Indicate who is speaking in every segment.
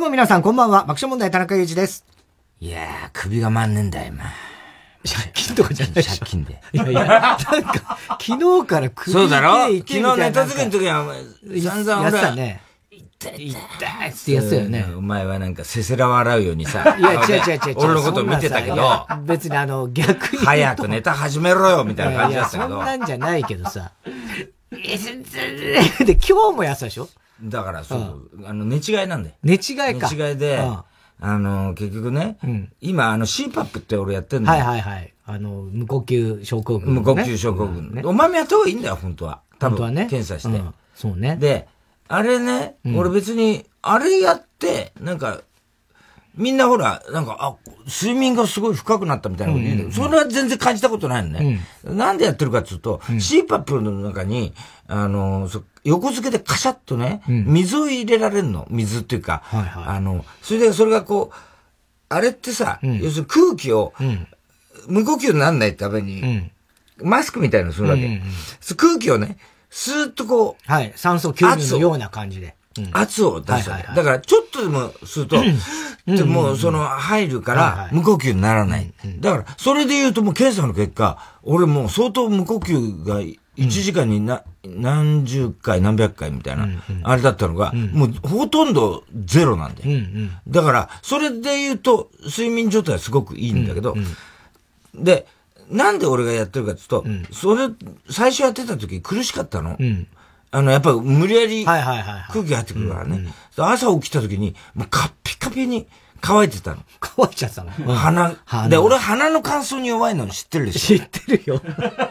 Speaker 1: 皆さんこんばんは。爆笑問題田中裕二です。
Speaker 2: いやー、首が回んねんだよ、今。
Speaker 1: 借金とかじゃないで
Speaker 2: しょ。借金で。
Speaker 1: いやいや、なんか、昨日から首
Speaker 2: そうだろ？昨日ネタ作りの時は、散々
Speaker 1: 俺やってたね。
Speaker 2: 痛い痛
Speaker 1: いってやつだよね。
Speaker 2: お前はなんかせせら笑うようにさ。
Speaker 1: いや、違う違う違う。
Speaker 2: 俺のこと見てたけど。
Speaker 1: 別にあの、逆に。
Speaker 2: 早くネタ始めろよ、みたいな感じだったけど。
Speaker 1: そんなんじゃないけどさ。で、今日もやったでしょ？
Speaker 2: だからそう、あの、寝違いなんだよ。
Speaker 1: 寝違いか。
Speaker 2: 寝違いで、あの、結局ね、今、あの、CPAP って俺やってんだ
Speaker 1: よ。はいはいはい。あの、無呼吸症候群、
Speaker 2: 無呼吸症候群。お前もやった方がいいんだよ、本当は。多分。はね。検査して。
Speaker 1: そうね。
Speaker 2: で、あれね、俺別に、あれやって、なんか、みんなほら、なんか、あ、睡眠がすごい深くなったみたいなこと言うんだけど、それは全然感じたことないのね。なんでやってるかっていうと、CPAP の中に、あの、横付けでカシャッとね、水を入れられるの。水っていうか、あの、それでそれがこう、あれってさ、要するに空気を、無呼吸にならないために、マスクみたいなのするわけ。空気をね、スーッとこ
Speaker 1: う、はい、酸素吸入のような感じで。
Speaker 2: 圧を出すわけ。だから、ちょっとでもすると、でもその、入るから、無呼吸にならない。だから、それで言うともう検査の結果、俺もう相当無呼吸が1時間にな、何十回何百回みたいな、あれだったのが、もうほとんどゼロなんだよ。だから、それで言うと、睡眠状態はすごくいいんだけど、で、なんで俺がやってるかっていうと、それ、最初やってた時苦しかったの。あの、やっぱ無理やり空気入ってくるからね。朝起きた時に、もうカッピカピに乾いてたの。
Speaker 1: 乾いちゃったの
Speaker 2: 鼻。で、俺鼻の乾燥に弱いの知ってるでし
Speaker 1: ょ？知ってるよ。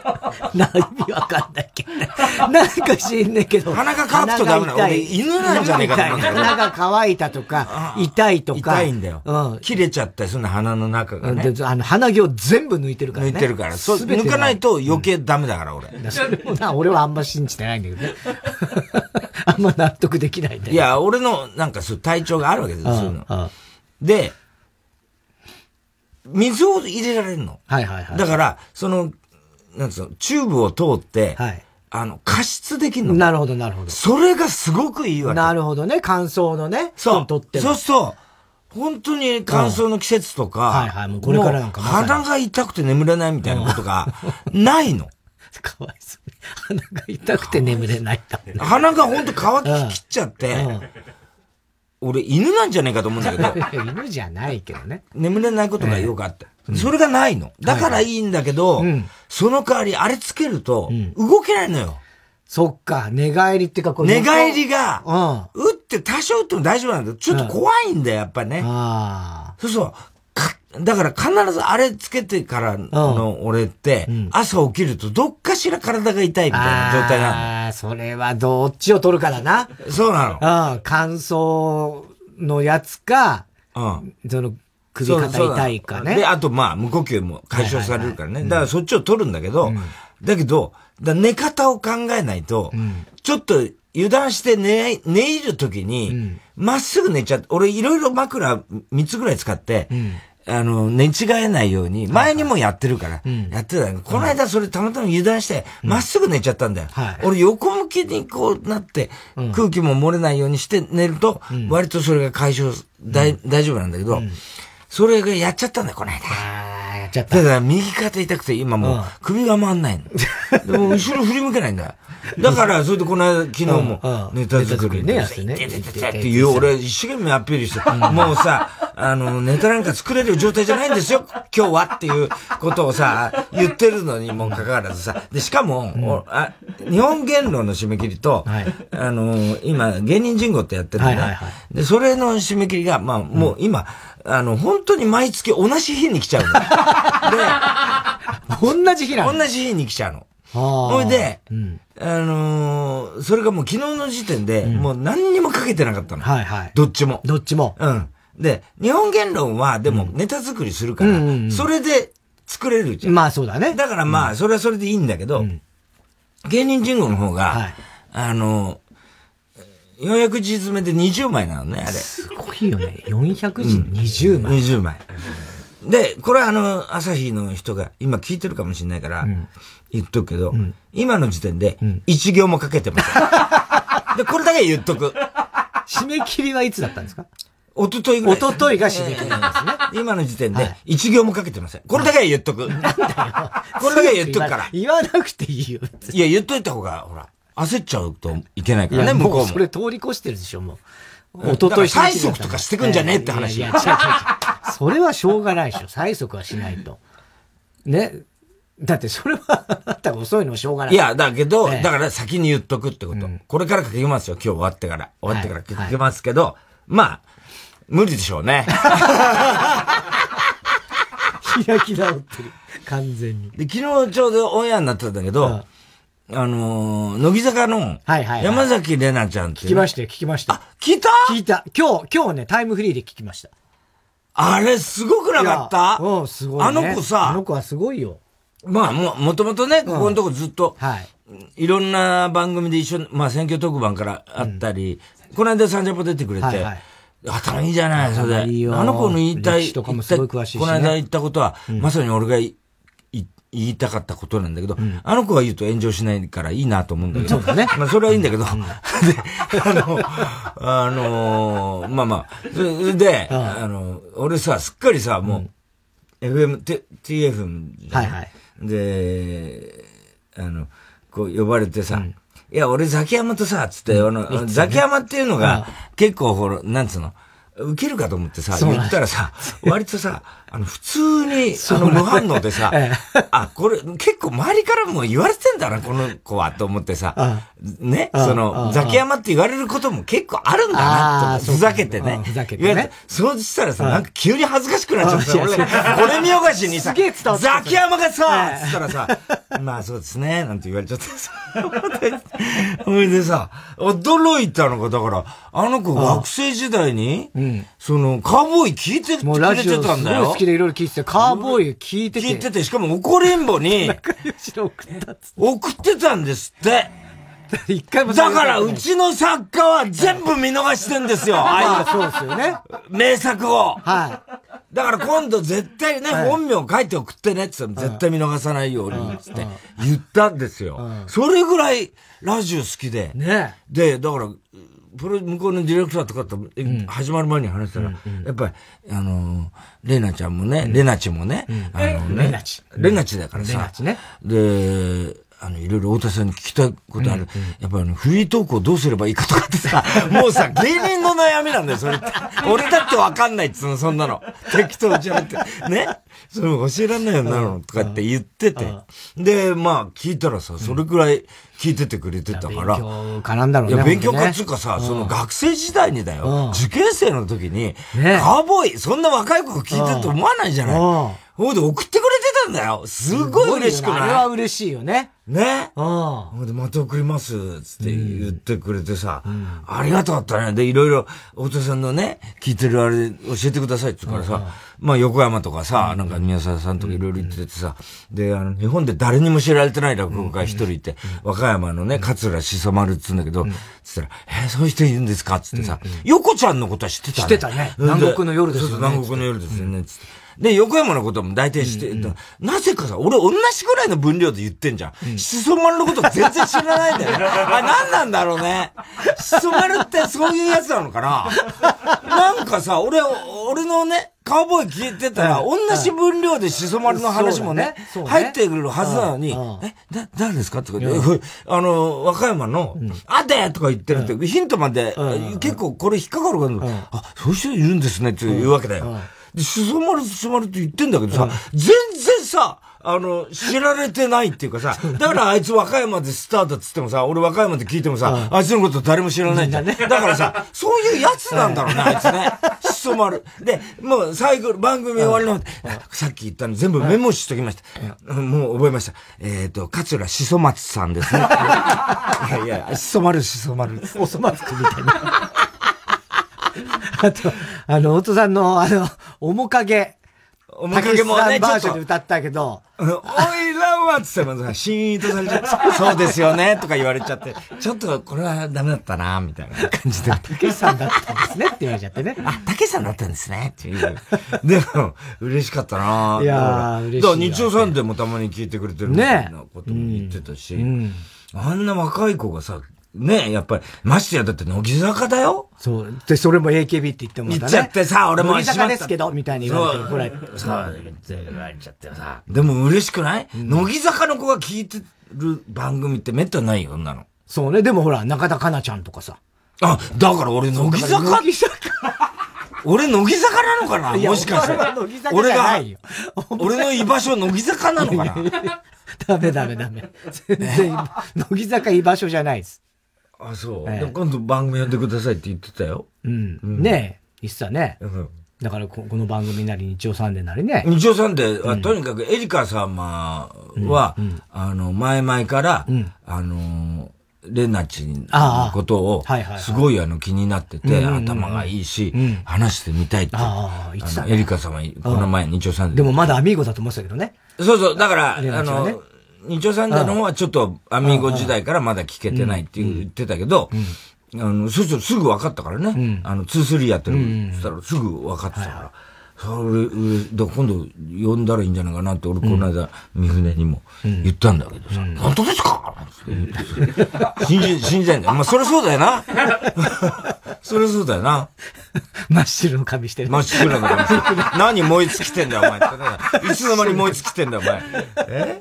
Speaker 1: 何味わかんないけど。なんか知んねえけど。
Speaker 2: 鼻が乾くとダメなの。俺犬なんじゃねえかと思
Speaker 1: 鼻が乾いたとか、痛いとか。
Speaker 2: 痛いんだよ。うん。切れちゃったりするの、鼻の中がね。
Speaker 1: あの、鼻毛を全部抜いてるから
Speaker 2: ね。抜いてるから。そう、抜かないと余計ダメだから、俺。
Speaker 1: それもな、俺はあんま信じてないんだけどね。あんま納得できないんだ
Speaker 2: いや、俺の、なんかそう、体調があるわけですよ、そういうの。で、水を入れられるの。
Speaker 1: はいはいはい。
Speaker 2: だから、その、なんつうの、チューブを通って、はい。あの、加湿できるの。
Speaker 1: なるほど、なるほど。
Speaker 2: それがすごくいいわけ。
Speaker 1: なるほどね。乾燥のね。
Speaker 2: そう。とってそうそう。本当に乾燥の季節とか、
Speaker 1: はいはい、もうこれからなんか
Speaker 2: 鼻が痛くて眠れないみたいなことが、ないの。
Speaker 1: かわいそうに。鼻が痛くて眠れないんだ
Speaker 2: もん、鼻が本当乾ききっちゃって、俺犬なんじゃねえかと思うんだけど。
Speaker 1: 犬じゃないけどね。
Speaker 2: 眠れないことがよくあって。それがないの。だからいいんだけど、その代わりあれつけると、動けないのよ。
Speaker 1: そっか、寝返りってか、
Speaker 2: 寝返りが、打って多少打っても大丈夫なんだけど、ちょっと怖いんだよ、やっぱね。そうそう。だから必ずあれつけてからの俺って、朝起きるとどっかしら体が痛いみたいな状態なの。
Speaker 1: ああ、それはどっちを取るからな。
Speaker 2: そうな
Speaker 1: の。うん、乾燥のやつか、うん。その、首肩痛いかね。
Speaker 2: で、あとまあ、無呼吸も解消されるからね。だからそっちを取るんだけど、だけど、寝方を考えないと、ちょっと油断して寝、寝入るときに、ま、っすぐ寝ちゃって、俺いろいろ枕3つぐらい使って、あの、寝違えないように、前にもやってるから、やってた、この間それたまたま油断して、まっすぐ寝ちゃったんだよ。俺横向きにこうなって、空気も漏れないようにして寝ると、割とそれが解消、大丈夫なんだけど、それがやっちゃったんだよ、この間。
Speaker 1: やっちゃった。だ
Speaker 2: から右肩痛くて今もう首が回んないの。でも後ろ振り向けないんだよ。だから、それでこの間、昨日も、ネタ作りね、やってね。っていう、俺、一生懸命アピールして、もうさ、あの、ネタなんか作れる状態じゃないんですよ、今日はっていうことをさ、言ってるのにもかかわらずさ、で、しかも、あ日本言論の締め切りと、あの、今、芸人人語ってやってるんで、で、それの締め切りが、まあ、もう今、あの、本当に毎月同じ日に来ちゃうの。
Speaker 1: で、同じ日な
Speaker 2: の？同じ日に来ちゃうの。ほいで、うん、あのー、それがもう昨日の時点で、もう何にもかけてなかったの。はいはい。どっちも。
Speaker 1: どっちも。
Speaker 2: うん。で、日本言論は、でもネタ作りするから、それで作れるじゃん。
Speaker 1: まあそうだね。
Speaker 2: だからまあ、それはそれでいいんだけど、芸人人語の方が、はい、あのー、400字詰めで20枚なのね、あれ。
Speaker 1: すごいよね。400字20枚。
Speaker 2: 20枚。で、これはあの、朝日の人が今聞いてるかもしれないから、言っとくけど、うん、今の時点で、一行もかけてません。で、これだけ言っとく。
Speaker 1: 締め切りはいつだったんですか？
Speaker 2: おとといぐらい。
Speaker 1: おとといが締め切りなんですね。
Speaker 2: 今の時点で、一行もかけてません。これだけは言っとく。これだけは言っとくから。
Speaker 1: 言わなくていいよ。
Speaker 2: いや、言っといた方が、ほら、焦っちゃうといけないからね、向こうも。
Speaker 1: それ通り越してるでしょ、もう。おととい
Speaker 2: 催促とかしてくんじゃねえって話。
Speaker 1: いや、違う違う違う。それはしょうがないでしょ。催促はしないと。ね。だってそれは、あなたが遅いのはしょうがない。
Speaker 2: いや、だけど、だから先に言っとくってこと。これからかけますよ、今日終わってから。終わってからかけますけど、まあ、無理でしょうね。
Speaker 1: 開き直ってる。完全に。
Speaker 2: で、昨日ちょうどオンエアになってたんだけど、あの乃木坂の、山崎玲奈ちゃんって、
Speaker 1: 聞きましたよ、聞きました。
Speaker 2: あ、聞いた？
Speaker 1: 聞いた。今日、今日ね、タイムフリーで聞きました。
Speaker 2: あれ、すごくなかった？
Speaker 1: うん、すごい、
Speaker 2: あの子さ、
Speaker 1: あの子はすごいよ。
Speaker 2: まあ、も、もともとね、ここのとこずっと、
Speaker 1: はい。
Speaker 2: いろんな番組で一緒まあ、選挙特番からあったり、この間サンジャポ出てくれて、はいはい。頭いいじゃない、それ。で。あの子の言いたい、この間言ったことは、うん、まさに俺が言いたかったことなんだけど、うん、あの子が言うと炎上しないからいいなと思うんだけど。
Speaker 1: そうだね。
Speaker 2: まあそれはいいんだけど、うん、で、あの、あのー、まあまあ、それで、あの、俺さ、すっかりさ、もう、FM、TF
Speaker 1: はいはい。
Speaker 2: で、あの、こう呼ばれてさ、いや、俺ザキヤマとさ、つって、あの、ザキヤマっていうのが、結構ほら、なんつうの、受けるかと思ってさ、言ったらさ、割とさ、あの、普通に、あの、無反応でさ、あ、これ、結構周りからも言われてんだな、この子は、と思ってさ、ね、その、ザキヤマって言われることも結構あるんだな、と、ふざけてね。
Speaker 1: ふざけてね。
Speaker 2: そうしたらさ、なんか急に恥ずかしくなっちゃって、俺、見よがしにさ、ザキヤマがさ、つったらさ、まあそうですね、なんて言われちゃってさ、ほいでさ、驚いたのが、だから、あの子学生時代に、その、カーボーイ聞いてくれてたんだよ。
Speaker 1: でいろいろ聞いてて、カーボーイ聞いてて。
Speaker 2: 聞いてて、しかも怒りんぼに、
Speaker 1: 送ったっ
Speaker 2: 送ってたんですって。
Speaker 1: 一回も
Speaker 2: だから、うちの作家は全部見逃してんですよ。あ
Speaker 1: あそうですよね。
Speaker 2: 名作を。
Speaker 1: はい。
Speaker 2: だから今度絶対ね、本名書いて送ってねって言ったら絶対見逃さないようにって言ったんですよ。それぐらいラジオ好きで。
Speaker 1: ね。
Speaker 2: で、だから、プロ、向こうのディレクターとかと、始まる前に話したら、やっぱり、あの、レナちゃんもね、レナチもね、
Speaker 1: あのね、レナチ。
Speaker 2: レナチだからさ。で、あの、いろいろ太田さんに聞きたいことある。やっぱりあの、フリートークをどうすればいいかとかってさ、もうさ、芸人の悩みなんだよ、それって。俺だってわかんないっつうの、そんなの。適当じゃなくて。ね？それ教えらんないようになるのとかって言ってて。で、まあ、聞いたらさ、それくらい聞いててくれてたから。勉
Speaker 1: 強家なんだろうね。いや、
Speaker 2: 勉強家っつうかさ、その学生時代にだよ、受験生の時に、カーボーイ、そんな若い子が聞いてると思わないじゃない。ほいで送ってくれてたんだよ。すごい嬉しくない？あ
Speaker 1: れは嬉しいよね。
Speaker 2: ね。
Speaker 1: うん。
Speaker 2: ほいで、また送ります、つって言ってくれてさ、うん、ありがとうったね。で、いろいろ、太田さんのね、聞いてるあれ教えてくださいって言うからさ、まあ横山とかさ、なんか宮沢さんとかいろいろ言っててさ、で、あの、日本で誰にも知られてない落語家一人いて、和歌山のね、桂しそ丸っつうんだけど、つったら、えそういう人いるんですか？つってさ、横ちゃんのことは知ってた
Speaker 1: 知ってたね。南国の夜ですよね。
Speaker 2: 南国の夜ですよね、つって。で、横山のことも大体して、うんうん、なぜかさ、俺同じぐらいの分量で言ってんじゃん。うん、しそ丸のこと全然知らないんだよね。あ、何なんだろうね。しそ丸ってそういうやつなのかな。なんかさ、俺、俺のね、カウボーイ聞いてたら、同じ分量でしそ丸の話もね、入ってくるはずなのに、え、だ、誰ですかとか言って、あの、和歌山の、あでとか言ってるって、ヒントまで、結構これ引っかかるから、あ、そういう人いるんですねって言うわけだよ。で、しそ丸しそ丸って言ってんだけどさ、全然さ、あの、知られてないっていうかさ、だからあいつ和歌山でスタートっつってもさ、俺和歌山で聞いてもさ、あいつのこと誰も知らないんだ。だからさ、そういうやつなんだろうね、あいつね。しそ丸。で、もう最後、番組終わりの、さっき言ったの全部メモしときました。もう覚えました。えっと、桂しそ松さんですね。いやいや、しそ丸しそ丸。
Speaker 1: おそ松くんみたいな。あと、あの、お父さんの、あの、面影。
Speaker 2: 面影もね、
Speaker 1: バージョンで歌ったけど。
Speaker 2: おいらはつってもシーンとされちゃって、そうですよね、とか言われちゃって、ちょっとこれはダメだったな、みたいな 感じで。
Speaker 1: たけしさんだったんですねって言われちゃってね。
Speaker 2: あ、たけしさんだったんですね、っていう。でも、嬉しかったな。
Speaker 1: いや嬉しい。
Speaker 2: だから日曜サンデーもたまに聞いてくれてるみたいなことも言ってたし、あんな若い子がさ、ね、やっぱり、ましてや、だって乃木坂だよ
Speaker 1: そう。で、それも AKB って言っても
Speaker 2: ね。言っちゃってさ、俺も
Speaker 1: 乃木坂ですけど、みたいに言われて、
Speaker 2: これ。そう、言われちゃってさ。でも嬉しくない、うん、乃木坂の子が聞いてる番組ってめったにないよ、そんなの。
Speaker 1: そうね。でもほら、中田香奈ちゃんとかさ。
Speaker 2: あ、だから俺乃木坂乃木坂俺乃木坂なのかな？もしかして。俺が、俺の居場所乃木坂なのかな？
Speaker 1: ダメダメダメ。全然、乃木坂居場所じゃないです。
Speaker 2: あ、そう。ええ、今度番組やってくださいって言ってたよ。
Speaker 1: うん。うん、ねえ、言ってたね。うんだからこ、この番組なり、日曜サンデーなりね。
Speaker 2: 日曜サンデーは、うん、とにかく、エリカ様は、うんうん、あの、前々から、あの、レナチのことを、すごいあの気になってて、頭がいいし、話してみたいって。ああ、エリカ様、この前、日曜サンデー。
Speaker 1: でもまだアミーゴだと思ってたけどね。
Speaker 2: そうそう、だから、あの、日曜サンデーの方はちょっとアミーゴ時代からまだ聞けてないって言ってたけど、あの、そうそう、すぐ分かったからね。あの、日サンやってるってったらすぐ分かってたから。それ、だ今度呼んだらいいんじゃないかなって、俺この間、三船にも言ったんだけどさ、本当ですか？信じ、信じないんだよ。まあ、そりゃそうだよな。そりゃそうだよな。
Speaker 1: 真っ白の髪してる。
Speaker 2: 真っ白の髪してる。何燃え尽きてんだよ、お前って。いつの間に燃え尽きてんだよ、お前。え？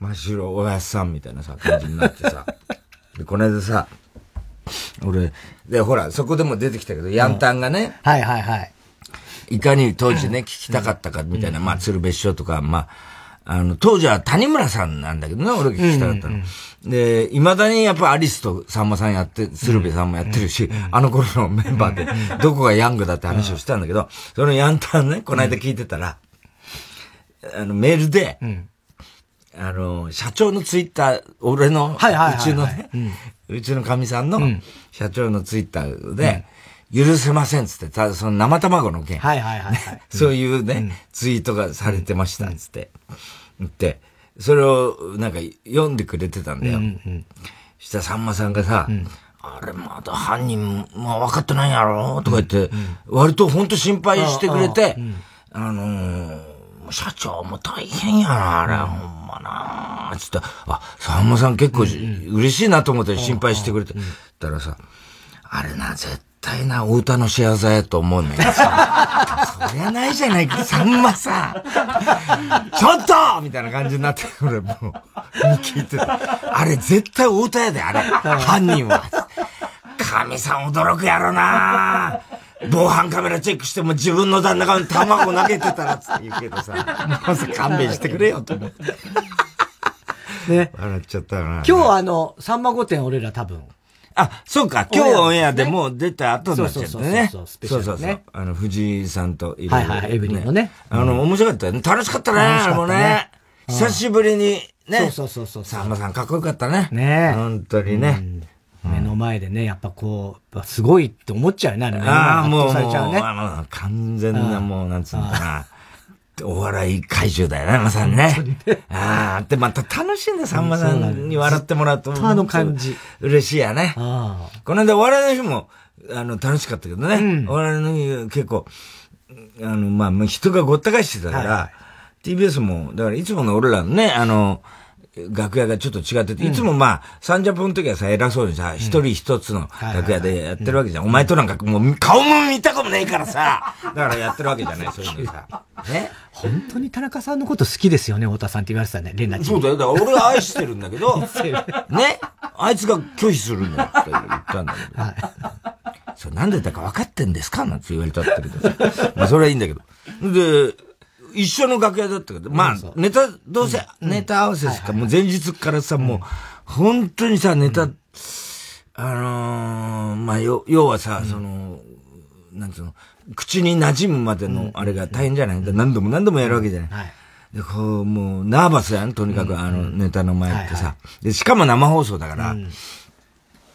Speaker 2: 真っ白、おやすさんみたいなさ、感じになってさ。で、この間さ、俺、で、ほら、そこでも出てきたけど、ヤンタンがね、
Speaker 1: はいはいはい。
Speaker 2: いかに当時ね、聞きたかったかみたいな、まあ、鶴別所とか、まあ、あの、当時は谷村さんなんだけどね、俺が聞きたかったの。で、未だにやっぱアリスとさんまさんやって、鶴瓶さんもやってるし、あの頃のメンバーで、どこがヤングだって話をしたんだけど、そのヤンタンね、この間聞いてたら、あの、メールで、あの、社長のツイッター、俺の、うちのね、うちの かみさんの社長のツイッターで、許せませんっつって、ただその生卵の件。
Speaker 1: はいはいはい、はい。
Speaker 2: そういうね、ツイートがされてましたっつって。言って、それをなんか読んでくれてたんだよ。うんうん、したらさんまさんがさ、あれまだ犯人、まあ分かってないやろとか言って、割と本当心配してくれて、あのー、社長も大変やな、あれ、ほんまなつって、あ、さんまさん結構嬉しいなと思って心配してくれて、たらさ、あれな、絶対な、お歌の仕業やと思うんだけどさ。そりゃないじゃないか、さんまさん。ちょっとみたいな感じになって、俺もう、聞いてた。あれ絶対お歌やで、あれ。犯人は。神さん驚くやろな防犯カメラチェックしても自分の旦那が卵投げてたらって言うけどさ、まず勘弁してくれよと思って。ね。笑っちゃったよな。
Speaker 1: 今日あの、さんま御殿俺ら多分、
Speaker 2: あ、そうか、今日オンエアでもう出た後になっちゃったね。そうそうそうそう。そうあの、藤井さんと
Speaker 1: いろいろ。はいはい、エブリンのね。
Speaker 2: あの、面白かったよね。楽しかったね、あれもね。久しぶりにね。
Speaker 1: そうそうそう
Speaker 2: さんまさんかっこよかったね。
Speaker 1: ね
Speaker 2: 本当にね。
Speaker 1: 目の前でね、やっぱこう、すごいって思っちゃうよね、
Speaker 2: ああ、もう、もう、完全な、もう、なんつうのかな。お笑い怪獣だよね、まさにね。ああ、で、また楽しいんだ、さんまさんに笑ってもらうと。
Speaker 1: あの感じ。
Speaker 2: 嬉しいやね。この間お笑いの日も、あの、楽しかったけどね。うん、お笑いの日結構、あの、まあ、人がごった返してたから、はい、TBS も、だからいつもの俺らのね、あの、楽屋がちょっと違ってて、いつもまあ、サンジャポの時はさ、偉そうにさ、一人一つの楽屋でやってるわけじゃん。お前となんかもう顔も見たことねえからさ、だからやってるわけじゃない、そういうのさ。ね
Speaker 1: 本当に田中さんのこと好きですよね、太田さんって言われてたね、連絡
Speaker 2: そうだよ。だから俺は愛してるんだけど、ね？あいつが拒否するんだって言ったんだけど。はい。それなんでだか分かってんですか？なんて言われたってるけど。まあそれはいいんだけど。で、一緒の楽屋だったけど、まあ、ネタ、どうせ、ネタ合わせですか、もう前日からさ、もう、本当にさ、ネタ、あのまあ、要はさ、その、なんつうの、口に馴染むまでのあれが大変じゃない、何度も何度もやるわけじゃない。で、こう、もう、ナーバスやん、とにかく、あの、ネタの前ってさ。で、しかも生放送だから、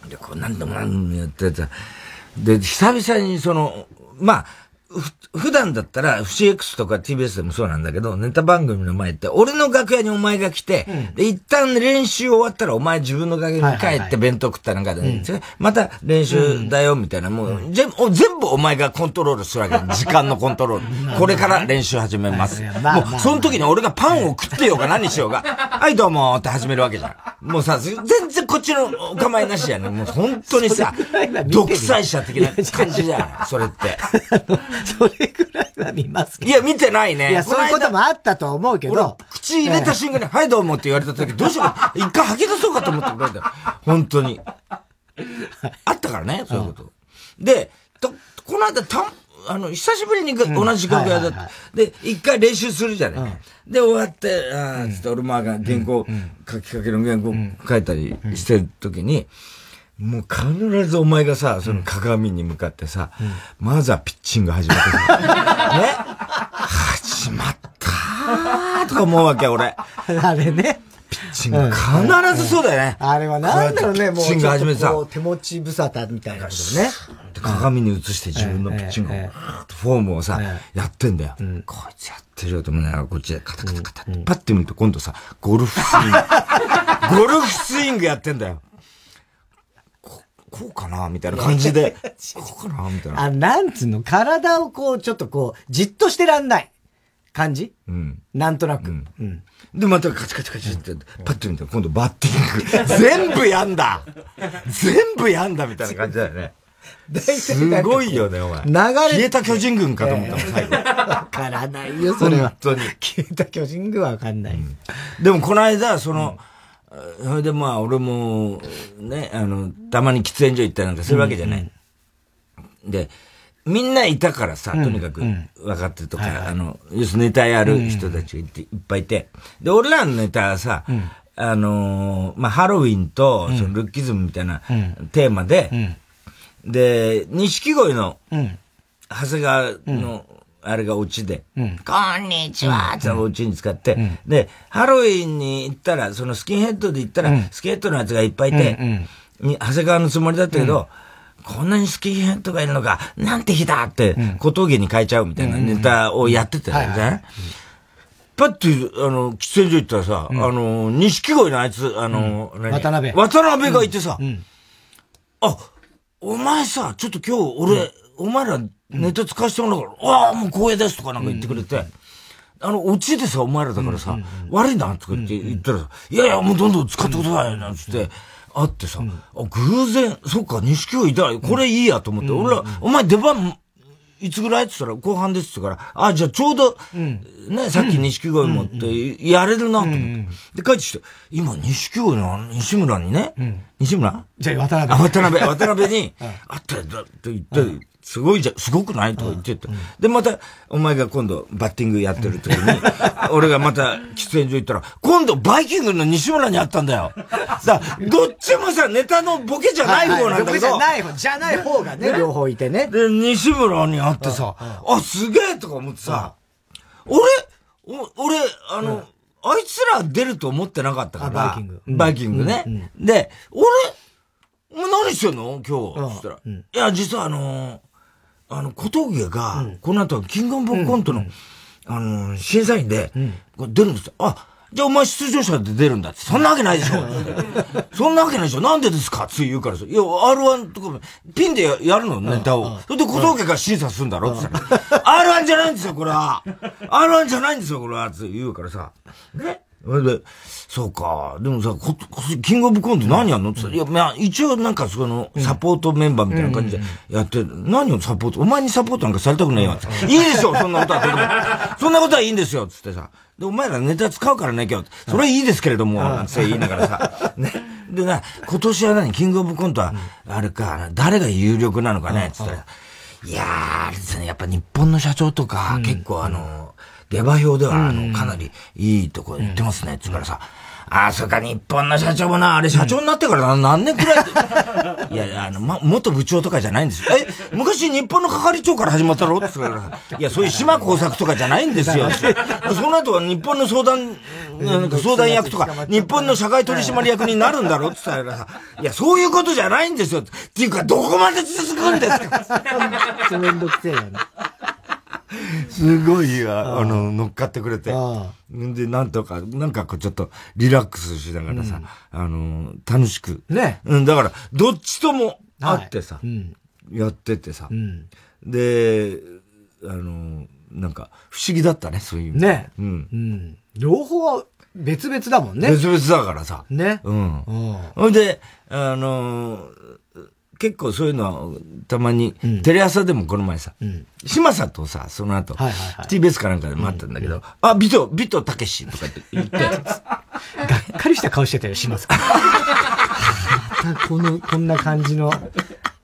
Speaker 2: で、こう、何度も何度もやってた。で、久々にその、まあ、普段だったら、FCX とか TBS でもそうなんだけど、ネタ番組の前って、俺の楽屋にお前が来て、うん、で、一旦練習終わったらお前自分の楽屋に帰って弁当食ったなんかで、ね、うん、また練習だよ、みたいな、もう、うん、全部、全部お前がコントロールするわけ。時間のコントロール。これから練習始めます。もう、その時に俺がパンを食ってようが何しようが、はいどうもって始めるわけじゃん。もうさ、全然こっちのお構いなしやね。もう本当にさ、独裁者的な感じじゃん、それって。
Speaker 1: それぐらいは見ます
Speaker 2: けど。いや、見てないね。
Speaker 1: いや、そういうこともあったと思うけど。
Speaker 2: 口入れた瞬間に、はい、どうもって言われた時、どうしようか、一回吐き出そうかと思ってくれたよ。本当に。あったからね、そういうこと。で、と、この間、たあの、久しぶりに同じ楽屋だった。で、一回練習するじゃない。で、終わって、ああ、つって俺も原稿、書きかけの原稿書いたりしてる時に、もう必ずお前がさ、その鏡に向かってさ、まずはピッチング始めてさ、ね始まったーとか思うわけ、俺。
Speaker 1: あれね。
Speaker 2: ピッチング、必ずそうだよね。
Speaker 1: あれはなんだろうね、
Speaker 2: もう。ピッチング始めてさ。
Speaker 1: 手持ち無沙汰みたいなことね。
Speaker 2: 鏡に映して自分のピッチングを、フォームをさ、やってんだよ。こいつやってるよと思いながら、こっちでカタカタカタって、パッて見ると今度さ、ゴルフスイング。ゴルフスイングやってんだよ。こうかなみたいな感じで。こうかなみたいな。
Speaker 1: あ、なんつうの体をこう、ちょっとこう、じっとしてらんない感じ？うん。なんとなく。うん。うん
Speaker 2: で、またカチカチカチって、パッと見たら今度バッティング。全部やんだ全部やんだみたいな感じだよね。すごいよね、お前。流れ。消えた巨人軍かと思ったもん、最後。
Speaker 1: わからないよ、それは。
Speaker 2: 本当に。
Speaker 1: 消えた巨人軍はわかんない。
Speaker 2: でも、この間、その、それでまあ、俺も、ね、あの、たまに喫煙所行ったりなんかするわけじゃない。で、みんないたからさ、とにかく、分かってるとか、あの、要するにネタやる人たちがいて、いっぱいいて。で、俺らのネタはさ、あのまあ、ハロウィンと、そのルッキズムみたいなテーマで、で、錦鯉の、長谷川の、あれがオチで、こんにちはってオチに使って、で、ハロウィンに行ったら、そのスキンヘッドで行ったら、スキンヘッドのやつがいっぱいいて、長谷川のつもりだったけど、こんなにスキンヘッドがいるのか、なんて日だって、小峠に変えちゃうみたいなネタをやってたよね。パッて、あの、喫煙所行ったらさ、あの、錦鯉のあいつ、あの、
Speaker 1: 渡辺。
Speaker 2: 渡辺がいてさ、あ、お前さ、ちょっと今日俺、お前らネタ使わせてもらうから、ああ、もう光栄ですとかなんか言ってくれて、あの、落ちでさ、お前らだからさ、悪いなとか言って言ったらさ、いやいや、もうどんどん使ってください、なんつって、あってさ、あ、偶然、そっか、錦鯉いたら、これいいやと思って、俺ら、お前出番、いつぐらいって言ったら、後半ですって言から、あ、じゃあちょうど、ね、さっき錦鯉持って、やれるなと思って。で、帰ってきて、今、錦鯉の西村にね、西村？
Speaker 1: じゃあ渡辺。
Speaker 2: 渡辺、渡辺に、あったよ、と言って、すごいじゃ、すごくない？とか言ってて。で、また、お前が今度、バッティングやってる時に、俺がまた、喫煙所行ったら、今度、バイキングの西村に会ったんだよ。だどっちもさ、ネタのボケじゃない方なんだけど。
Speaker 1: じゃない方、じゃない方がね、両方いてね。
Speaker 2: で、西村に会ってさ、あ、すげえとか思ってさ、俺、俺、あの、あいつら出ると思ってなかったから。
Speaker 1: バイキング。
Speaker 2: バイキングね。で、俺、お前何してんの？今日。そしたら。いや、実はあのあの、小峠が、この後、キングオブコントの、あの、審査員で、出るんですよ。あ、じゃあお前出場者で出るんだって。そんなわけないでしょ。そんなわけないでしょ。なんでですかつい言うからさ。いや、R1 とか、ピンでやるの、ネタを。それで小峠が審査するんだろ？って言ったら。R1 じゃないんですよ、これは。R1 じゃないんですよ、これは。って言うからさ。ねそれで、そうか。でもさ、こ、キングオブコント何やんの？って言ったら、いや、まあ、一応なんかその、サポートメンバーみたいな感じでやって、何をサポート？お前にサポートなんかされたくないよ。いいですよ、そんなことは。そんなことはいいんですよ、つってさ。で、お前らネタ使うからね、今日。それはいいですけれども、なんて言いながらさ。ね。でな、今年は何？キングオブコントは、あれか、誰が有力なのかね、つったら。いやー、あれですね、やっぱ日本の社長とか、結構あの、下馬評では、あの、かなりいいとこ行ってますね、つからさ。ああ、それか日本の社長もな、あれ社長になってから何年くらい、いや、あの、ま、元部長とかじゃないんですよ。え、昔日本の係長から始まったろ？って言ったら、いや、そういう島工作とかじゃないんですよ。その後は日本の相談、なんか相談役とか、日本の社会取締役になるんだろ？って言ったらさ、いや、そういうことじゃないんですよ。っていうか、どこまで続くんですか？
Speaker 1: めんどくせえよね。
Speaker 2: すごい、あの、乗っかってくれて。で、なんとか、なんかこうちょっとリラックスしながらさ、あの、楽しく。
Speaker 1: ね。
Speaker 2: うん、だから、どっちともあってさ、やっててさ、で、あの、なんか、不思議だったね、そういう。
Speaker 1: ね。うん。両方別々だもんね。
Speaker 2: 別々だからさ。
Speaker 1: ね。
Speaker 2: うん。ほ、んで、あのー、結構そういうのは、たまに、テレ朝でもこの前さ、うん、島さんとさ、その後、はいはいはい、TBS かなんかでもあったんだけど、うん、あ、ビト、ビトたけしとかって言って、がっ
Speaker 1: かりした顔してたよ、島さん。またこの、こんな感じの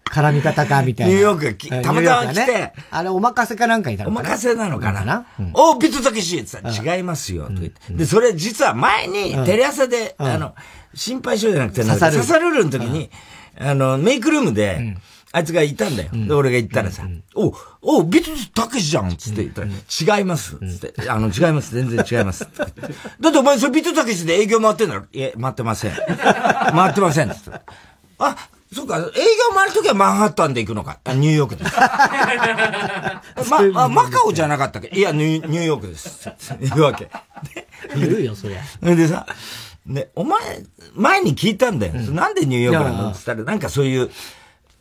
Speaker 1: 絡み方か、みたいな。
Speaker 2: ニューヨークたまたま来て、ね、
Speaker 1: あれ、お任せかなんかにいた
Speaker 2: のかな。お任せなのかな、なうん、おビトたけしって言ったら、違いますよ、と言って。で、それ実は前に、テレ朝で、あの、心配性じゃなくて、刺さる。るの時に、あの、メイクルームで、あいつがいたんだよ。で、俺が行ったらさ、お、お、ビトたけしじゃんつって言ったら、違いますつって、あの、違います。全然違います。だってお前それビトたけしで営業回ってんだろ？いえ、回ってません。回ってません。つって。あ、そうか、営業回るときはマンハッタンで行くのか。ニューヨークです。ま、あ、マカオじゃなかったっけ？いや、ニューヨークです。言うわけ。
Speaker 1: 言うよ、そりゃ。
Speaker 2: でさ、ね、お前、前に聞いたんだよ。うん、なんでニューヨークなのって言ったら、なんかそういう、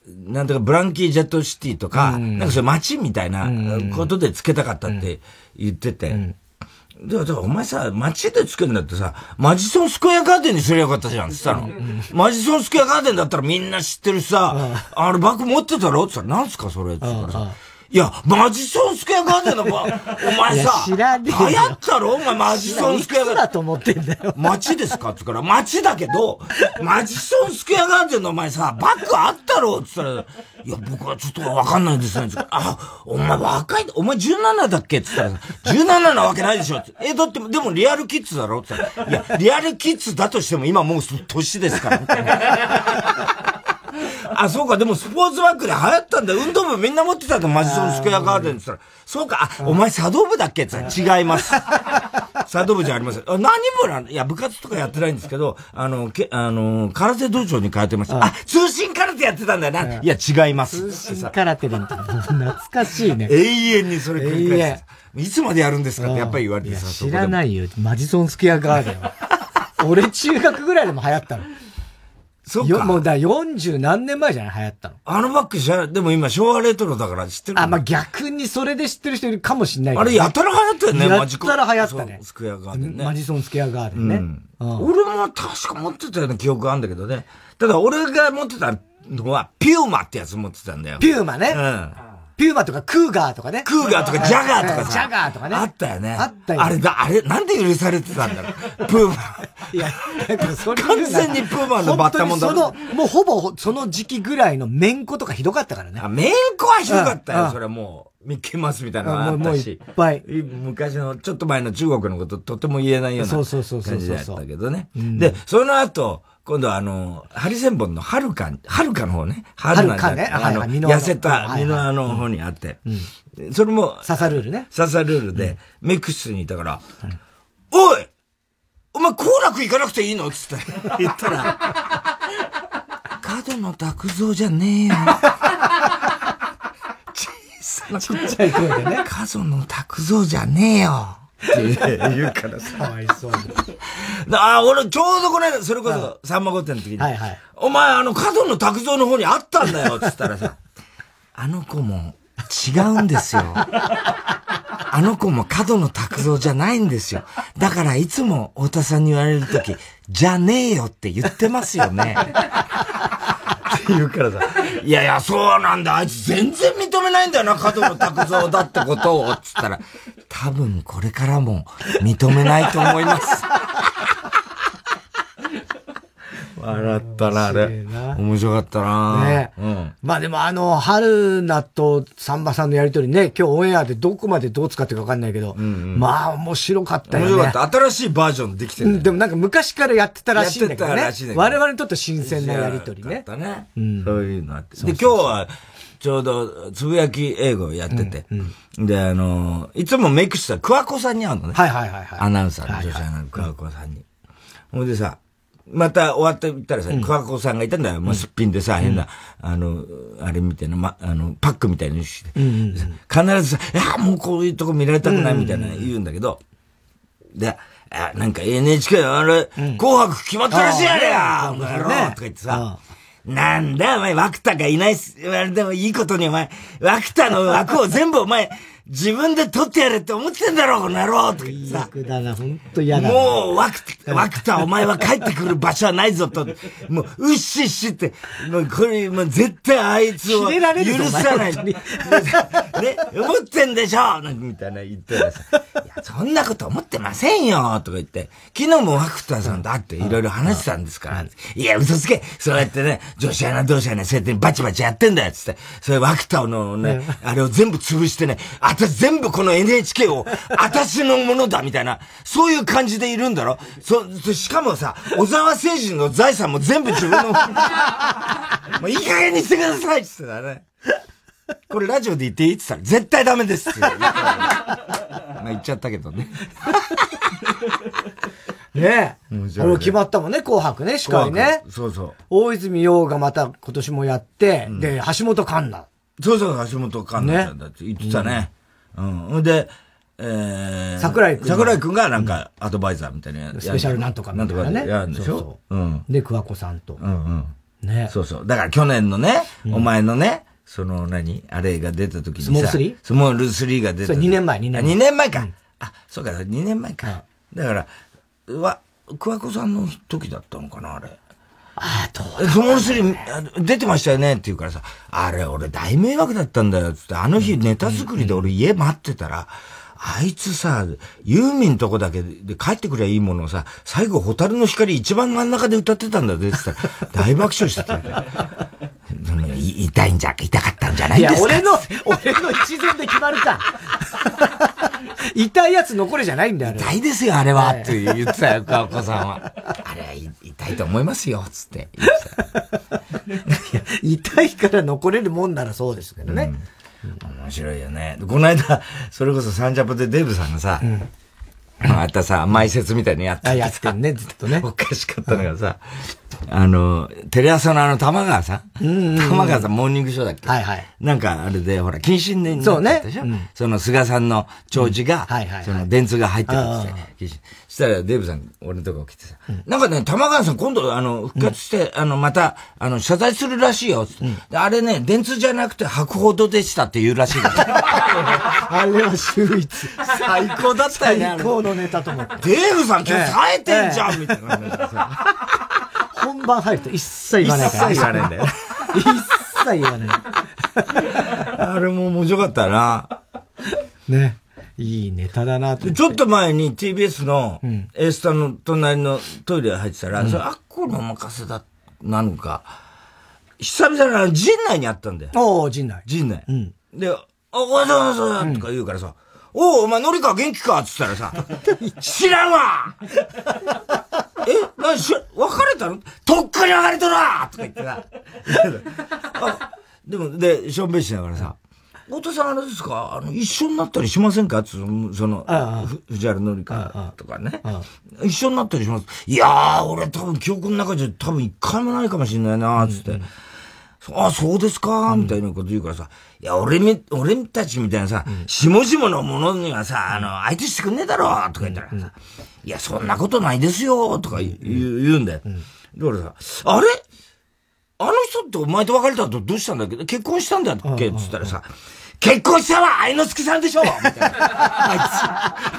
Speaker 2: なんとかブランキー・ジェット・シティとか、うん、なんかそういう街みたいなことでつけたかったって言ってて。うん。でも、お前さ、街でつけるんだってさ、マジソンスクエアガーデンにすりゃよかったじゃん、つったの。マジソンスクエアガーデンだったらみんな知ってるさ、あれバッグ持ってたろって言ったら、なんすかそれって言ったらさ、いや、マジソンスクエアガーデンのば、お前さ、流行ったろ？お前マジソンスクエアガーデン。
Speaker 1: だと思ってんだよ。
Speaker 2: 街ですか？って言うから、街だけど、マジソンスクエアガーデンのお前さ、バッグあったろ？って言ったら、いや、僕はちょっとわかんないですね。あ、お前若い、お前17だっけ？って言ったら、17なわけないでしょって。え、だって、でもリアルキッズだろ？って言ったら、いや、リアルキッズだとしても今もう年ですから。あ、そうか、でもスポーツバッグで流行ったんだ運動部みんな持ってたの、マジソンスクエアガーデンって言ったら、そうか、あ、お前茶道部だっけって言ったら、違います。茶道部じゃありません。何部なんいや、部活とかやってないんですけど、あの、け、あの、空手道場に通ってました。あ、通信空手やってたんだよな。いや、違います。
Speaker 1: 通信空手なんて、懐かしいね。
Speaker 2: 永遠にそれ繰り返す。いつまでやるんですかってやっぱり言われてさ。
Speaker 1: 知らないよ。マジソンスクエアガーデンは。俺中学ぐらいでも流行ったの。
Speaker 2: そうか。
Speaker 1: もうだ、40何年前じゃない？流行ったの。
Speaker 2: あのバッグ知らない。でも今昭和レトロだから知ってる
Speaker 1: あ、まあ、逆にそれで知ってる人いるかもしんない、
Speaker 2: ね、あれやたら流行ったよね、
Speaker 1: マジやたら流行ったね。
Speaker 2: スクエアガーデンね。
Speaker 1: マジソンスクエアガーデンね。
Speaker 2: うん。俺も確か持ってたような記憶があるんだけどね。ただ俺が持ってたのは、ピューマってやつ持ってたんだよ。
Speaker 1: ピューマね。うん。ピューマとかクーガーとかね。
Speaker 2: クーガーとかジャガーとかさ。
Speaker 1: ジャガーとかね。
Speaker 2: あったよね。
Speaker 1: あったよ。
Speaker 2: あれだ、あれ、なんで許されてたんだろう。プーマ。いや、それ完全にプーマのバッタモンだ
Speaker 1: その、もうほぼその時期ぐらいのメンコとかひどかったからね。
Speaker 2: あ、メンコはひどかったよ、それもう。ミッキーマウスみたいなのがあったし。
Speaker 1: いっぱい。
Speaker 2: 昔の、ちょっと前の中国のこととても言えないような感じだったけどね。で、その後、今度はあの、ハリセンボンのハルカ、ハルカの方ね。
Speaker 1: ハルカね。
Speaker 2: あの、痩せたミノアの方にあって。それも、
Speaker 1: ササルールね。
Speaker 2: ササルールで、メイク室にいたから、おいお前、好楽行かなくていいの？つって 言ったら、角野拓造じゃねえよ。
Speaker 1: 小さな。ちっちゃい声でね。
Speaker 2: 角野拓造じゃねえよ。って言うからさ。
Speaker 1: かわいそう
Speaker 2: ああ、俺ちょうどこの間、それこそ、さんま御殿の時に、はいはい、お前あの、角の拓造の方にあったんだよ、つったらさ、あの子も違うんですよ。あの子も角の拓造じゃないんですよ。だからいつも太田さんに言われるとき、じゃねえよって言ってますよね。言うからさ、いやいや、そうなんだ。あいつ全然認めないんだよな、角野拓造だってことを。つったら、多分これからも認めないと思います。笑ったな、あれ。面白かったなね、
Speaker 1: うん。まあでもあの、春菜とサンバさんのやりとりね、今日オンエアでどこまでどう使ってるかわかんないけど、うんうん、まあ面白かったよね。
Speaker 2: 面白かった。新しいバージョンできてる、
Speaker 1: ね、でもなんか昔からやってたらしいんだけどね。らしい我々にとって新鮮なやりとりね。
Speaker 2: ね、うん。そういうのあって。で、今日は、ちょうど、つぶやき英語やってて、うんうん、で、あの、いつもメイクした桑子さんに会うのね。
Speaker 1: はいはいはい、はい。
Speaker 2: アナウンサーの女子アナウンサー、桑子さんに。ほ、いでさ、また終わって言ったらさ、桑子さんがいたんだよ。まあ、すっぴんでさ、変な、あの、あれみたいな、ま、あの、パックみたいにして。必ずさ、いや、もうこういうとこ見られたくないみたいな言うんだけど、で、あ、なんか NHK あれ、紅白決まったらしいやれやお前ろとか言ってさ、なんだお前、枠田がいないす、あれでもいいことにお前、枠田の枠を全部お前、自分で撮ってやれって思ってんだろ、この野郎とか
Speaker 1: 言ってさ。だな、ほんと嫌だ。
Speaker 2: もう、ワク、ワクタお前は帰ってくる場所はないぞと、もう、うっしっしって、もう、これ、もう絶対あいつを許さない。ね、思ってんでしょ？なんかみたいな言ってらさ、いや、そんなこと思ってませんよとか言って、昨日もワクターさんと会っていろいろ話してたんですから、いや、嘘つけ。そうやってね、女子アナ同士はね、そうやってバチバチやってんだよつって、それワクターのね、あれを全部潰してね、私全部この NHK を、私のものだみたいな、そういう感じでいるんだろ？そ、しかもさ、小沢誠二の財産も全部自分の、もういい加減にしてくださいって言ってたね。これラジオで言っていい？って言ったら、絶対ダメですって言まあ言っちゃったけどね。
Speaker 1: ねえ。あれ決まったもんね、紅白ね、司会ね。
Speaker 2: そうそう。
Speaker 1: 大泉洋がまた今年もやって、うん、で、橋本環奈。
Speaker 2: そうそう、橋本環奈ちゃんだって言ってたね。うん。うん、で、えー、
Speaker 1: 桜井くん。
Speaker 2: 桜井くんがなんかアドバイザーみたいな、
Speaker 1: スペシャルなんとかみたいなね。
Speaker 2: やるんでしょそうそう。うん。
Speaker 1: で、桑子さんと。
Speaker 2: うんうん。ね。そうそう。だから去年のね、お前のね、その何？あれが出た時にさ。スモール 3?
Speaker 1: スモ
Speaker 2: ール3が出た。
Speaker 1: そ2年前、2年前。2
Speaker 2: 年前か。あ、そうか、2年前か。だから、わ、桑子さんの時だったのかな、あれ。
Speaker 1: ああ、どう
Speaker 2: スモール3出てましたよねって言うからさ、あれ俺大迷惑だったんだよ、つって、あの日ネタ作りで俺家待ってたら、あいつさ、ユーミンとこだけで帰ってくりゃいいものをさ、最後、ホタルの光一番真ん中で歌ってたんだぜって言ったら、大爆笑してた。痛いんじゃ、痛かったんじゃないですか？いや、
Speaker 1: 俺の、俺の一前で決まるか。痛いやつ残りじゃないんだよ、
Speaker 2: 痛いですよ、あれは。って言ってたよ、川子さんは。あれは痛いと思いますよ、つって言って
Speaker 1: た。痛いから残れるもんならそうですけどね。
Speaker 2: うん、面白いよね。この間、それこそサンジャポでデブさんがさ、うんまたさ、埋設みたいにやって
Speaker 1: あ、やってんね、ずっとね。
Speaker 2: おかしかったのがさ、あの、テレ朝のあの玉川さん、うん玉川さんモーニングショーだっけ？
Speaker 1: はいはい。
Speaker 2: なんかあれで、ほら、謹慎年になったでしょ？そ,、ねその菅さんの長寿が、はいはい。その電通が入ってるんですよ。そしたらデーブさん、俺のとこ来てさ、なんかね、玉川さん今度、あの、復活して、あの、また、あの、謝罪するらしいよ。あれね、電通じゃなくて博報堂でしたって言うらしい
Speaker 1: あれは秀逸。
Speaker 2: 最高だったよ
Speaker 1: ね。最高のネタと思って。
Speaker 2: デーブさん今日冴えてんじゃんみたいな。
Speaker 1: 本番入ると一切言わないから。
Speaker 2: 一切言わないんだよ。
Speaker 1: 一切言わない。
Speaker 2: あれも面白かったな。
Speaker 1: ね。いいネタだな
Speaker 2: ちょっと前に TBS の A スタの隣のトイレ入ってたら、うん、それあっこのお任せだ、なのか、久々に陣内にあったんだよ。
Speaker 1: おお陣内。
Speaker 2: 陣内。うん。で、あ、おいそうそうとか言うからさ、おお、お前、のりか元気か？っつったらさ、知らんわ！えなし、別れたの？とっくに別れとるわ！とか言ってさ。でも、で、しょんべんしながらさ、太田さんあれですか？あの、一緒になったりしませんか？その、その、藤原紀香とかね。一緒になったりします。いやー、俺多分記憶の中じゃ多分一回もないかもしれないなつって。あ、そうですか、みたいなこと言うからさ、いや、俺み、俺たちみたいなさ、下々のものにはさ、あの、相手してくんねえだろ、とか言ったらさ、いや、そんなことないですよ、とか言う,、ん。だよ。だからさ、あれ？あの人ってお前と別れた後どうしたんだっけ？結婚したんだっけ？つったらさ、結婚したわ愛之助さんでしょ！みたいな。あいつ。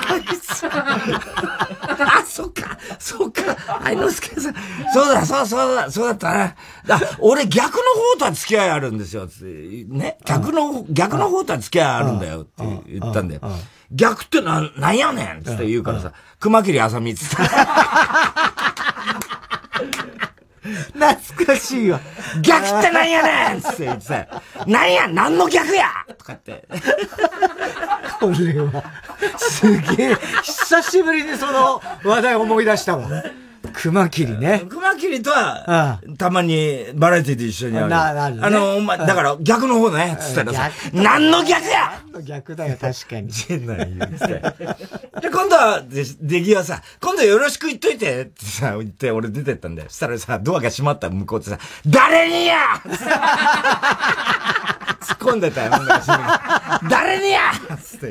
Speaker 2: あいつ。あ、そっか、そっか、愛之助さん。そうだ、そう、そうだ、そうだったな。だ俺逆の方とは付き合いあるんですよ。ね？逆の、逆の方とは付き合いあるんだよって言ったんだよ。逆ってな、なんやねんつって言うからさ、熊切あさみつって。
Speaker 1: 懐かしいわ。
Speaker 2: 逆ってなんやねんつって言ってさ、なんや何の逆やとかって。
Speaker 1: これは、すげえ、久しぶりにその話題思い出したわ。熊切ね。
Speaker 2: 熊切とは、たまにバラエティで一緒に会う。な、なる、ね、あの、お前、だから逆の方ね、つったらさ、何の逆や
Speaker 1: 何の逆だよ、確かに。
Speaker 2: 変な言うて。で、今度は、出来はさ、今度よろしく言っといてってさ、言って俺出てったんだよ。そしたらさ、ドアが閉まった向こうってさ、誰にや？突っ込んでたよ、誰にや？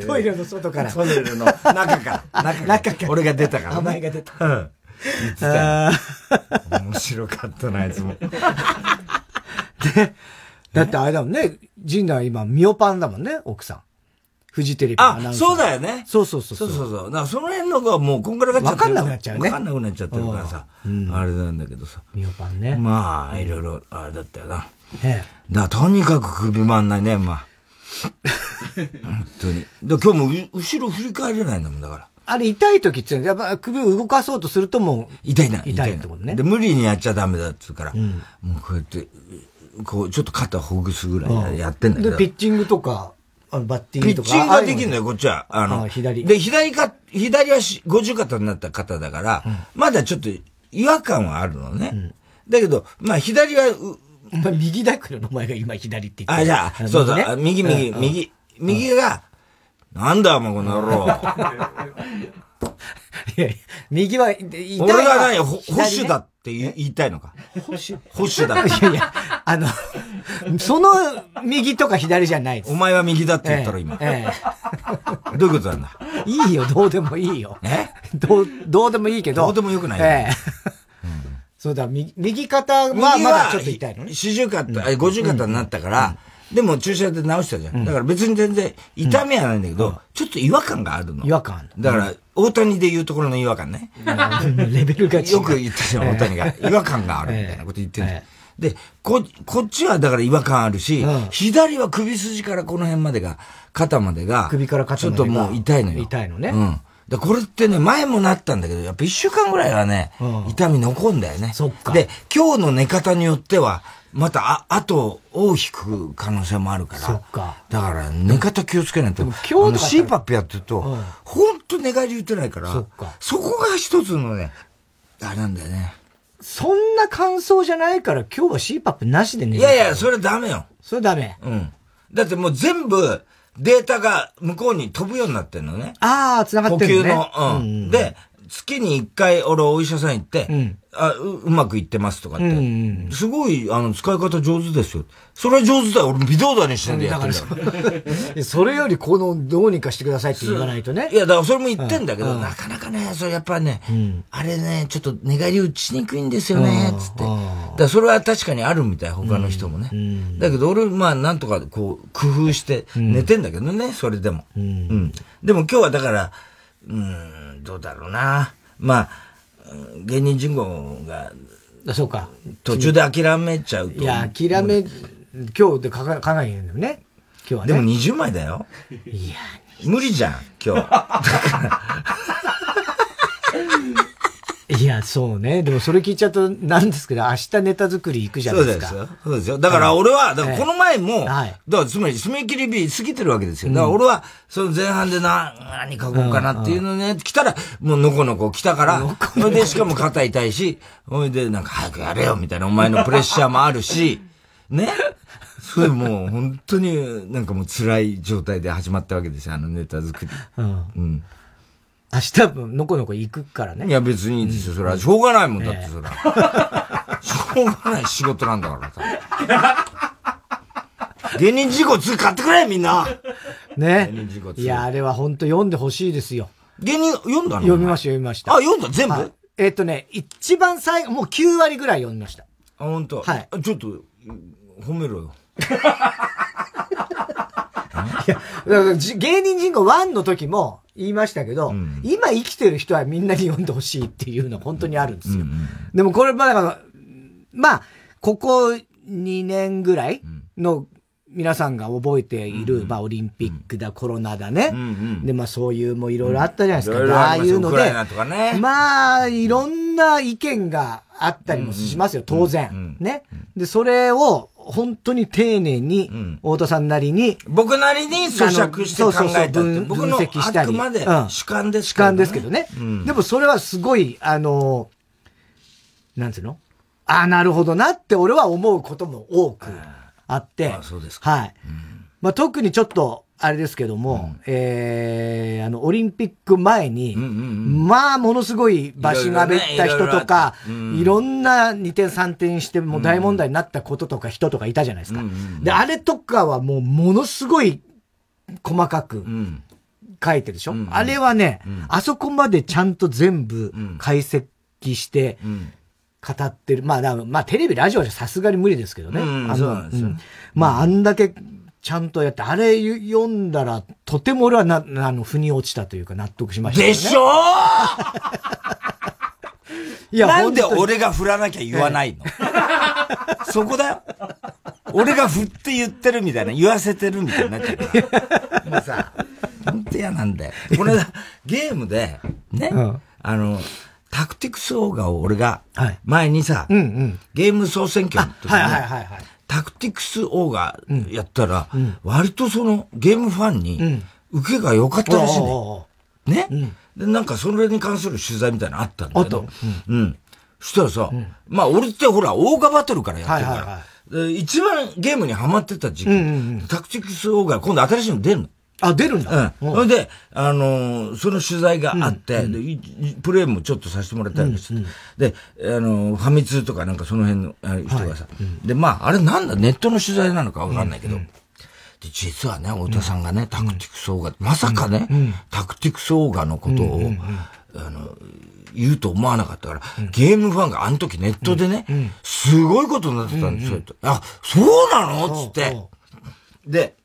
Speaker 1: トイレの外から。
Speaker 2: トイレの中から。中から。俺が出たから、
Speaker 1: ね。前が出た。うん。
Speaker 2: 言ってた 面白かったな、あいつも。
Speaker 1: で、だってあれだもんね、陣内今、ミオパンだもんね、奥さん。フジテレビ
Speaker 2: あ、そうだよね。
Speaker 1: そうそうそう。
Speaker 2: そうそうそう。だからその辺のがもうこんがらがっちゃって
Speaker 1: わかんなくなっちゃうね。
Speaker 2: わかんなくなっちゃってるからさ。あれなんだけどさ。
Speaker 1: ミオパンね。
Speaker 2: まあ、いろいろ、あれだったよな。ねだとにかく首回んないね、まあ。本当に。で今日も後ろ振り返れないんだもん、だから。
Speaker 1: あれ痛い時ってやっぱ首を動かそうとするともう。
Speaker 2: 痛いな。
Speaker 1: 痛いってことね。
Speaker 2: で、無理にやっちゃダメだっつうから、うん、もうこうやって、こう、ちょっと肩ほぐすぐらいやってんだけど。
Speaker 1: で、ピッチングとか、あのバッティングとか。
Speaker 2: ピッチングができるんだよ、こっちは。あの、
Speaker 1: あ左。
Speaker 2: で、左か、左は50肩になった肩だから、うん、まだちょっと違和感はあるのね。うん、だけど、まあ、左は、
Speaker 1: お前右だけど、お前が今左って言
Speaker 2: ってあ、じゃあ、そうそう、右、右、右、右が、なんだ、お前この野郎。
Speaker 1: いや右は、
Speaker 2: 俺が何、保守だって言いたいのか？
Speaker 1: 保守
Speaker 2: 保守だ。
Speaker 1: い やいや、あの、その右とか左じゃないです。
Speaker 2: お前は右だって言ったら今。ええ。どういうことなんだ？
Speaker 1: いいよ、どうでもいいよ。え？どう、どうでもいいけど。
Speaker 2: どうでもよくないよ。ええ。
Speaker 1: そうだ、右、右肩はまだちょっと痛いのね。
Speaker 2: 四十肩、五十肩になったから、でも注射で治したじゃん。だから別に全然痛みはないんだけど、ちょっと違和感があるの。
Speaker 1: 違和感
Speaker 2: だから、大谷で言うところの違和感ね。
Speaker 1: レベルが違う。
Speaker 2: よく言ったじゃん、大谷が。違和感があるみたいなこと言ってる。で、こ、こっちはだから違和感あるし、左は首筋からこの辺までが、肩までが、
Speaker 1: 首から肩
Speaker 2: までが。ちょっともう痛いのよ。
Speaker 1: 痛いのね。
Speaker 2: うん。で、これってね、前もなったんだけど、やっぱ一週間ぐらいはね、痛み残んだよね。
Speaker 1: そっか。
Speaker 2: で、今日の寝方によっては、また、あ、あと、尾を引く可能性もあるから。
Speaker 1: そっか。
Speaker 2: だから、寝方気をつけないと。今日の CPAP やってると、ほんと寝返り打てないから、そっか。そこが一つのね、あれなんだよね。
Speaker 1: そんな感想じゃないから、今日は CPAP なしで寝
Speaker 2: る。いやいや、それダメよ。
Speaker 1: それダメ。
Speaker 2: うん。だってもう全部、データが向こうに飛ぶようになってんのね。
Speaker 1: ああ、繋がってるね。呼吸
Speaker 2: の。うん。で、月に一回俺お医者さん行って、うん、あう、うまくいってますとかって、うんうん、すごい、あの、使い方上手ですよ。それは上手だよ。俺微動だにしてんでやって
Speaker 1: んだ それよりこの、どうにかしてくださいって言わないとね。
Speaker 2: いや、だからそれも言ってんだけど、うん、なかなかね、それやっぱね、うん、あれね、ちょっと寝返り打ちにくいんですよね、つって。だからそれは確かにあるみたい、他の人もね。だけど俺、まあ、なんとかこう、工夫して寝てんだけどね、それでも。うん。でも今日はだから、うん、どうだろうな。まあ、芸人人口が、
Speaker 1: そうか。
Speaker 2: 途中で諦めちゃうと。
Speaker 1: いや、諦め、今日で考え、考えへんのよね。今日は
Speaker 2: ね。でも20枚だよ。
Speaker 1: いや。
Speaker 2: 無理じゃん、今日。
Speaker 1: いや、そうね。でもそれ聞いちゃうと、なんですけど、明日ネタ作り行くじゃないですか。
Speaker 2: そうですよ。そうですよ。だから俺は、だからこの前も、はい、だからつまり締め切り日過ぎてるわけですよ。だから俺は、その前半でな、何書こうかなっていうのね、来たら、もうのこのこ来たから、それでしかも肩痛いし、ほいでなんか早くやれよみたいなお前のプレッシャーもあるし、ね。それもう本当になんかもう辛い状態で始まったわけですよ、あのネタ作り。うん。うん
Speaker 1: 明日分、のこのこ行くからね。
Speaker 2: いや、別にいいですよ。それはしょうがないもんだって、それは。しょうがない仕事なんだからさ。芸人事故2買ってくれ、みんな。
Speaker 1: ね。芸人事故2。いや、あれは本当読んでほしいですよ。
Speaker 2: 芸人読んだの？
Speaker 1: 読みました、読みました。
Speaker 2: あ、読んだ？全部？
Speaker 1: えっとね、一番最後、もう9割ぐらい読みました。
Speaker 2: あ、本当？
Speaker 1: はい。
Speaker 2: ちょっと、褒めろよ。
Speaker 1: 芸人人口1の時も言いましたけど、うん、今生きてる人はみんなに読んでほしいっていうのは本当にあるんですよ。うんうん、でもこれ、まあ、まあ、ここ2年ぐらいの皆さんが覚えている、うん、まあ、オリンピックだ、コロナだね。うんうん、で、まあ、そういうもいろいろあったじゃないですか。うん、ああいうので、ね、まあ、いろんな意見があったりもしますよ、当然。ね。で、それを、本当に丁寧に、太田さんなりに、
Speaker 2: 僕なりに咀嚼して考えた分分析したり。あくまで主観です
Speaker 1: けどね。主観ですけどね。でもそれはすごい、あの、なんつうの？ああ、なるほどなって俺は思うことも多くあって。
Speaker 2: あそうですか。
Speaker 1: はい。まあ特にちょっと、あれですけども、うん、えー、あの、オリンピック前に、うんうんうん、まあ、ものすごいバシがべった人とか、いろ、ねいろん。な2点3点しても大問題になったこととか人とかいたじゃないですか。うんうんうん、で、あれとかはもうものすごい細かく書いてるでしょ、うんうん、あれはね、うん、あそこまでちゃんと全部解析して、語ってる。まあ、まあ、テレビ、ラジオじゃさすがに無理ですけどね。
Speaker 2: うん、あの、うん、
Speaker 1: まあ、あんだけちゃんとやって、あれ読んだら、とても俺はな、あの、腑に落ちたというか納得しました、
Speaker 2: ね。でしょ？いや、なんで俺が振らなきゃ言わないの、そこだよ。俺が振って言ってるみたいな、言わせてるみたいになっちゃうから。もうさ、ほんと嫌なんだよ。これ、ゲームで、ね、うん、あの、タクティクスオーガを俺が、前にさ、はいうんうん、ゲーム総選挙の時に、はいはいはいはい、タクティクスオーガやったら、うん、割とそのゲームファンに受けが良かったらしいね。ね、うん、で、なんかそれに関する取材みたいなのあったんだけど、うん。そしたらさ、まあ俺ってほら、オーガバトルからやってるから、一番ゲームにハマってた時期、タクティクスオーガ今度新しいの出るの。
Speaker 1: あ、出るんだ。
Speaker 2: うん。それで、あのー、その取材があって、うん。うん、プレイもちょっとさせてもらったりして、うん。うん、で、あのー、ファミ通とかなんかその辺の人がさ、はい、で、まあ、あれなんだ、ネットの取材なのかわかんないけど、で実はね、太田さんがね、タクティクスオーガ、まさかね、タクティクスオーガのことを、あの、言うと思わなかったから、ゲームファンがあの時ネットでね、すごいことになってたんですよ。あ、そうなの？つって。で、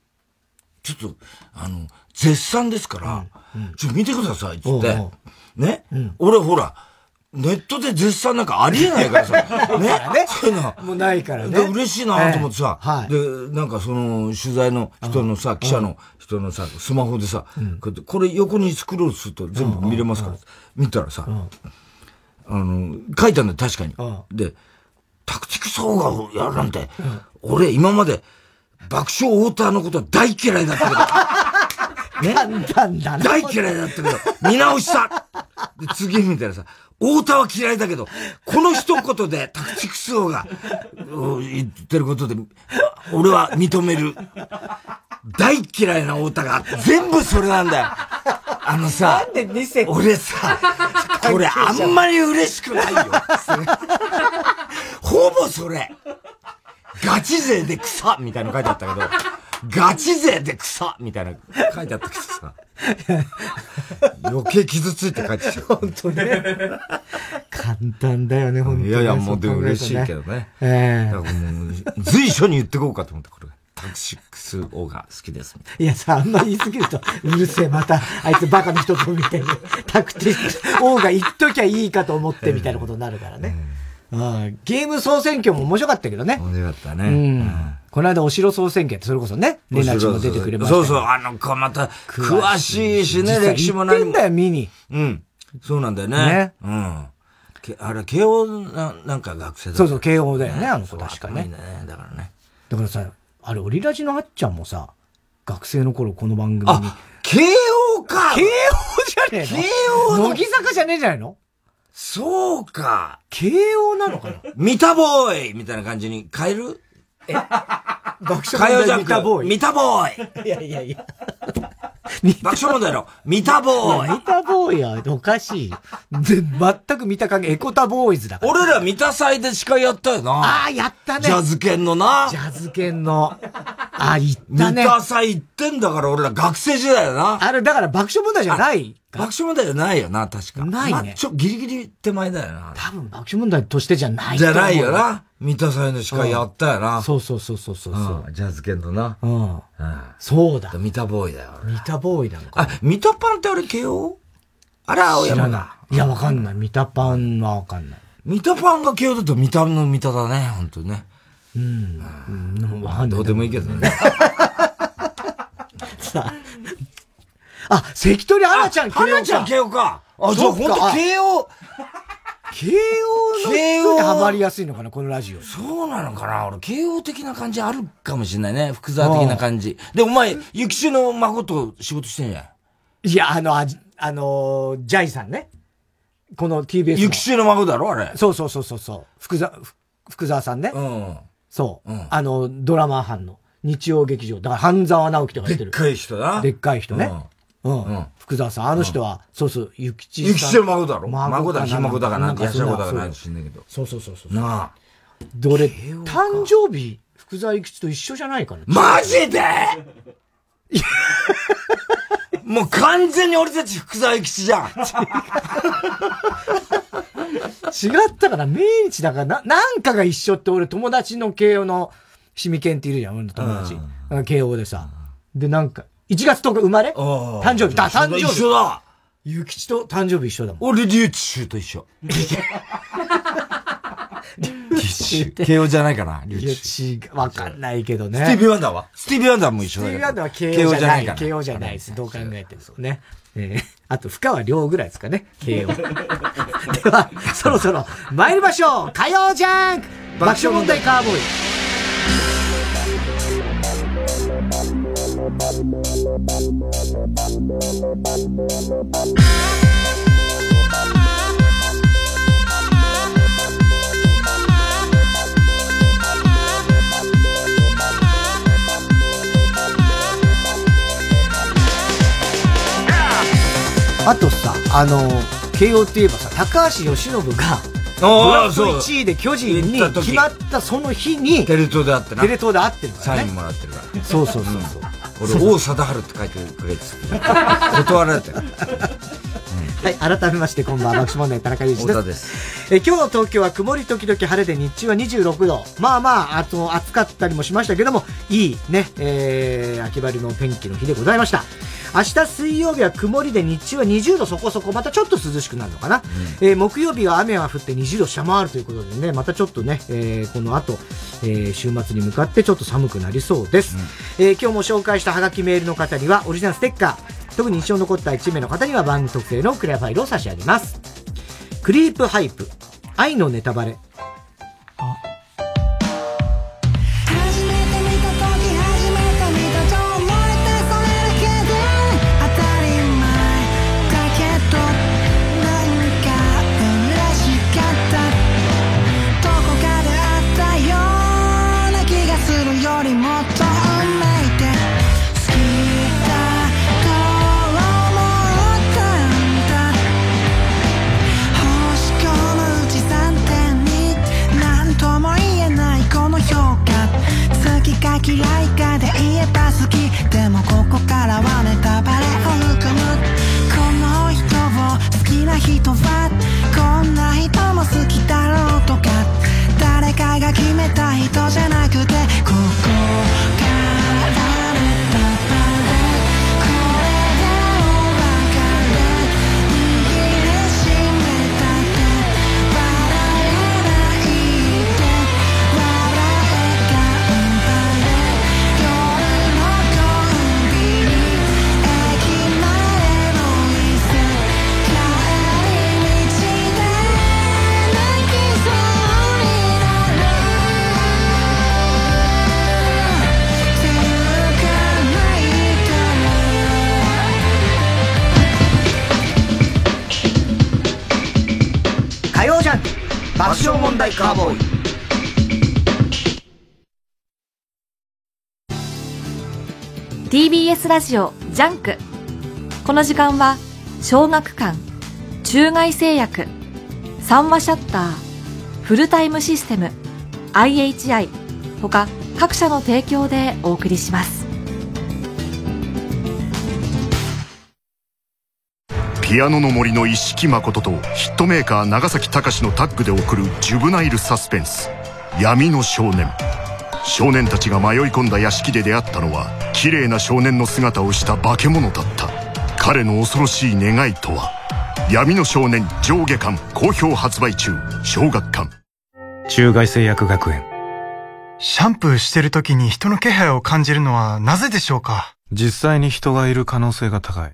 Speaker 2: ちょっと、あの、絶賛ですから、ちょっと見てください、つって。ね、俺ほら、ネットで絶賛なんかありえないからさ。ね。ね？
Speaker 1: そういうの。もうないからね。
Speaker 2: 嬉しいなと思ってさ、はい。で、なんかその、取材の人のさ、記者の人のさ、スマホでさ、これ横にスクロールすると全部見れますから、見たらさ、あの、書いたんだよ、確かに。で、タクティクスオーガをやるなんて、俺今まで、爆笑ウォーターのこと大嫌いだったけど。
Speaker 1: ね？
Speaker 2: 大嫌いだったけど、見直したで、次見たらさ、太田は嫌いだけど、この一言でタクチクスオが言ってることで、俺は認める。大嫌いな太田が全部それなんだよ。あのさ、俺さ、これあんまり嬉しくないよ。ほぼそれ。ガチ勢で草みたいなの書いてあったけど、ガチ勢で草みたいな書いてあったけどさ。余計傷ついて帰ってきた。
Speaker 1: 本当ね。簡単だよね、本当に。
Speaker 2: いやいや、もうでも嬉しいけどね。ええー。もう、随所に言ってこうかと思って、これ。タクシックスオーが好きです。
Speaker 1: いやさ、あんま言いすぎると、うるせえ、また、あいつバカの人とみたいに、タクティックスオーが言っときゃいいかと思ってみたいなことになるからね。ゲーム総選挙も面白かったけどね。
Speaker 2: 面白かったね。うん。
Speaker 1: この間お城総選挙ってそれこそね、レナチも出てくれました。
Speaker 2: そうそう、あの子また、詳しいしね、歴史も
Speaker 1: 何も。んだよ、見に。
Speaker 2: うん。そうなんだよね。ね。うん。あれ、慶応ななんか学生だ
Speaker 1: そうそう、慶応だよね、あの子確かね。ね、
Speaker 2: だからね。
Speaker 1: だからさ、あれ、オリラジのあっちゃんもさ、学生の頃この番組に。あ、
Speaker 2: 慶応か
Speaker 1: 慶応じゃねえの？慶応乃木坂じゃねえじゃないの？
Speaker 2: そうか。
Speaker 1: 慶応なのかな？
Speaker 2: ミタボーイみたいな感じに変える？え？
Speaker 1: 爆笑問題
Speaker 2: ミタボーイ？ミタボ
Speaker 1: ーイいやいやいや。
Speaker 2: 爆笑問題のミタボーイ。
Speaker 1: ミタボーイはおかしい。で、全く見た関係、エコタボーイズだから。
Speaker 2: 俺らミタ祭で司会やったよな。
Speaker 1: ああ、やったね。
Speaker 2: ジャズ犬のな。
Speaker 1: ジャズ犬の。ああ、行ったね。
Speaker 2: ミタ祭行ってんだから俺ら学生時代だな。
Speaker 1: あれ、だから爆笑問題じゃない
Speaker 2: 爆笑問題じゃないよな、確か。
Speaker 1: ないね。まあ、
Speaker 2: ちょ、ギリギリ手前だよな。
Speaker 1: 多分爆笑問題としてじゃない
Speaker 2: じゃないよな。三田祭の司会やったよな。
Speaker 1: うん、そうそうそうそうそう、
Speaker 2: うん、ジャズ犬のな。
Speaker 1: うん。うん、そうだ。
Speaker 2: 三田ボーイだよ。
Speaker 1: 三田ボーイなのか。
Speaker 2: あ、三田パンってあれ慶応あら、青山だ。
Speaker 1: いや、わかんない。三田パンはわかんない。
Speaker 2: 三田パンが慶応だと三田の三田だね、ほんとね。
Speaker 1: うん。うん、わかんない。
Speaker 2: どうでもいいけどね。
Speaker 1: さあ。あ、関取花ちゃん
Speaker 2: 慶応か。花ちゃん慶応か。あ、じゃあほんと慶応。
Speaker 1: 慶応の人にハマりやすいのかな、このラジオ。
Speaker 2: そうなのかな俺、慶応的な感じあるかもしれないね。福沢的な感じ。で、お前、雪中の孫と仕事してんじゃん。
Speaker 1: いや、あの、あ、あのジャイさんね。この TBS
Speaker 2: の。雪中の孫だろあれ。
Speaker 1: そうそうそうそうそう。福沢、福沢さんね。うん。そう。うん、あの、ドラマ班の。日曜劇場。だから、半沢直樹とか
Speaker 2: やってる。でっかい人だ。
Speaker 1: でっかい人ね。うん。うん。福沢さん。あの人は、そうそう、ゆきち
Speaker 2: さん。ゆきちの孫だろ孫だ、ひ孫だかなんか、やしゃ子だかなんか知んないけど。
Speaker 1: そうそうそうそう。なあ。どれ、誕生日、福沢諭吉と一緒じゃないかな。
Speaker 2: マジで？もう完全に俺たち福沢諭吉じゃん。
Speaker 1: 違ったから、命日だからな、なんかが一緒って俺友達の慶応のしみけんっているじゃん、俺の友達。慶応でさ。で、なんか、1月10日生まれ？誕生日。だ、誕生日。
Speaker 2: 一緒だ
Speaker 1: ゆきちと誕生日一緒だもん。
Speaker 2: 俺、リュウチシュと一緒。慶応じゃないかな、
Speaker 1: リュウチュわかんないけどね。
Speaker 2: スティービー・ワンダーは？スティービー・ワンダーも一緒だ。
Speaker 1: スティービー・ワンダーは慶応じゃない。慶応じゃないです。どう考えてもね。えー、あと、深川亮ぐらいですかね。慶応。では、そろそろ参りましょう火曜ジャンク爆笑問題カーボーイあとさ、あの、慶応って言えばさ、高橋由伸が、ドラフト1位で巨人に決まったその日に、
Speaker 2: テレ東で会ってな。
Speaker 1: テレ東で会ってる
Speaker 2: からね。サインもらってるか
Speaker 1: ら。そうそうそう
Speaker 2: そう。俺、王貞治って書いてくれって断られてる。
Speaker 1: はい、改めましてこんばんは、爆笑問題田中裕二
Speaker 2: です。
Speaker 1: え今日の東京は曇り時々晴れで日中は26度。まあまあ、あと暑かったりもしましたけども、いいね、えー、秋晴れの天気の日でございました。明日水曜日は曇りで日中は20度そこそこ、またちょっと涼しくなるのかな。うん、えー、木曜日は雨が降って20度下回るということでね、またちょっとね、えー、この後、えー、週末に向かってちょっと寒くなりそうです。うん、えー、今日も紹介したハガキメールの方にはオリジナルステッカー、特に印象に残った1名の方には番組特製のクリアファイルを差し上げます。クリープハイプ、愛のネタバレ。大カーボーイ。
Speaker 3: TBS ラジオジャンク。この時間は小学館中外製薬三和シャッターフルタイムシステム IHI 他各社の提供でお送りします。
Speaker 4: ピアノの森の一色誠とヒットメーカー長崎隆のタッグで送るジュブナイルサスペンス。闇の少年。少年たちが迷い込んだ屋敷で出会ったのは綺麗な少年の姿をした化け物だった。彼の恐ろしい願いとは。闇の少年上下巻好評発売中。小学館
Speaker 5: 中外製薬学園。
Speaker 6: シャンプーしてる時に人の気配を感じるのはなぜでしょうか？
Speaker 5: 実際に人がいる可能性が高い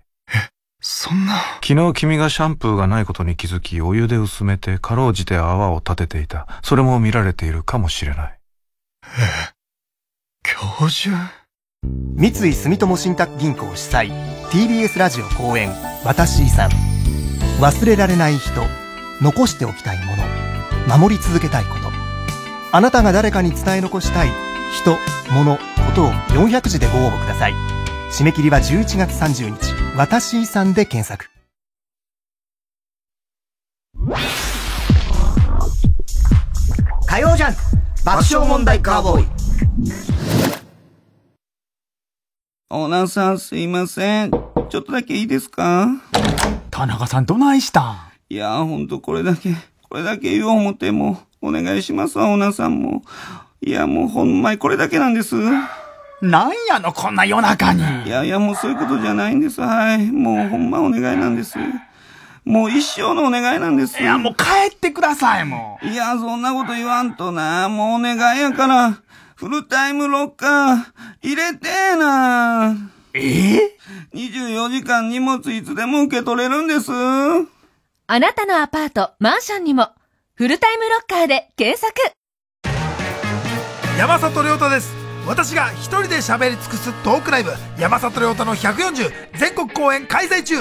Speaker 6: そんな。
Speaker 5: 昨日君がシャンプーがないことに気づき、お湯で薄めて、かろうじて泡を立てていた。それも見られているかもしれない。
Speaker 6: ええ。教授？
Speaker 7: 三井住友信託銀行主催、TBS ラジオ公演、私遺産。忘れられない人、残しておきたいもの、守り続けたいこと。あなたが誰かに伝え残したい人、物、ことを400字でご応募ください。締め切りは11月30日、私遺産で検索。
Speaker 1: 火曜ジャン爆笑問題カーボーイ。
Speaker 8: オーナーさんすいません。ちょっとだけいいですか？
Speaker 9: 田中さんどないしたん？
Speaker 8: いやほんとこれだけ、これだけ言おう思っても、お願いしますわ、オーナーさんも。いや、もうほんまにこれだけなんです。
Speaker 9: なんやの、こんな夜中に。
Speaker 8: いやいや、もうそういうことじゃないんです。はい。もうほんまお願いなんです。もう一生のお願いなんです。
Speaker 9: いや、もう帰ってください、も
Speaker 8: う。いや、そんなこと言わんとな。もうお願いやから、フルタイムロッカー、入れてーな。
Speaker 9: え？え
Speaker 8: ー、?24 時間荷物いつでも受け取れるんです。
Speaker 3: あなたのアパート、マンションにも、フルタイムロッカーで検索
Speaker 10: 山里亮太です私が一人で喋り尽くすトークライブ山里亮太の140全国公演開催中。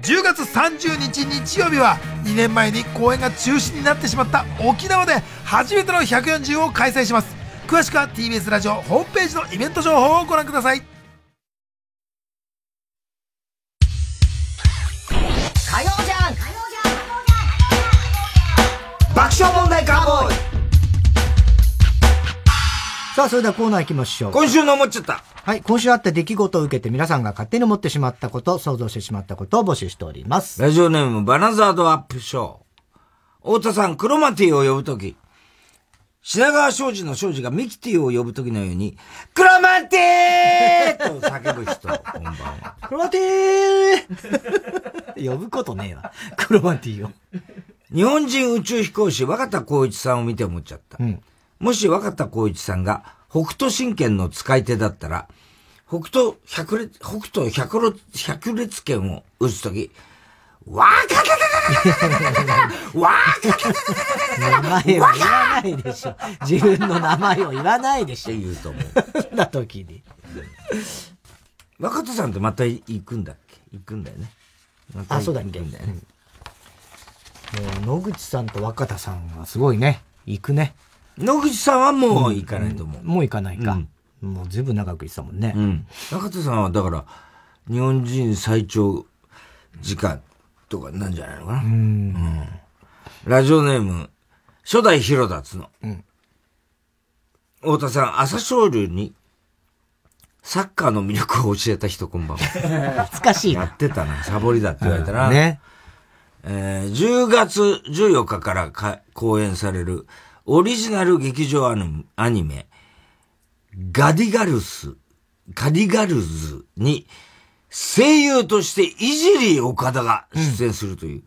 Speaker 10: 10月30日日曜日は2年前に公演が中止になってしまった沖縄で初めての140を開催します。詳しくは TBS ラジオホームページのイベント情報をご覧ください。
Speaker 1: 火曜じゃん。爆笑問題カーボーイさあ、それではコーナー行きましょう。
Speaker 2: 今週の思っちゃった。
Speaker 1: はい。今週あった出来事を受けて皆さんが勝手に思ってしまったこと、想像してしまったことを募集しております。
Speaker 2: ラジオネーム、バナザードアップショー。太田さん、クロマティを呼ぶとき、品川庄司の庄司がミキティを呼ぶときのように、クロマティーと叫ぶ人、こんばんは。
Speaker 1: クロマティー呼ぶことねえわ。クロマティーを。
Speaker 2: 日本人宇宙飛行士若田光一さんを見て思っちゃった。うん、もし若田光一さんが北斗神拳の使い手だったら、北斗百列、北斗百列、百列拳を打つとき、わーかたわーか
Speaker 1: た名前を言わないでしょ。自分の名前を言わないでしょ。
Speaker 2: 言うと思
Speaker 1: う。な時に。
Speaker 2: 若田さんってまた行くんだっけ行くんだよね。
Speaker 1: あ、そうだっけ。行くんだよね。もう野口さんと若田さんはすごいね。行くね。
Speaker 2: 野口さんはもう行かないと思う。
Speaker 1: うん、もう行かないか。うん、もう全部長く行ってたもんね。う
Speaker 2: ん。中田さんはだから、日本人最長時間とかなんじゃないのかな。うん,、うん。ラジオネーム、初代広田つの。うん。太田さん、朝青龍にサッカーの魅力を教えた人こんばんは。
Speaker 1: 懐かしい
Speaker 2: やってたな。サボりだって言われたら。ね。えー、10月14日からか公演されるオリジナル劇場アニメ、ガディガルス、ガディガルズに声優としていじり岡田が出演するという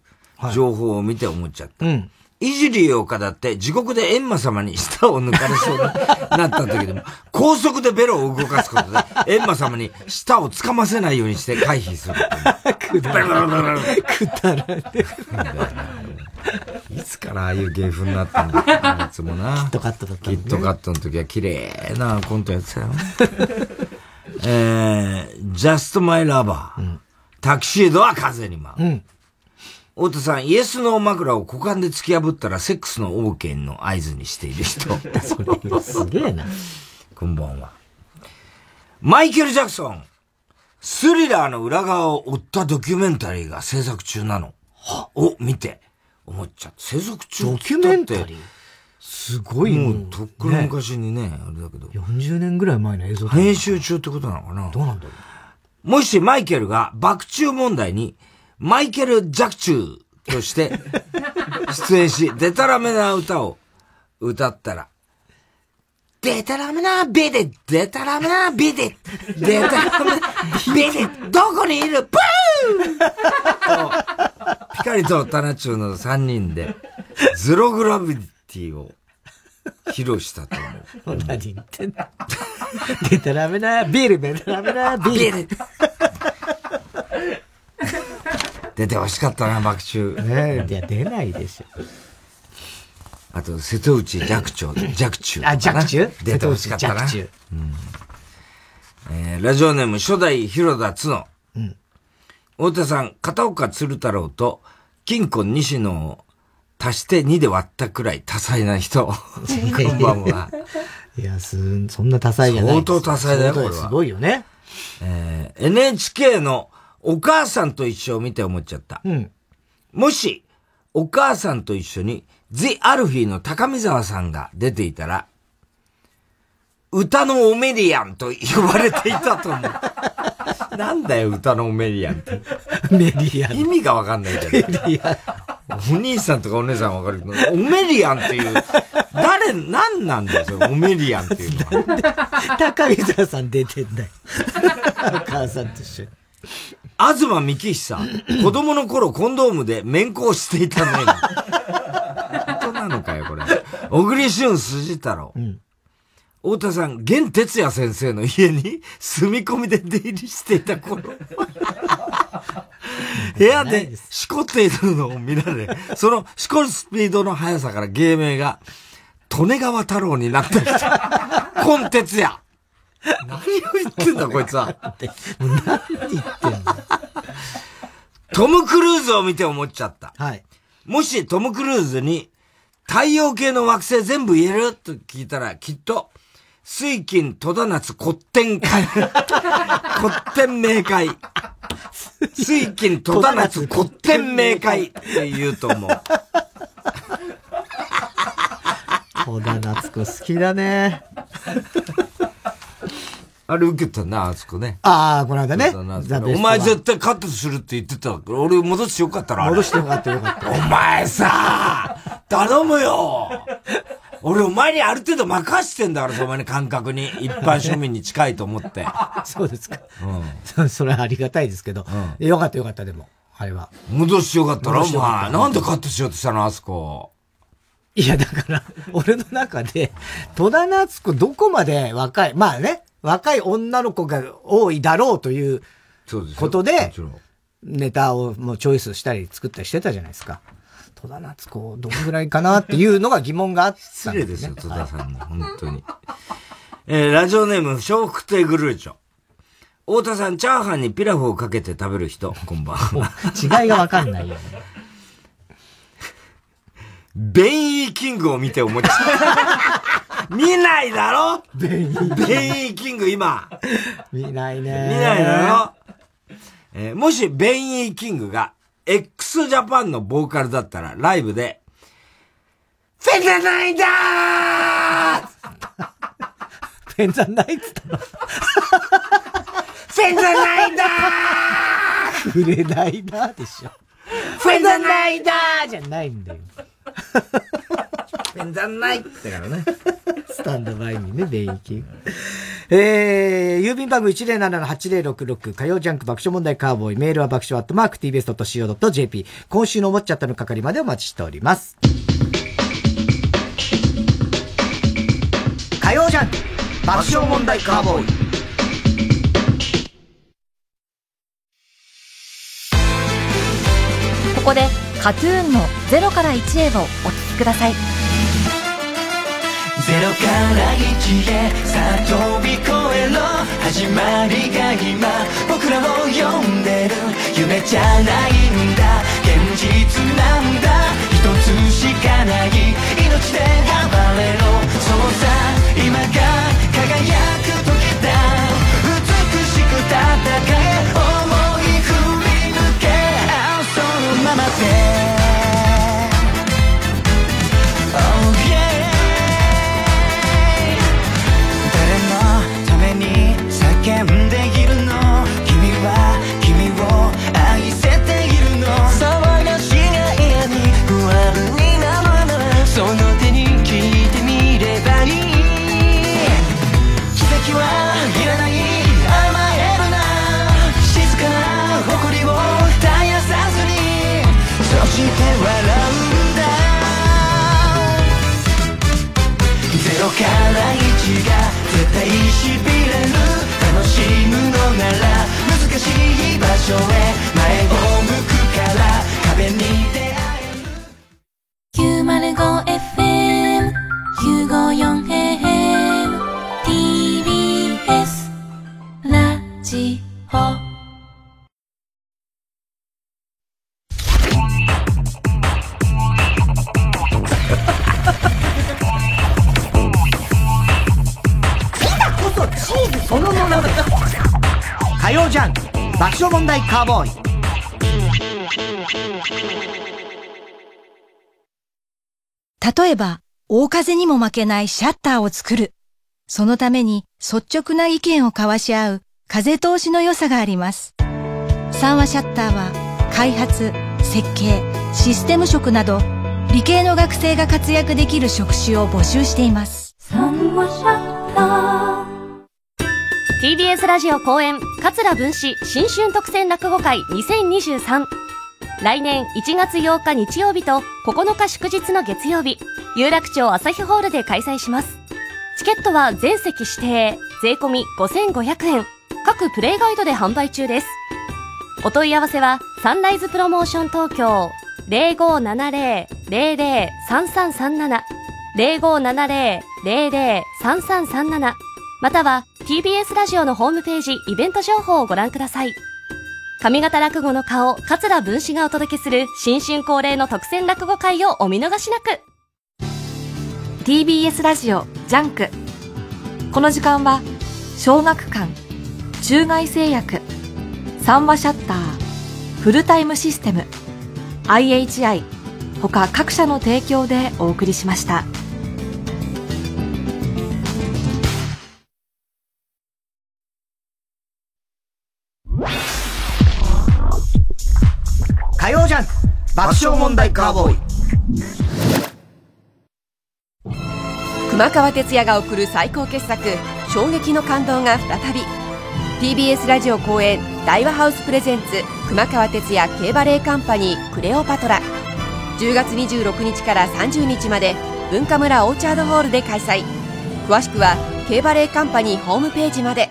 Speaker 2: 情報を見て思っちゃった。うん、いじり岡田って地獄で閻魔様に舌を抜かれそうに なった時でも、高速でベロを動かすことで、閻魔様に舌を掴ませないようにして回避する。くだらない。くだらない。いつからああいう芸風になったんだいつもな。
Speaker 1: キットカットだった、
Speaker 2: ね、キットカットの時は綺麗なコントやってたよ。えー、Just My Lover、うん、タキシードは風に舞う。うん太田さん、イエスの枕を股間で突き破ったらセックスの OK の合図にしている人。
Speaker 1: すげえな。
Speaker 2: こんばんは。マイケル・ジャクソン、スリラーの裏側を追ったドキュメンタリーが制作中なの。はを見て、思っちゃって。制作中
Speaker 1: ドキュメンタリー？すごい
Speaker 2: もう、とっくの昔にね、あれだけど。
Speaker 1: 40年ぐらい前の映像
Speaker 2: 編集中ってことなのかな
Speaker 1: どうなんだろ
Speaker 2: う。もしマイケルが爆中問題に、マイケル・ジャクチューとして 出演し、デタラメな歌を歌ったら、デタラメなビデデタラメなビデデタラメなビデどこにいる？ブーピカリとタナチューの3人で、ゼログラビティを披露したと思
Speaker 1: う。何言ってんだ。デタラメなビール、デタラメなビール。
Speaker 2: 出てほしかったな、爆中。
Speaker 1: ねいや、出ないでしょ。
Speaker 2: あと、瀬戸内寂聴、寂中。
Speaker 1: あ、寂中？
Speaker 2: 出てほしかったな。うん、えー、ラジオネーム初代広田つの。うん。太田さん、片岡鶴太郎と金庫西野を足して2で割ったくらい多彩な人。こんばんは。
Speaker 1: いや、す、そんな多彩じゃない
Speaker 2: 相当多彩だよ、これは。
Speaker 1: すごいよね。
Speaker 2: えー、NHK のお母さんと一緒を見て思っちゃった。うん。もし、お母さんと一緒に、ジ・アルフィーの高見沢さんが出ていたら、歌のオメリアンと呼ばれていたと思う。なんだよ、歌のオメリアンって。
Speaker 1: メリアン。
Speaker 2: 意味がわかんないけど。メリアン。お兄さんとかお姉さんわかるけど、オメリアンっていう、誰誰、何なんだよ、それ、オメリアンっていうの
Speaker 1: は。高見沢さん出てんだよ。お母さんと一緒に。
Speaker 2: 東幹久、子供の頃コンドームで面交していたね。本当なのかよ、これ。小栗旬筋太郎。うん太田さん、玄哲也先生の家に住み込みで出入りしていた頃。部屋でしこっているのを見られ、そのしこるスピードの速さから芸名が、利根川太郎になった人。コン哲也。何を言ってんだ、こいつは。
Speaker 1: 何言ってんだ。
Speaker 2: トム・クルーズを見て思っちゃった。
Speaker 1: はい。
Speaker 2: もしトム・クルーズに、太陽系の惑星全部言えると聞いたら、きっと、水金戸田夏古典会。古典明会。水金戸田夏古典明会って言うと思う。
Speaker 1: 戸田夏子好きだね。
Speaker 2: あれ受けたな、あそこね。
Speaker 1: ああ、この間ね。
Speaker 2: お前絶対カットするって言ってた俺戻してよかったら。
Speaker 1: 戻してよかったよかった。
Speaker 2: お前さ頼むよ俺お前にある程度任してんだから、その感覚に。一般庶民に近いと思って。
Speaker 1: そうですか。うん。それはありがたいですけど。うん、よかったよかった、でも。あれは。
Speaker 2: 戻してよかったら、お前。なんでカットしようとしたの、あそこ。
Speaker 1: いや、だから、俺の中で、戸田夏子どこまで若い、まあね、若い女の子が多いだろうということで、ネタをもうチョイスしたり作ったりしてたじゃないですか。戸田夏子、どんぐらいかなっていうのが疑問があった、ね、
Speaker 2: 失礼ですよ、戸田さんに、はい、本当に。えー、ラジオネーム、笑福亭グルーチョ。太田さん、チャーハンにピラフをかけて食べる人、こんばんは。
Speaker 1: 違いがわかんないよね。
Speaker 2: ベンイーキングを見て思っちゃった。見ないだろ？
Speaker 1: ベンイー
Speaker 2: ベンイーキング今。
Speaker 1: 見ないね。
Speaker 2: 見ないだろ？えー、もしベンイーキングが x ジャパンのボーカルだったらライブで、フェザナイダ
Speaker 1: ーフェザナイっつったのフ
Speaker 2: ェザナイダ
Speaker 1: ーフレナイダーでしょ。
Speaker 2: フェザナイダー
Speaker 1: じゃないんだよ。
Speaker 2: ペンザンないってからね。
Speaker 1: スタンドバイにね、電気。えー、郵便番号107-8066火曜ジャンク爆笑問題カーボーイメールは爆笑アットマーク tbs.co.jp 今週の思っちゃったの係までお待ちしております。火曜ジャンク爆笑問題カーボーイ
Speaker 3: ここでカトゥーンの0から1へをお聴きください。
Speaker 11: ゼロから一へさあ飛び越えろ。始まりが今。僕らを呼んでる。夢じゃないんだ。現実なんだ。一つしかない。命で暴れろ。そうさ今が輝く。の所へ前を向くから壁に出会
Speaker 12: え 905FM 954AM TBS ラジオ。
Speaker 1: 火曜ジャン爆笑問題カーボーイ
Speaker 13: 例えば、大風にも負けないシャッターを作る。そのために率直な意見を交わし合う風通しの良さがあります。三話シャッターは開発、設計、システム職など理系の学生が活躍できる職種を募集しています。
Speaker 14: TBS ラジオ公演桂文史新春特選落語会2023来年1月8日日曜日と9日祝日の月曜日有楽町朝日ホールで開催します。チケットは全席指定税込5500円。各プレイガイドで販売中です。お問い合わせはサンライズプロモーション東京0570-003337 0570-003337または TBS ラジオのホームページイベント情報をご覧ください。上方落語の顔、桂文枝がお届けする新春恒例の特選落語会をお見逃しなく。
Speaker 3: TBS ラジオジャンクこの時間は小学館中外製薬三和シャッターフルタイムシステム IHI 他各社の提供でお送りしました。
Speaker 1: 笑問題カーボーイ。
Speaker 15: 熊川哲也が送る最高傑作衝撃の感動が再び。TBS ラジオ公演大和ハウスプレゼンツ熊川哲也競馬レーカンパニークレオパトラ。10月26日から30日まで文化村オーチャードホールで開催。詳しくは競馬レーカンパニーホームページまで。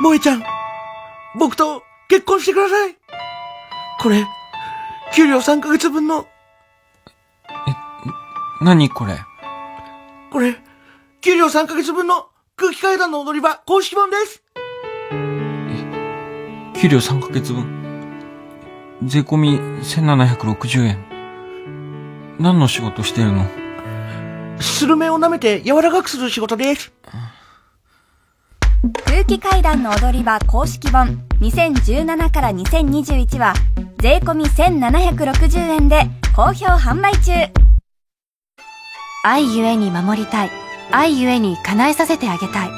Speaker 16: 萌えちゃん、僕と結婚してください。これ、給料3ヶ月分の、
Speaker 17: 何これ？
Speaker 16: これ、給料3ヶ月分の空気階段の踊り場公式本です。
Speaker 17: 給料3ヶ月分？税込み1760円。何の仕事してるの？
Speaker 16: スルメを舐めて柔らかくする仕事です。
Speaker 18: 空気階段の踊り場公式本2017から2021は税込み1760円で好評販売中
Speaker 14: 愛ゆえに守りたい。愛ゆえに叶えさせてあげたい。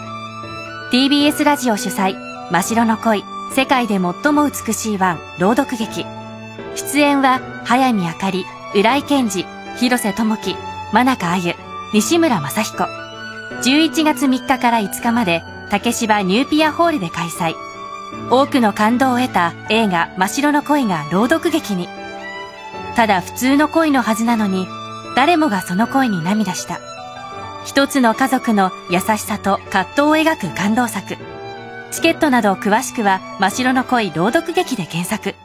Speaker 14: TBS ラジオ主催、真白の恋、世界で最も美しいワン、朗読劇。出演は、早見あかり、浦井健二、広瀬智樹、真中あゆ、西村雅彦。11月3日から5日まで、竹芝ニューピアホールで開催。多くの感動を得た映画真白の恋が朗読劇に。ただ普通の恋のはずなのに、誰もがその恋に涙した。一つの家族の優しさと葛藤を描く感動作。チケットなど詳しくは、真っ白の恋朗読劇で検索。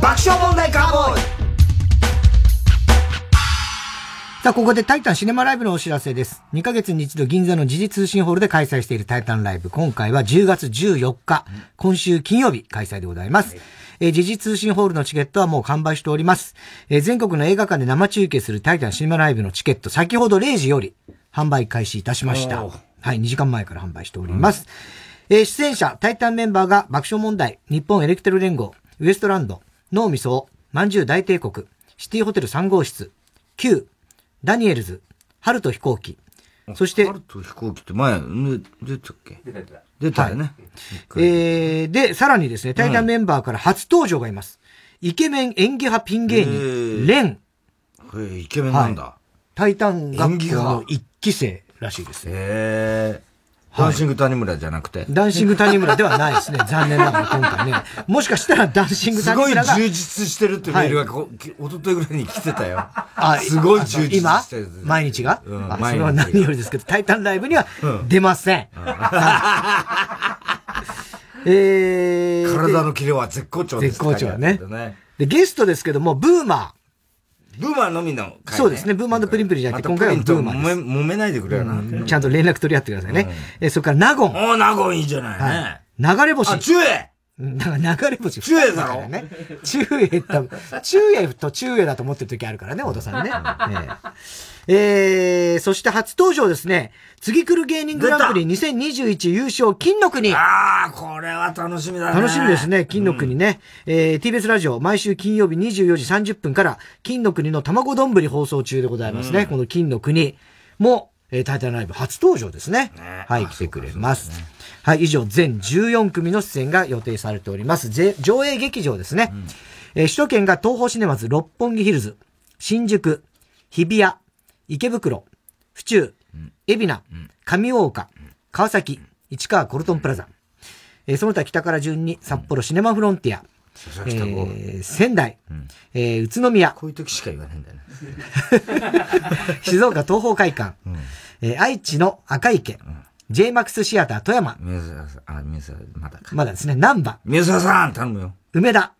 Speaker 1: 爆笑問題カーボーイさあ、ここでタイタンシネマライブのお知らせです。2ヶ月に一度銀座の時事通信ホールで開催しているタイタンライブ。今回は10月14日、今週金曜日開催でございます。えー時事通信ホールのチケットはもう完売しております。えー全国の映画館で生中継するタイタンシネマライブのチケット、先ほど0時より販売開始いたしました。はい、2時間前から販売しております。えー出演者、タイタンメンバーが爆笑問題、日本エレクテル連合、ウエストランド、脳みそ、まんじゅう大帝国、シティホテル3号室、Q、ダニエルズ、春と飛行機、そして、
Speaker 2: 春と飛行機って前、ね出たっけ？出た出たよね。
Speaker 1: えー、で、さらにですね、タイタンメンバーから初登場がいます。イケメン演技派ピン芸人、レン。
Speaker 2: これイケメンなんだ。
Speaker 1: タイタン学校の
Speaker 2: 派
Speaker 1: 一期生らしいです。
Speaker 2: へえ。ダンシング谷村じゃなくて。
Speaker 1: ダンシング谷村ではないですね。残念ながら今回ね。もしかしたらダンシング
Speaker 2: すごい
Speaker 1: 谷村が。
Speaker 2: 充実してるってメールがこ、き一昨日ぐらいに来てたよ。
Speaker 1: あ
Speaker 2: すごい充実
Speaker 1: 今
Speaker 2: してる。
Speaker 1: 毎日が、
Speaker 2: うん
Speaker 1: あそれは何よりですけど、タイタンライブには出ません。えー、
Speaker 2: 体のキレは絶好調です
Speaker 1: 絶好調
Speaker 2: だね
Speaker 1: で、ゲストですけども、ブーマ
Speaker 2: ブーマーのみの回ね
Speaker 1: ー。そうですね、ブーマープリンプリンじゃなくて、今回はブーマーです。
Speaker 2: 揉め揉めないでくれよな。
Speaker 1: うんちゃんと連絡取り合ってくださいね。えーそれから、ナゴン。
Speaker 2: おーナゴンいいじゃない
Speaker 1: はい流れ星。
Speaker 2: あ中英
Speaker 1: だから流れ星。
Speaker 2: 中英だろ？
Speaker 1: ね。中英と、中英と中英だと思ってる時あるからね、小田さんね。えええーそして初登場ですね。次来る芸人グランプリ2021優勝、金の国。
Speaker 2: ああ、これは楽しみだね。
Speaker 1: 楽しみですね、金の国ね。えー TBS ラジオ、毎週金曜日24時30分から、金の国の卵丼放送中でございますね。この金の国も、えー、タイタンライブ初登場ですね。ねはい、来てくれます。ね、はい、以上全14組の出演が予定されております。上映劇場ですね。うん、えー、首都圏が東宝シネマズ六本木ヒルズ、新宿、日比谷、池袋、府中、海老名、上大岡、川崎、市川コルトンプラザ。えー、その他北から順に札幌シネマフロンティア、えー、仙台、うん、えー、宇都宮。
Speaker 2: こういう時しか言わないんだよね。
Speaker 1: 静岡東方会館、うん、えー、愛知の赤池、うん、JMAX シアター富山。
Speaker 2: 宮沢さん、あ、宮沢、まだか。
Speaker 1: まだですね、南波。
Speaker 2: 宮沢さん頼むよ。
Speaker 1: 梅田。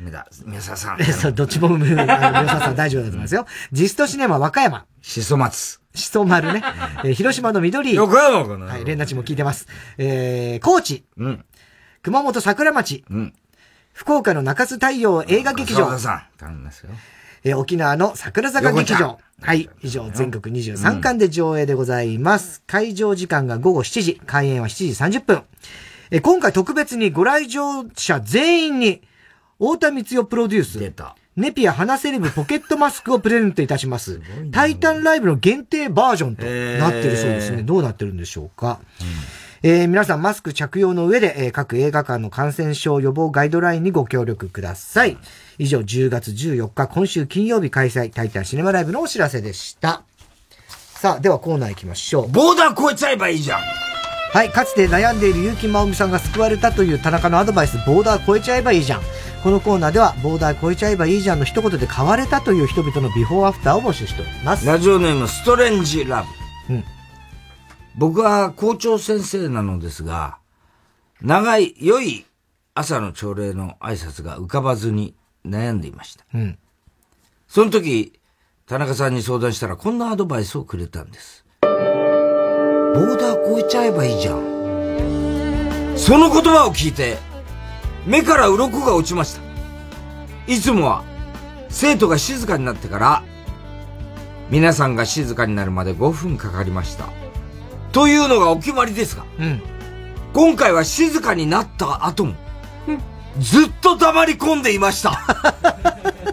Speaker 2: 梅田、宮沢さん。
Speaker 1: そう、どっちも梅沢さん大丈夫だと思いますよ。ジストシネマ和歌山。
Speaker 2: しそ松。
Speaker 1: しそ丸ね。えー、広島の緑。
Speaker 2: 横山かな
Speaker 1: はい、連打ちも聞いてます。えー、高知。うん。熊本桜町。うん。福岡の中津太陽映画劇場。
Speaker 2: さん、頼みますよ。
Speaker 1: えー、沖縄の桜坂劇場。はい。以上、全国23巻で上映でございます。うん、会場時間が午後7時、開演は7時30分。えー、今回特別にご来場者全員に、太田光代プロデュース。
Speaker 2: 出た。
Speaker 1: ネピア花セレブポケットマスクをプレゼントいたします。すタイタンライブの限定バージョンとなってるそうですね。どうなってるんでしょうか。うんえー、皆さんマスク着用の上で、えー、各映画館の感染症予防ガイドラインにご協力ください。以上、10月14日、今週金曜日開催、タイタンシネマライブのお知らせでした。さあ、ではコーナー行きましょう。
Speaker 2: ボーダー超えちゃえばいいじゃん
Speaker 1: はい、かつて悩んでいる結城真美さんが救われたという田中のアドバイス、ボーダー超えちゃえばいいじゃん。このコーナーでは、ボーダー超えちゃえばいいじゃんの一言で変われたという人々のビフォーアフターを募集しております。
Speaker 2: ラジオネーム、ストレンジラブ。うん。僕は校長先生なのですが、長い、良い朝の朝礼の挨拶が浮かばずに悩んでいました。うん。その時、田中さんに相談したらこんなアドバイスをくれたんです。ボーダー越えちゃえばいいじゃん。その言葉を聞いて、目から鱗が落ちました。いつもは、生徒が静かになってから、皆さんが静かになるまで5分かかりました。というのがお決まりですが、うん、今回は静かになった後も、うん、ずっと黙り込んでいました。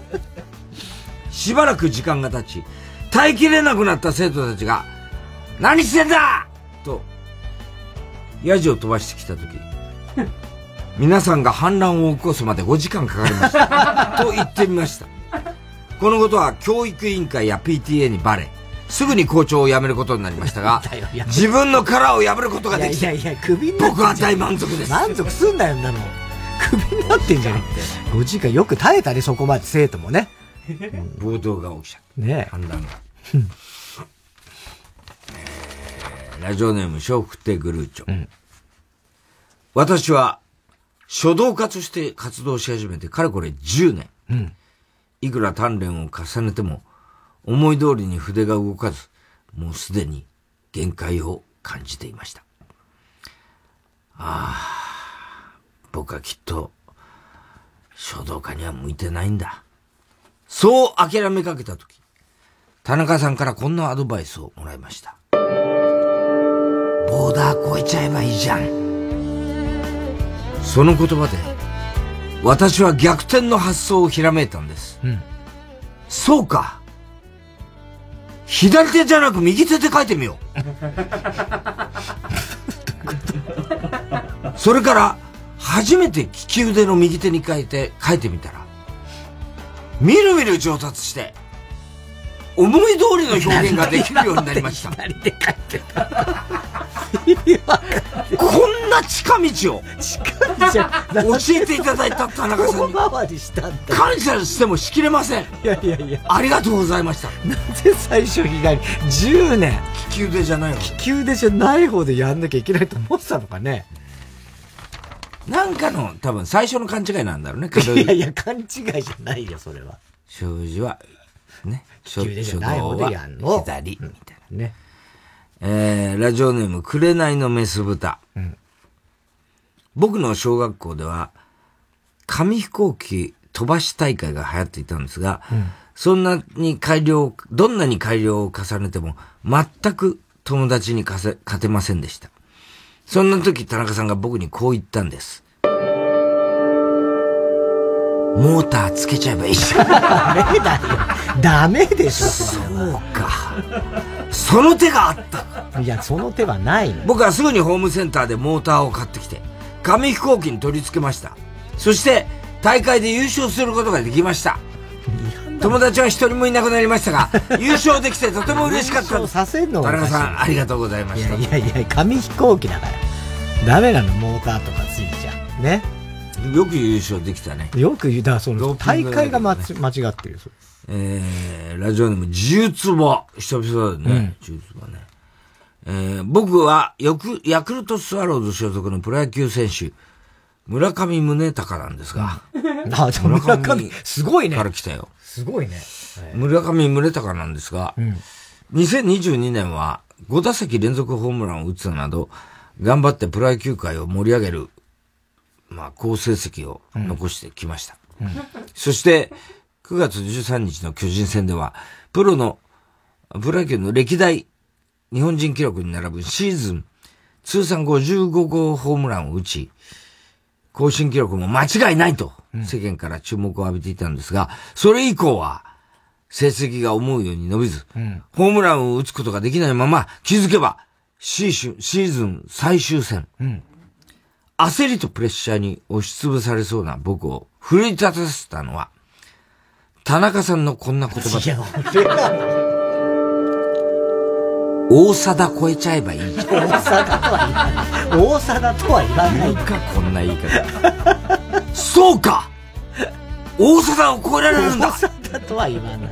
Speaker 2: しばらく時間が経ち、耐えきれなくなった生徒たちが、何してんだと、ヤジを飛ばしてきた時、皆さんが反乱を起こすまで5時間かかりました。と言ってみました。このことは教育委員会や PTA にバレ、すぐに校長を辞めることになりましたが、自分の殻を破ることができ
Speaker 1: いやいや、首に
Speaker 2: 僕は大満足です。
Speaker 1: 満足すんなよ、なの。首になってんじゃんって。5時間よく耐えたね、そこまで生徒もね。
Speaker 2: 暴動が起きちゃう。ね判断が。ラジオネーム、笑福亭グルーチョ。うん、私は、書道家として活動し始めて、かれこれ10年。うん、いくら鍛錬を重ねても、思い通りに筆が動かず、もうすでに限界を感じていました。ああ、僕はきっと、書道家には向いてないんだ。そう諦めかけたとき、田中さんからこんなアドバイスをもらいました。ボーダー越えちゃえばいいじゃん。その言葉で、私は逆転の発想をひらめいたんです。うん、そうか。左手じゃなく右手で書いてみよう。それから、初めて利き腕の右手に書いて、書いてみたら、みるみる上達して、思い通りの表現ができるようになりました。
Speaker 1: 左で書いてた。
Speaker 2: こんな近道を教えていただいた田中さんに。感謝してもしきれません。い
Speaker 1: やいやいや。
Speaker 2: ありがとうございました。
Speaker 1: なぜ最初左10年。
Speaker 2: 利き腕じゃないの？利
Speaker 1: き腕じゃない方でやんなきゃいけないと思ってたのかね。
Speaker 2: なんかの多分最初の勘違いなんだろうね。
Speaker 1: いやいや勘違いじゃないよそれは。
Speaker 2: 障子はね。
Speaker 1: 利き腕じゃない方でやんの。
Speaker 2: 左みたいなね。えー、ラジオネーム、紅のメス豚。うん、僕の小学校では、紙飛行機飛ばし大会が流行っていたんですが、うん、そんなに改良、どんなに改良を重ねても、全く友達に勝てませんでした。そんな時、田中さんが僕にこう言ったんです。モーターつけちゃえばいいじゃん。
Speaker 1: ダメだよ。ダメでしょ、
Speaker 2: そうか。その手があった
Speaker 1: いや、その手はない
Speaker 2: 僕はすぐにホームセンターでモーターを買ってきて、紙飛行機に取り付けました。そして、大会で優勝することができました。友達は一人もいなくなりましたが、優勝できてとても嬉しかったです。
Speaker 1: させんの
Speaker 2: 田中さん、ありがとうございました。
Speaker 1: いやいやいや、紙飛行機だから。ダメなの、モーターとかついちゃう。ね。
Speaker 2: よく優勝できたね。
Speaker 1: よく言う、だその、大会が間違ってる。
Speaker 2: えー、ラジオネーム、自由つぼ。久々だね。自由つぼね。えー、僕は、よく、ヤクルトスワローズ所属のプロ野球選手、村上宗隆なんですが。
Speaker 1: あ、じゃ村上、すごいね。
Speaker 2: から来たよ。
Speaker 1: すごいね。
Speaker 2: 村上宗隆なんですが、うん、2022年は5打席連続ホームランを打つなど、頑張ってプロ野球界を盛り上げる、まあ、好成績を残してきました。うん。うん、そして、9月13日の巨人戦では、プロの、プロ野球の歴代日本人記録に並ぶシーズン通算55号ホームランを打ち、更新記録も間違いないと世間から注目を浴びていたんですが、それ以降は成績が思うように伸びず、うん、ホームランを打つことができないまま気づけばシーシーズン最終戦、うん、焦りとプレッシャーに押しつぶされそうな僕を奮い立たせたのは、田中さんのこんな言葉で。大貞超えちゃえばいい。大
Speaker 1: 貞とは言わない。大貞とは言わない。
Speaker 2: か、こんな言い方。そうか大貞を超えられるんだ
Speaker 1: 大貞とは言わない。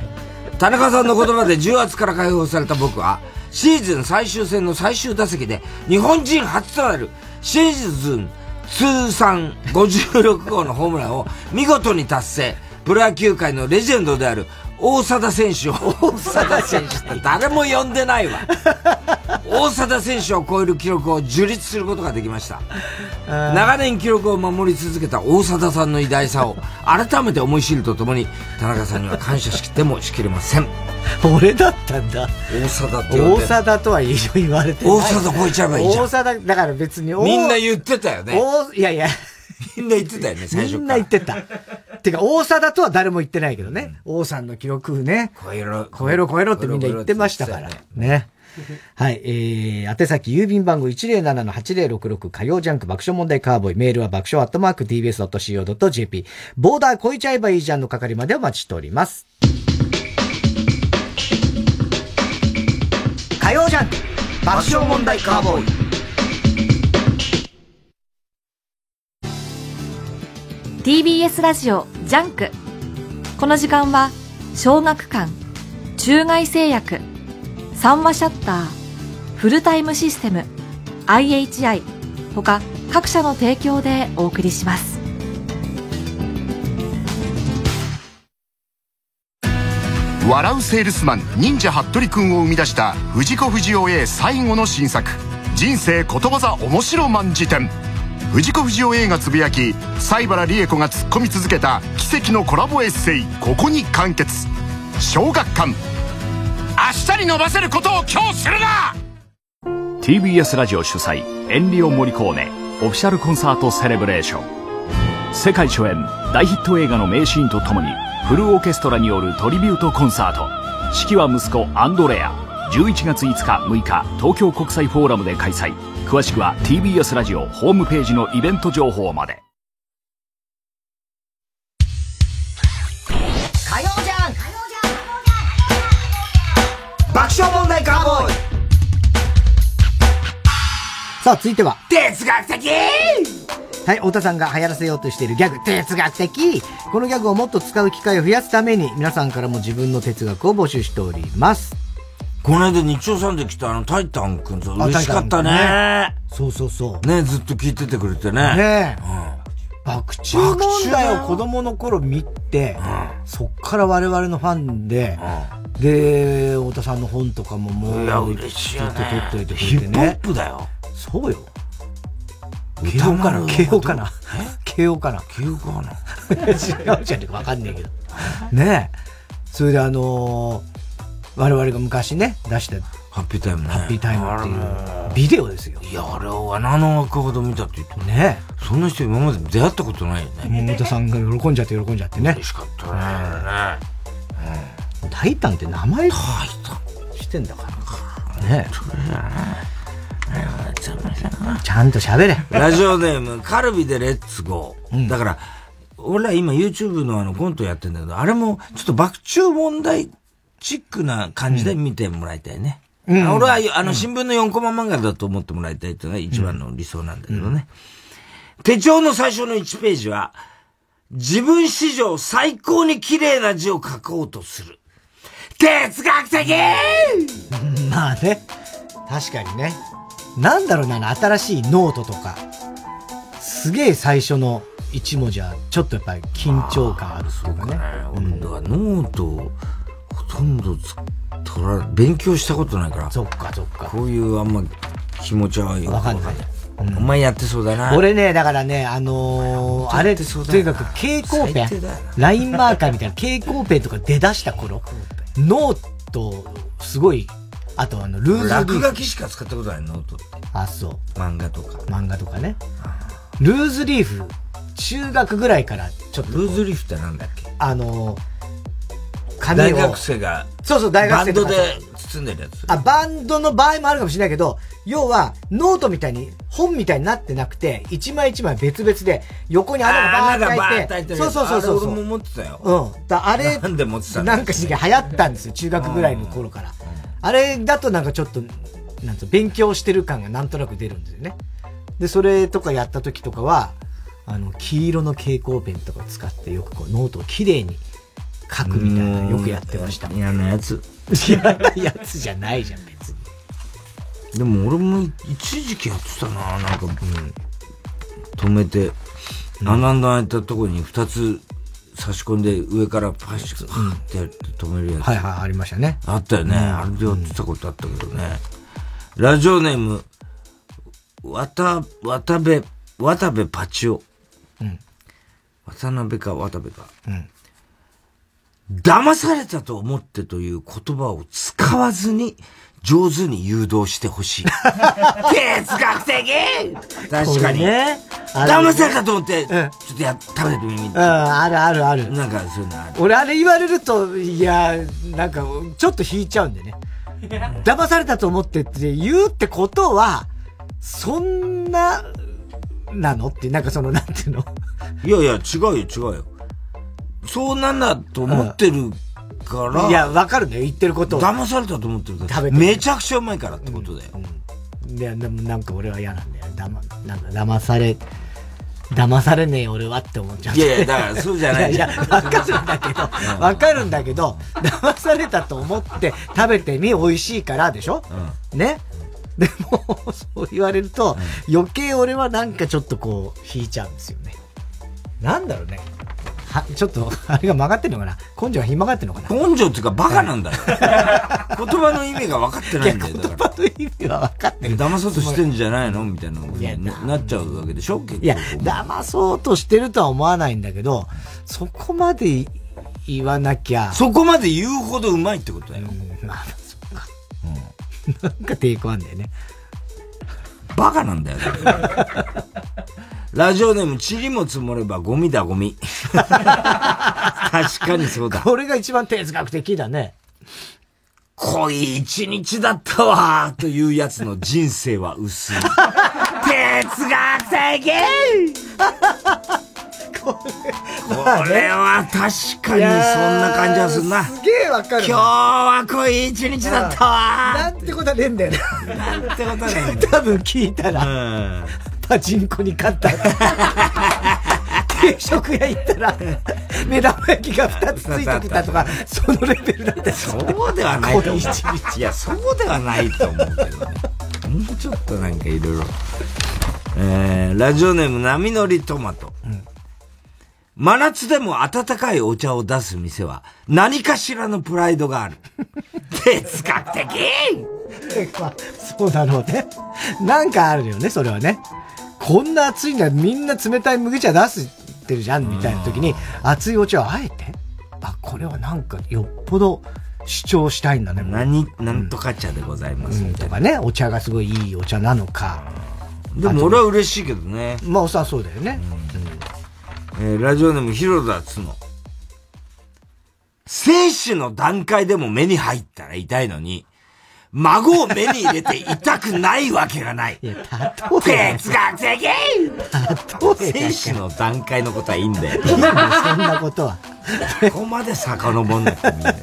Speaker 2: 田中さんの言葉で重圧から解放された僕は、シーズン最終戦の最終打席で、日本人初となるシーズン通算56号のホームランを見事に達成。プロ野球界のレジェンドである大貞選手を、
Speaker 1: 大貞選手
Speaker 2: 誰も呼んでないわ。大貞選手を超える記録を樹立することができました。長年記録を守り続けた大貞さんの偉大さを改めて思い知るとともに、田中さんには感謝しきってもしきれません。
Speaker 1: 俺だったんだ。
Speaker 2: 大貞って
Speaker 1: 大貞とは言われて
Speaker 2: ない。大貞超えちゃえばいいじゃん。
Speaker 1: 大貞、だから別に
Speaker 2: みんな言ってたよね。
Speaker 1: いやいや。
Speaker 2: みんな言ってたよね、最 初
Speaker 1: みんな言ってた。てか、大貞とは誰も言ってないけどね。うん、王さんの記録ね。
Speaker 2: 超えろ。
Speaker 1: 超えろ超えろってみんな言ってましたから。ね。はい。えー、宛先郵便番号107-8066火曜ジャンク爆笑問題カーボーイ。メールは爆笑アットマーク tbs.co.jp。ボーダー超えちゃえばいいじゃんの係までお待ちしております。火曜ジャンク爆笑問題カーボーイ。
Speaker 3: TBS ラジオジャンク。この時間は小学館中外製薬三和シャッターフルタイムシステム IHI 他各社の提供でお送りします。
Speaker 4: 笑うセールスマン忍者ハットリくんを生み出した藤子不二雄 A 最後の新作。人生ことわざ面白万辞典。藤子不二雄 A がつぶやき西原理恵子が突っ込み続けた奇跡のコラボエッセイここに完結。小学館。明日に伸ばせることを今日するな!
Speaker 19: TBS ラジオ主催エンリオ・モリコーネオフィシャルコンサートセレブレーション。世界初演大ヒット映画の名シーンとともにフルオーケストラによるトリビュートコンサート。指揮は息子アンドレア。11月5日6日東京国際フォーラムで開催。詳しくは TBS ラジオホームページのイベント情報まで。
Speaker 1: 火曜じゃん。爆笑問題カーボーイ。さあ続いては。
Speaker 2: 哲学的。
Speaker 1: はい、太田さんが流行らせようとしているギャグ、哲学的。このギャグをもっと使う機会を増やすために、皆さんからも自分の哲学を募集しております。
Speaker 2: この間日曜さんで来たあの、タイタンくんさ、嬉しかったねね。
Speaker 1: そうそうそ
Speaker 2: う。ねずっと聞いててくれてね。
Speaker 1: ねうん。爆中問題を子供の頃見て、うん、そっから我々のファンで、うん、で、太田さんの本とかももう、
Speaker 2: いや、嬉しいよ、ね。
Speaker 1: 撮っといてくれてね。ヒッ
Speaker 2: プホップだよ。
Speaker 1: そうよ。慶応かな？慶応かな？慶応かな？
Speaker 2: 慶応かな？
Speaker 1: 違うじゃねえかわかんねえけど。ねえ。それであのー我々が昔ね、出した
Speaker 2: ハッピータイムね。
Speaker 1: ハッピータイムっていうビデオですよ。
Speaker 2: いや、あれを穴の枠ほど見たって言って
Speaker 1: ね。
Speaker 2: そんな人今まで出会ったことないよね。
Speaker 1: 桃田さんが喜んじゃって喜んじゃってね。
Speaker 2: 嬉しかったね。
Speaker 1: うん。タイタンって名前
Speaker 2: タイタ
Speaker 1: ンしてんだから。ねちゃんと喋れ。
Speaker 2: ラジオネーム、カルビでレッツゴー。だから、俺ら今 YouTube のあのコントやってんだけど、あれもちょっと爆中問題チックな感じで見てもらいたいね。
Speaker 1: うん
Speaker 2: 俺はあの新聞の4コマ漫画だと思ってもらいたいっていうのが一番の理想なんだけどね。手帳の最初の1ページは、自分史上最高に綺麗な字を書こうとする。哲学的
Speaker 1: まあね。確かにね。なんだろうな、新しいノートとか。すげえ最初の一文字は、ちょっとやっぱり緊張感あるとかね。
Speaker 2: うん、だからノートをほとんどつ取ら、勉強したことないから。
Speaker 1: そっかそっか。
Speaker 2: こういうあんま気持ちはよくわかんない。お前やってそうだな。
Speaker 1: 俺ね、だからね、あのー、あれ、とにかく蛍光ペンラインマーカーみたいな蛍光ペンとか出だした頃、ノート、すごい、あとあの、ルーズリーフ
Speaker 2: 落書きしか使ったことないノートって。
Speaker 1: あ、そう。
Speaker 2: 漫画とか。
Speaker 1: 漫画とかね。ルーズリーフ、中学ぐらいからちょっと。
Speaker 2: ルーズリーフってなんだっけ？
Speaker 1: あのー、紙を。
Speaker 2: 大学生が。
Speaker 1: そうそう、大学生
Speaker 2: バンドで包んでるやつ。
Speaker 1: あ、バンドの場合もあるかもしれないけど、要は、ノートみたいに、本みたいになってなくて、一枚一枚別々で、横に穴がバーッと開いて、そうそうそうそう。
Speaker 2: あれ俺も持ってたよ。
Speaker 1: うん。だあれ、
Speaker 2: なんで持ってた
Speaker 1: なんか流行ったんですよ、中学ぐらいの頃から。あれだとなんかちょっと、なんつうの勉強してる感がなんとなく出るんですよね。で、それとかやった時とかは、あの、黄色の蛍光ペンとか使ってよくこう、ノートを綺麗に書くみたいなのよくやってました。
Speaker 2: 嫌なやつ。
Speaker 1: 嫌なやつじゃないじゃん、別に。
Speaker 2: でも俺も一時期やってたな、なんか、止めて、穴の開いたところに二つ差し込んで上からパシッパーってやって止めるやつ。
Speaker 1: はいはい、ありましたね。
Speaker 2: あったよね。あれでやってたことあったけどね。ラジオネーム、わた、渡部、渡部パチオ。
Speaker 1: うん。
Speaker 2: 渡辺か渡部か。
Speaker 1: うん。
Speaker 2: 騙されたと思ってという言葉を使わずに、上手に誘導してほしい。哲学的確かに。
Speaker 1: ね
Speaker 2: 騙されたと思って、ちょっとや、食べてみみ
Speaker 1: うん、あるあるある。
Speaker 2: なんかそういうのある。
Speaker 1: 俺あれ言われると、いや、なんか、ちょっと引いちゃうんでね。騙されたと思ってって言うってことは、そんな、なのって、なんかその、なんていうの？
Speaker 2: いやいや、違うよ、違うよ。そうなんだと思ってるから。
Speaker 1: いや、わかるね、言ってること
Speaker 2: 騙されたと思ってるから。
Speaker 1: 食べて
Speaker 2: めちゃくちゃうまいからってことだよ。
Speaker 1: いや、でもなんか俺は嫌なんだよ。だま、なんか騙され、騙されねえ俺はって思っちゃう。
Speaker 2: いやいやだからそうじゃない
Speaker 1: いやわかるんだけど、わかるんだけど、騙されたと思って食べてみ、美味しいからでしょ、ね？でも、そう言われると、余計俺はなんかちょっとこう、引いちゃうんですよね。なんだろうね。は、ちょっと、あれが曲がってるのかな？根性がひん曲がってるのかな？
Speaker 2: 根性っていうかバカなんだよ。言葉の意味が分かってないんだよ。
Speaker 1: 言葉の意味は分かってる。
Speaker 2: 騙そうとしてんじゃないの？みたいなことにななっちゃうわけでしょ？結構。
Speaker 1: いや、騙そうとしてるとは思わないんだけど、そこまで言わなきゃ。
Speaker 2: そこまで言うほどうまいってことだよ。
Speaker 1: まあ、そっか。なんか抵抗あんだよね。
Speaker 2: バカなんだよ、ラジオネーム、塵も積もればゴミだゴミ。確かにそうだ。
Speaker 1: これが一番哲学的だね。
Speaker 2: 濃い一日だったわというやつの人生は薄い。哲学的これは確かにそんな感じはするな。
Speaker 1: すげえわかる。
Speaker 2: 今日は濃い一日だったわ
Speaker 1: なんてことはねえんだよね。
Speaker 2: なんてことはねえ
Speaker 1: 多分聞いたら、パチンコに勝った。定食屋行ったら、目玉焼きが2つついてきたとか、そのレベルだった
Speaker 2: そうではないと思う。
Speaker 1: 濃い
Speaker 2: や、そうではないと思うけどね。もうちょっとなんかいろいろ。えー、ラジオネーム波乗りトマト。真夏でも温かいお茶を出す店は何かしらのプライドがある。哲学的
Speaker 1: まあそうだろうね。なんかあるよね、それはね。こんな暑いんだ、みんな冷たい麦茶出してるじゃん、みたいな時に、熱いお茶をあえて？あ、これはなんかよっぽど主張したいんだね。
Speaker 2: 何、なんとか茶でございます、
Speaker 1: うんとかね、お茶がすごいいいお茶なのか。
Speaker 2: でも俺は嬉しいけどね。
Speaker 1: まあ、さそうだよね。
Speaker 2: えーラジオネーム広田つの。精子の段階でも目に入ったら痛いのに、孫を目に入れて痛くないわけがない。いや、
Speaker 1: 例
Speaker 2: え。哲学的例え。選手の段階のことはいいんだよ。
Speaker 1: いいそんなことは。
Speaker 2: ここまで遡んなくてもいいんだよ。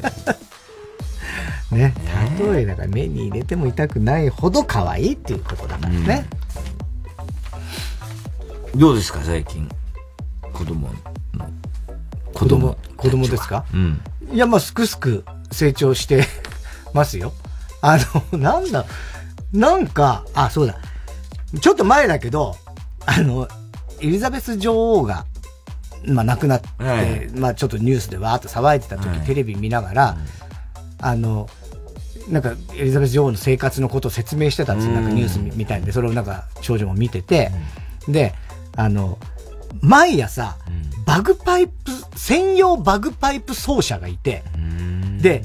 Speaker 1: ね。例えだから目に入れても痛くないほど可愛いっていうことだからね。
Speaker 2: うん、どうですか、最近？子供の。
Speaker 1: 子供、子供ですか？
Speaker 2: うん。
Speaker 1: いや、まあ、すくすく成長してますよ。あの、なんだ、なんか、あ、そうだ。ちょっと前だけど、あの、エリザベス女王が、まあ亡くなって、はい、まあちょっとニュースでわーっと騒いでた時、はい、テレビ見ながら、あの、なんかエリザベス女王の生活のことを説明してたんですよ。なんかニュースみたいで、それをなんか少女も見てて、で、あの、毎朝、バグパイプ、専用バグパイプ奏者がいて、で、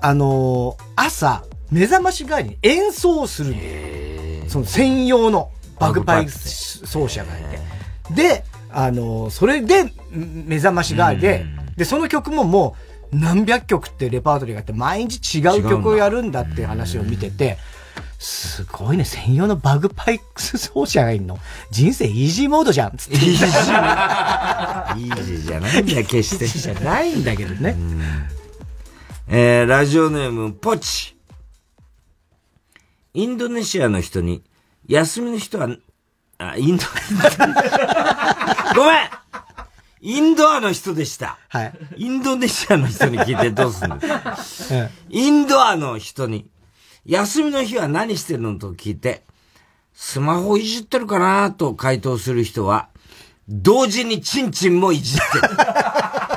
Speaker 1: あのー、朝、目覚まし代わりに演奏するその専用のバグパイプ奏者がいて。で、あのー、それで目覚まし代わりで、で、その曲ももう何百曲ってレパートリーがあって、毎日違う曲をやるんだっていう話を見てて、すごいね、専用のバグパイプ奏者がいんの？人生イージーモードじゃん、つって。イージー。
Speaker 2: イージーじゃないんだ、決して。イー
Speaker 1: ジーじゃないんだけどね。
Speaker 2: えー、ラジオネーム、ポチ。インドネシアの人に、休みの人は、あ、インド、ごめんインドアの人でした。
Speaker 1: はい。
Speaker 2: インドネシアの人に聞いてどうするんですか、インドアの人に、休みの日は何してるのと聞いて、スマホいじってるかなと回答する人は、同時にチンチンもいじってる。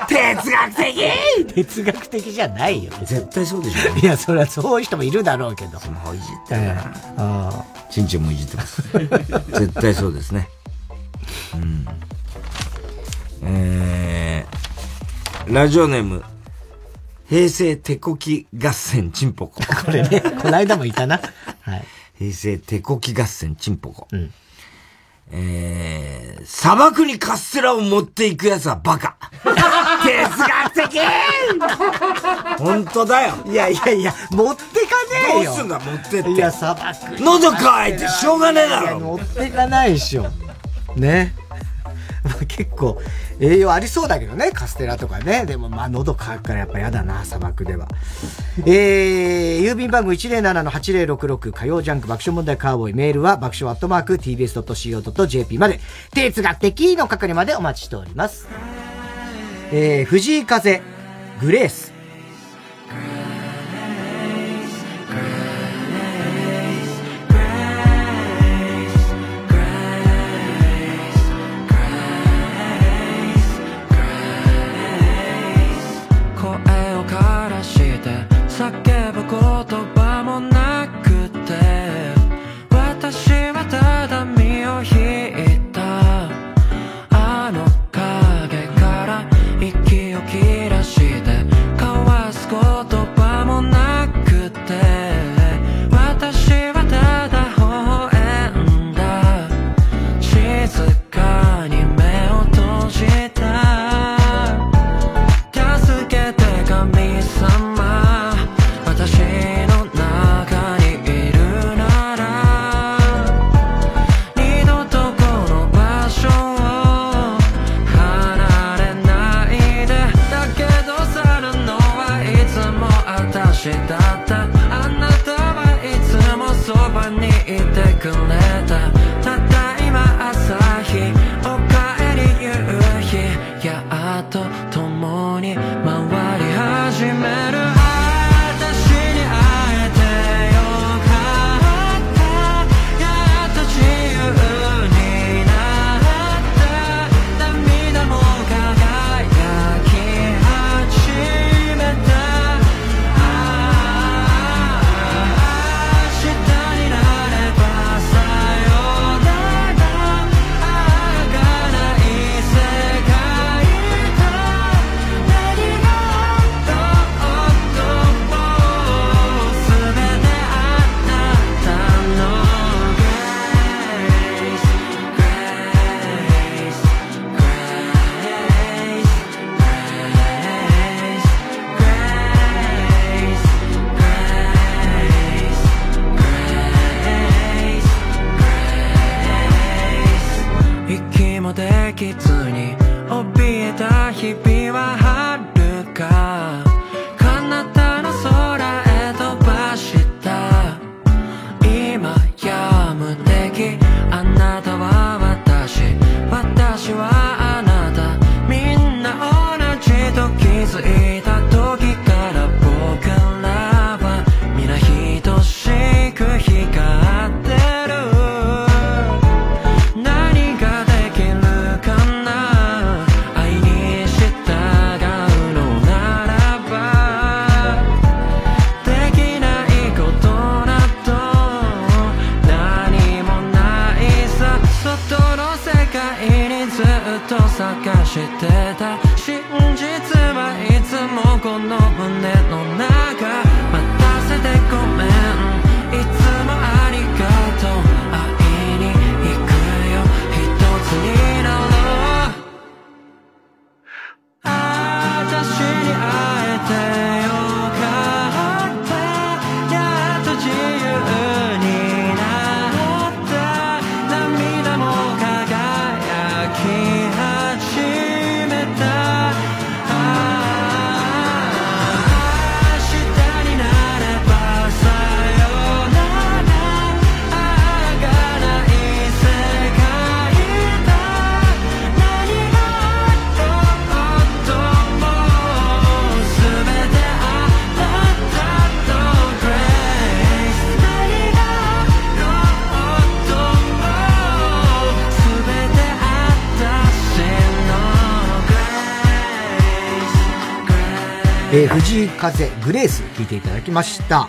Speaker 2: 哲学的
Speaker 1: 哲学的じゃないよ。
Speaker 2: 絶対そうでしょ。
Speaker 1: いや、それはそういう人もいるだろうけど。
Speaker 2: スマホいじってるかな。チンチンもいじってます。絶対そうですね。うん。えー、ラジオネーム、平成手こき合戦チンポコ。
Speaker 1: これね、この間もいたな。はい。
Speaker 2: 平成手こき合戦チンポコ。
Speaker 1: うん。
Speaker 2: えー、砂漠にカステラを持っていくやつはバカ。哲学的 本当だよ。
Speaker 1: いやいやいや、持ってかねえよ。
Speaker 2: どうすんだ、持ってって。
Speaker 1: いや、砂漠。
Speaker 2: 喉乾いてしょうがねえだろ。
Speaker 1: 持ってかないでしょ。ね。結構栄養ありそうだけどね、カステラとかね。でもまあ喉乾くからやっぱ嫌だな、砂漠では。えー、郵便番号107-8066火曜ジャンク爆笑問題カーボーイメールは爆笑アットマーク tbs.co.jp まで哲学的の係までお待ちしております。えー、藤井風、グレース。
Speaker 20: roto. ascettata 風、グレース、聞いていただきました。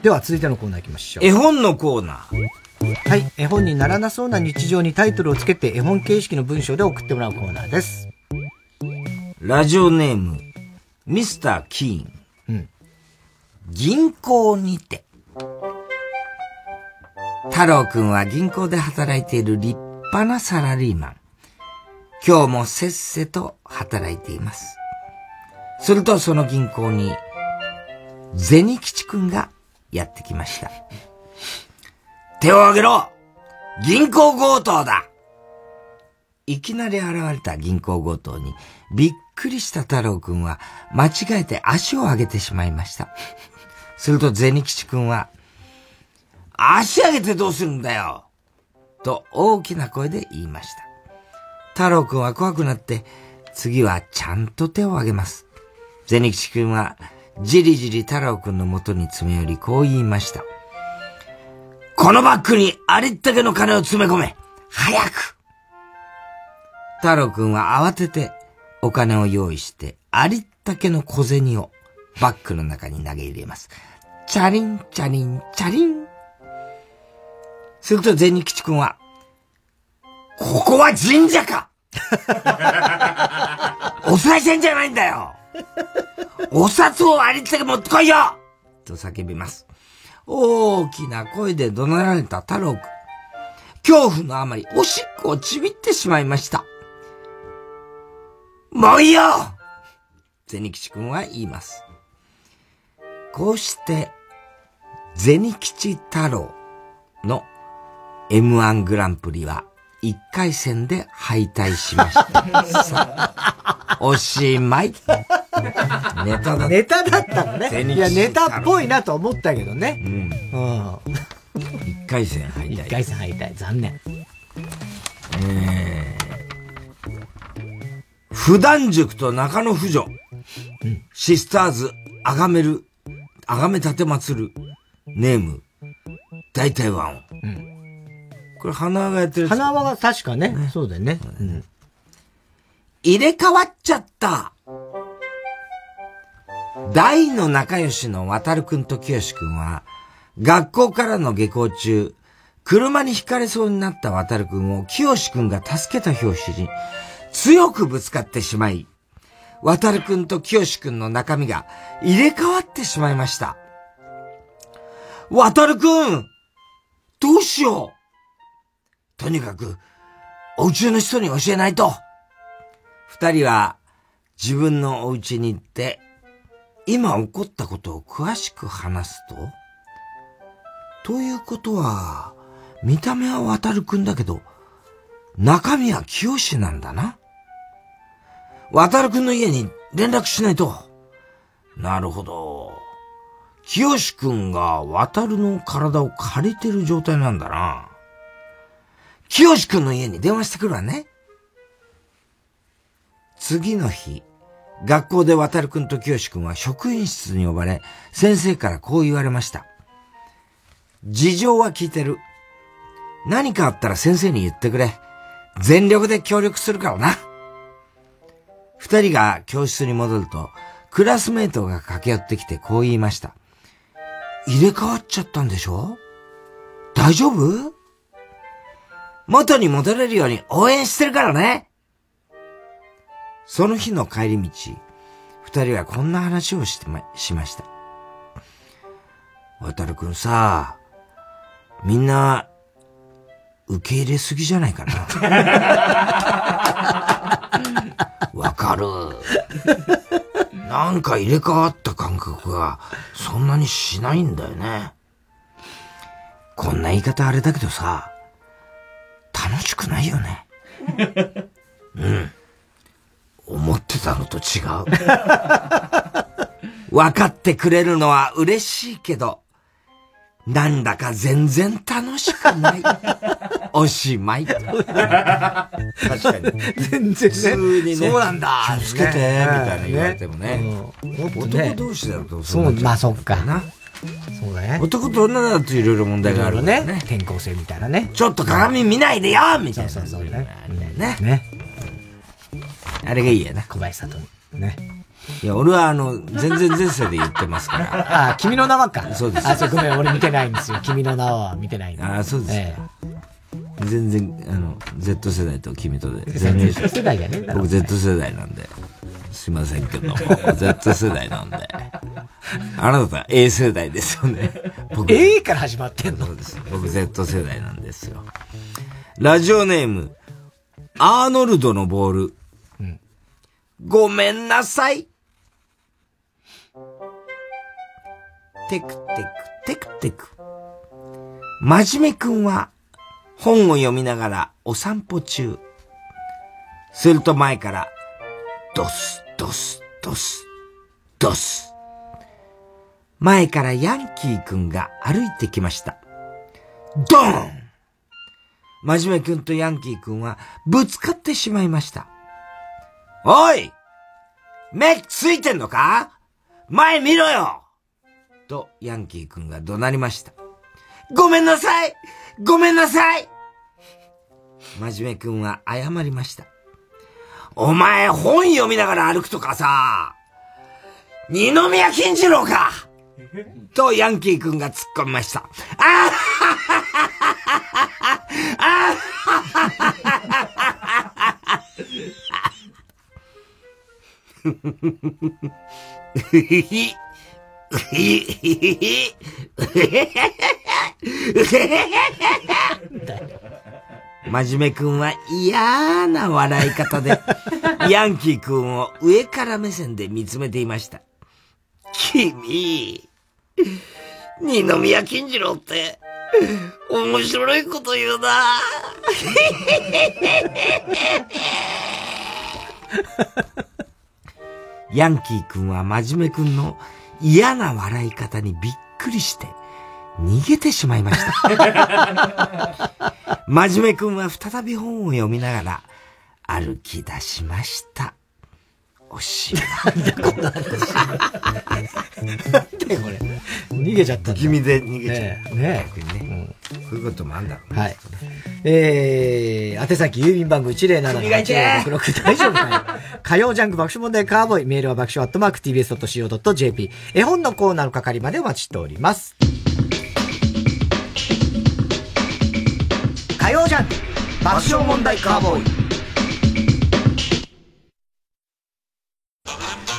Speaker 20: では、続いてのコーナー行きましょう。
Speaker 2: 絵本のコーナ
Speaker 20: ー。はい。絵本にならなそうな日常にタイトルをつけて、絵本形式の文章で送ってもらうコーナーです。
Speaker 2: ラジオネーム、ミスター・キーン。
Speaker 20: うん。
Speaker 2: 銀行にて。太郎くんは銀行で働いている立派なサラリーマン。今日もせっせと働いています。するとその銀行に、銭吉くんがやってきました。手を挙げろ銀行強盗だいきなり現れた銀行強盗にびっくりした太郎くんは間違えて足を上げてしまいました。すると銭吉くんは、足上げてどうするんだよと大きな声で言いました。太郎くんは怖くなって、次はちゃんと手を挙げます。銭吉くんは、じりじり太郎くんの元に詰め寄りこう言いました。このバッグにありったけの金を詰め込め早く太郎くんは慌ててお金を用意して、ありったけの小銭をバッグの中に投げ入れます。チャリン、チャリン、チャリン。すると銭吉くんは、ここは神社か お賽銭じゃないんだよお札をありったけ持ってこいよと叫びます。大きな声で怒鳴られた太郎くん。恐怖のあまりおしっこをちびってしまいました。もういいよ銭吉くんは言います。こうして、銭吉太郎の M1 グランプリは1回戦で敗退しました。さあおしまい。ネタだ
Speaker 20: ネタだったのね。いや、ネタっぽいなと思ったけどね。
Speaker 2: うん。
Speaker 20: うん。
Speaker 2: 1回戦敗退。
Speaker 20: 1回戦敗退。残念。
Speaker 2: えー、普段塾と中野婦女。シスターズ、あがめる、あがめ立てまつる、ネーム、大体ワン。これ花輪がやってる
Speaker 20: 花輪が確かね。そうだよね。うん。
Speaker 2: 入れ替わっちゃった。大の仲良しの渡るくんと清くんは、学校からの下校中、車にひかれそうになった渡るくんを清くんが助けた拍子に、強くぶつかってしまい、渡るくんと清くんの中身が入れ替わってしまいました。渡るくんどうしよう？とにかく、お家の人に教えないと。二人は自分のお家に行って、今起こったことを詳しく話すと、ということは、見た目は渡るくんだけど、中身は清志なんだな。渡るくんの家に連絡しないと。なるほど。清志くんが渡るの体を借りてる状態なんだな。清くんの家に電話してくるわね。次の日、学校で渡るくんと清くんは職員室に呼ばれ、先生からこう言われました。事情は聞いてる。何かあったら先生に言ってくれ。全力で協力するからな。二人が教室に戻ると、クラスメートが駆け寄ってきてこう言いました。入れ替わっちゃったんでしょ？大丈夫？元に戻れるように応援してるからね。その日の帰り道、二人はこんな話をしてま、しました。渡るくんさ、みんな、受け入れすぎじゃないかな。わかる。なんか入れ替わった感覚が、そんなにしないんだよね。こんな言い方あれだけどさ、楽しくないよね。うん。思ってたのと違う。分かってくれるのは嬉しいけど、なんだか全然楽しくない。おしまい。確か
Speaker 1: に。全然ね。普
Speaker 2: 通にね。
Speaker 1: そうなんだ。
Speaker 2: 気をつけて、みたいな言われてもね。男同士だと
Speaker 1: そう、まあそっか。な。そうだね。
Speaker 2: 男と女だといろいろ問題がある
Speaker 1: ね。転校生みたいなね。
Speaker 2: ちょっと鏡見ないでよみたいな。そうそうね。ね。ね。あれがいいやな。
Speaker 1: 小林里ね。
Speaker 2: いや、俺はあの、全然前世で言ってますから。
Speaker 1: ああ、君の名はか。
Speaker 2: そうです。
Speaker 1: あ、そう、ごめん、俺見てないんですよ。君の名は見てない
Speaker 2: ああ、そうです。ええ、全然、あの、Z 世代と君とで。
Speaker 1: 全然。Z 世代だね。
Speaker 2: 僕 Z 世代なんで。すいませんけども、Z 世代なんで。あなた A 世代ですよね。
Speaker 1: 僕。A から始まってんの？
Speaker 2: そうです。僕 Z 世代なんですよ。ラジオネーム、アーノルドのボール。うん、ごめんなさい。テクテク、テクテク。まじめくんは本を読みながらお散歩中。すると前から、ドス、ドス、ドス、ドス。前からヤンキーくんが歩いてきました。ドーンまじめくんとヤンキーくんはぶつかってしまいました。おい目ついてんのか？前見ろよとヤンキーくんが怒鳴りました。ごめんなさいごめんなさいまじめくんは謝りました。お前本読みながら歩くとかさ、二宮金次郎かとヤンキーくんが突っ込みました。あ あ真面目くんは嫌な笑い方で、ヤンキーくんを上から目線で見つめていました。君、二宮金次郎って、面白いこと言うな ヤンキーくんは真面目くんの嫌な笑い方にびっくりして、逃げてしまいました。真面目くんは再び本を読みながら歩き出しました。おしまい。なんだこの話。
Speaker 1: なんでこれ。逃げちゃった
Speaker 2: 君で逃げちゃった。
Speaker 1: ねね
Speaker 2: 逆にね、うん。こういうこともあんだろ
Speaker 1: う、ね。はい。えー、宛先郵便番号107-8066大丈夫かよ。火曜ジャンク爆笑問題カーボーイ。メールは爆笑アットマーク tbs.co.jp。絵本のコーナーの係までお待ちしております。火曜ジャンク爆笑問題カーボーイ。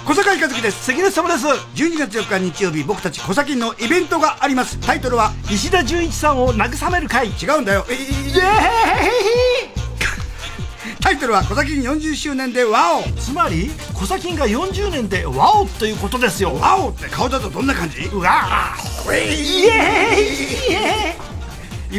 Speaker 10: 小坂井和樹です。関根様です。12月4日日曜日僕たち小崎のイベントがあります。タイトルは石田純一さんを慰める会。違うんだよ。イエーイ。タイトルは小崎40周年でワオ。つまり小崎が40年でワオということですよ。ワオって顔だとどんな感じ？うわー。イエーイ。イ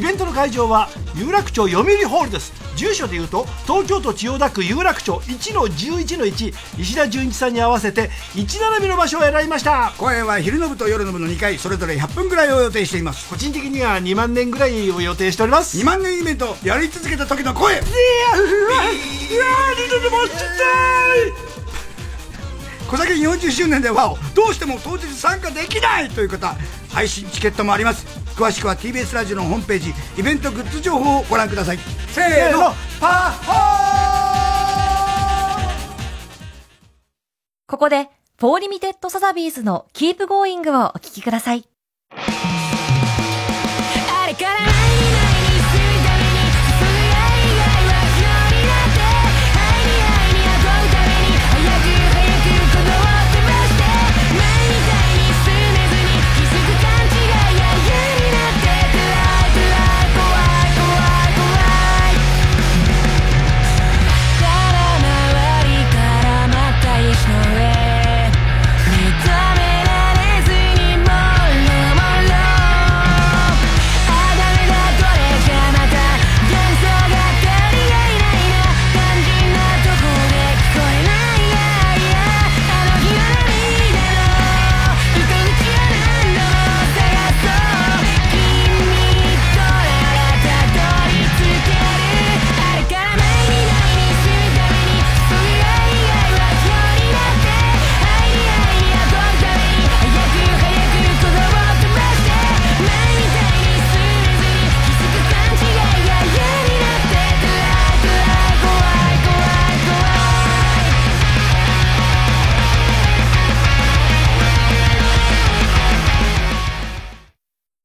Speaker 10: ベントの会場は有楽町読売ホールです。住所でいうと東京都千代田区有楽町1の11の1石田純一さんに合わせて1並びの場所を選びました。公演は昼の部と夜の部の2回それぞれ100分ぐらいを予定しています。個人的には2万年ぐらいを予定しております。2万年イベントやり続けた時の声。いやうわ二度でもちたい。小崎40周年ではどうしても当日参加できないという方配信チケットもあります詳しくは TBS ラジオのホームページイベントグッズ情報をご覧ください。せーのパッホ
Speaker 14: ー！ここで04 Limited Sazabys の Keep going をお聴きください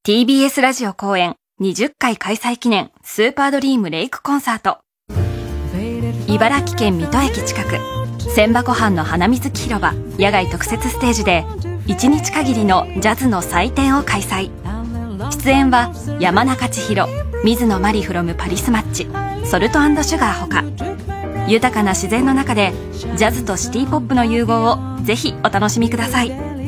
Speaker 14: TBS ラジオ公演20回開催記念スーパードリームレイクコンサート。茨城県水戸駅近く、千箱藩の花水木広場野外特設ステージで、1日限りのジャズの祭典を開催。出演は山中千尋、水野マリフロムパリスマッチ、ソルトシュガーほか。豊かな自然の中でジャズとシティポップの融合をぜひお楽しみください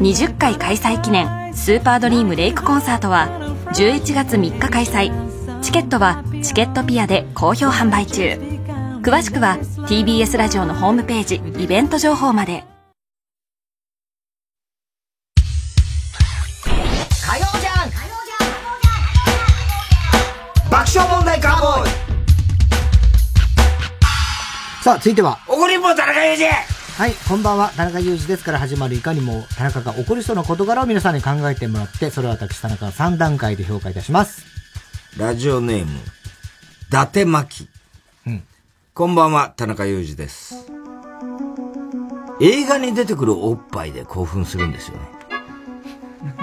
Speaker 14: 20回開催記念スーパードリームレイクコンサートは11月3日開催チケットはチケットピアで好評販売中。詳しくは TBS ラジオのホームページイベント情報まで。
Speaker 1: 火曜じゃん！爆笑問題カーボーイ！さあ、続いては。
Speaker 2: 怒りんぼ田中裕二
Speaker 1: はい、こんばんは。田中裕二ですから始まるいかにも田中が起こりそうな事柄を皆さんに考えてもらって、それを私田中が3段階で評価いたします。
Speaker 2: ラジオネーム、伊達巻。
Speaker 1: うん。
Speaker 2: こんばんは、田中裕二です。映画に出てくるおっぱいで興奮するんですよね。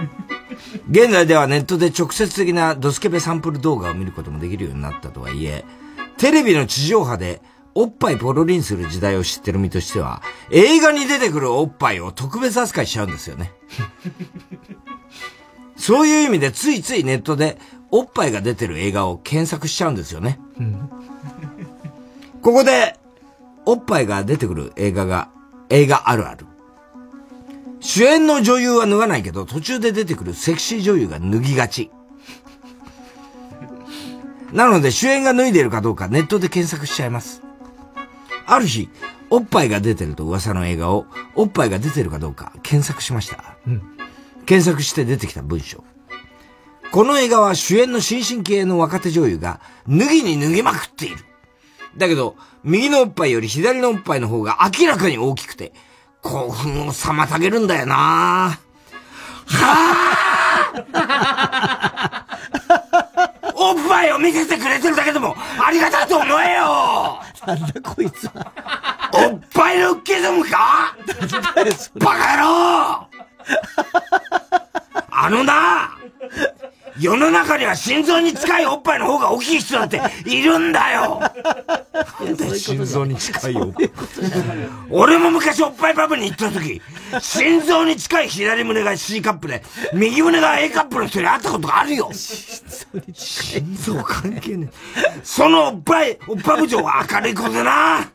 Speaker 2: 現在ではネットで直接的なドスケベサンプル動画を見ることもできるようになったとはいえ、テレビの地上波でおっぱいポロリンする時代を知ってる身としては、映画に出てくるおっぱいを特別扱いしちゃうんですよね。そういう意味でついついネットでおっぱいが出てる映画を検索しちゃうんですよね。ここで、おっぱいが出てくる映画が、映画あるある。主演の女優は脱がないけど、途中で出てくるセクシー女優が脱ぎがち。なので主演が脱いでいるかどうかネットで検索しちゃいます。ある日、おっぱいが出てると噂の映画を、おっぱいが出てるかどうか検索しました。
Speaker 1: うん。
Speaker 2: 検索して出てきた文章。この映画は主演の新進気鋭の若手女優が、脱ぎに脱ぎまくっている。だけど、右のおっぱいより左のおっぱいの方が明らかに大きくて、興奮を妨げるんだよなぁ。はぁ前を見せてくれてるだけでもありがたいと思えよ。
Speaker 1: なんだこいつは。
Speaker 2: おっぱいのッキムか？バカ野郎。あのな世の中には心臓に近いおっぱいの方が大きい人だっているんだよ心臓に近いおっぱい。俺も昔おっぱいパブに行った時、心臓に近い左胸が C カップで、右胸が A カップの人に会ったことがあるよ心臓関係ねえ。そのおっぱい、おっぱ部長は明るい子でな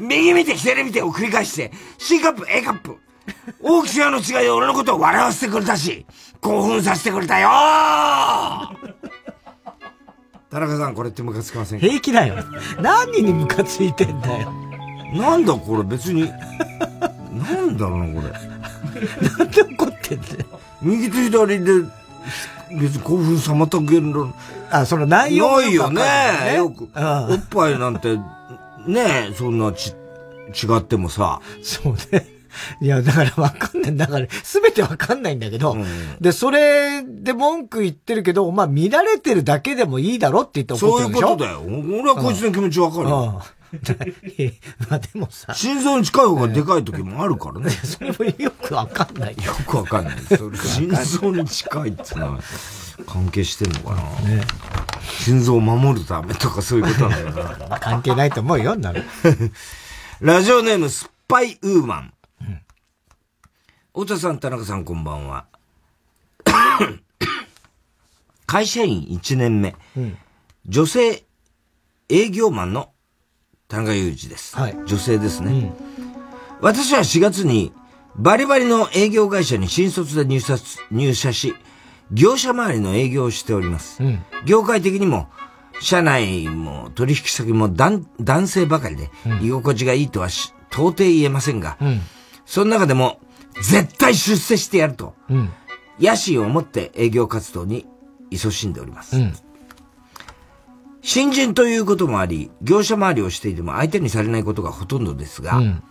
Speaker 2: 右見て左見てを繰り返して、C カップ、A カップ。大きさの違いで俺のことを笑わせてくれたし、興奮させてくれたよ 田中さん、これってムカつきませんか？
Speaker 1: 平気だよ。何にムカついてんだよ。
Speaker 2: なんだこれ別に、なんだろうな、これ。
Speaker 1: なんで怒ってんだよ。
Speaker 2: 右と左で、別に興奮妨げるの。
Speaker 1: あ、その内容
Speaker 2: ないよね
Speaker 1: よくわかんないね
Speaker 2: よく。おっぱいなんて、ねそんなち、違ってもさ。
Speaker 1: そうね。いや、だからわかんない。だから、すべてわかんないんだけど、で、それで文句言ってるけど、まあ、見られてるだけでもいいだろって言って怒ってるんでしょ？
Speaker 2: そういうことだよ。俺はこいつの気持ちわかるよ。
Speaker 1: まあでもさ。
Speaker 2: 心臓に近い方がでかい時もあるからね。
Speaker 1: それもよくわかんないよ。
Speaker 2: よくわかんない。それ心臓に近いってのは関係してんのかな？心臓を守るためとかそういうことなんだよな。
Speaker 1: 関係ないと思うよ、なる。
Speaker 2: ラジオネーム、スッパイウーマン。太田さん、田中さん、こんばんは。会社員1年目、女性営業マンの田中裕二です。女性ですね、私は4月にバリバリの営業会社に新卒で入社入社し、業者周りの営業をしております。業界的にも、社内も取引先も男男性ばかりで、居心地がいいとはし到底言えませんが、その中でも、絶対出世してやると、
Speaker 1: うん。
Speaker 2: 野心を持って営業活動に勤しんでおります。
Speaker 1: うん。
Speaker 2: 新人ということもあり、業者回りをしていても相手にされないことがほとんどですが、
Speaker 1: うん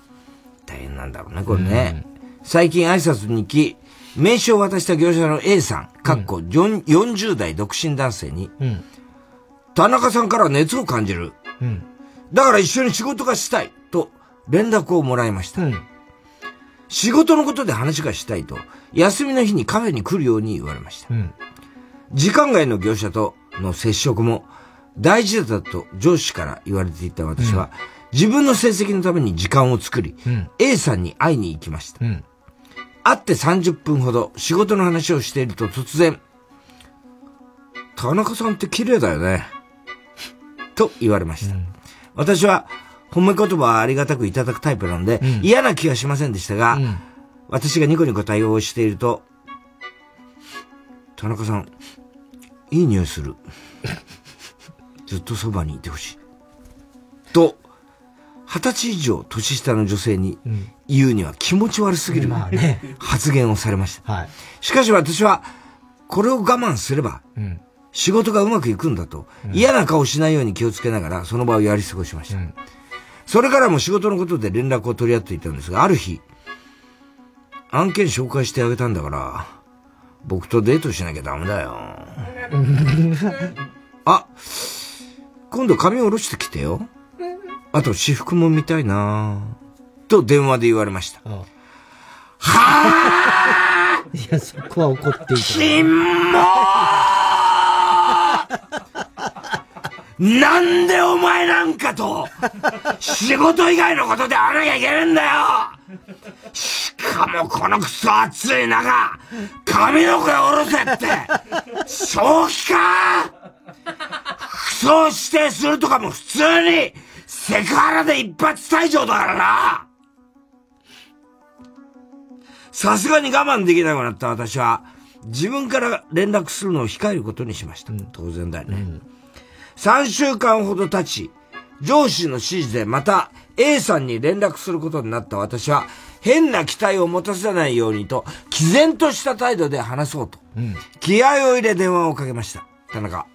Speaker 2: 大変なんだろうね、これね。最近挨拶に来、名刺を渡した業者の A さん、かっこ4 40代独身男性に、
Speaker 1: うん。
Speaker 2: 田中さんから熱を感じる。
Speaker 1: うん。
Speaker 2: だから一緒に仕事がしたい。と連絡をもらいました。仕事のことで話がしたいと、休みの日にカフェに来るように言われました。
Speaker 1: うん。
Speaker 2: 時間外の業者との接触も大事だと上司から言われていた私は、自分の成績のために時間を作り、
Speaker 1: うん。
Speaker 2: A さんに会いに行きました。
Speaker 1: うん。
Speaker 2: 会って30分ほど仕事の話をしていると突然、田中さんって綺麗だよね。と言われました。私は褒め言葉はありがたくいただくタイプなので、嫌な気がしませんでしたが、私がニコニコ対応していると、田中さん、いい匂いする。ずっとそばにいてほしい。と、二十歳以上年下の女性に言うには気持ち悪すぎる
Speaker 1: まあね
Speaker 2: 発言をされました。
Speaker 1: はい。
Speaker 2: しかし私は、これを我慢すれば、
Speaker 1: うん。
Speaker 2: 仕事がうまくいくんだと、嫌な顔しないように気をつけながら、その場をやり過ごしました。それからも仕事のことで連絡を取り合っていたんですが、ある日、案件紹介してあげたんだから、僕とデートしなきゃダメだよ。あ、今度髪下ろしてきてよ。あと私服も見たいなと電話で言われました。
Speaker 1: いや、そこは怒っていいと思う。
Speaker 2: キモなんでお前なんかと、仕事以外のことで会わなきゃいけないんだよ。しかもこのクソ暑い中、髪の毛下ろせって、正気か。服装指定するとかも普通に、セクハラで一発退場だからな。さすがに我慢できなくなった私は、自分から連絡するのを控えることにしました。当然だよね。3週間ほど経ち、上司の指示でまた A さんに連絡することになった私は、変な期待を持たせないようにと、毅然とした態度で話そうと、気合を入れ電話をかけました。田中。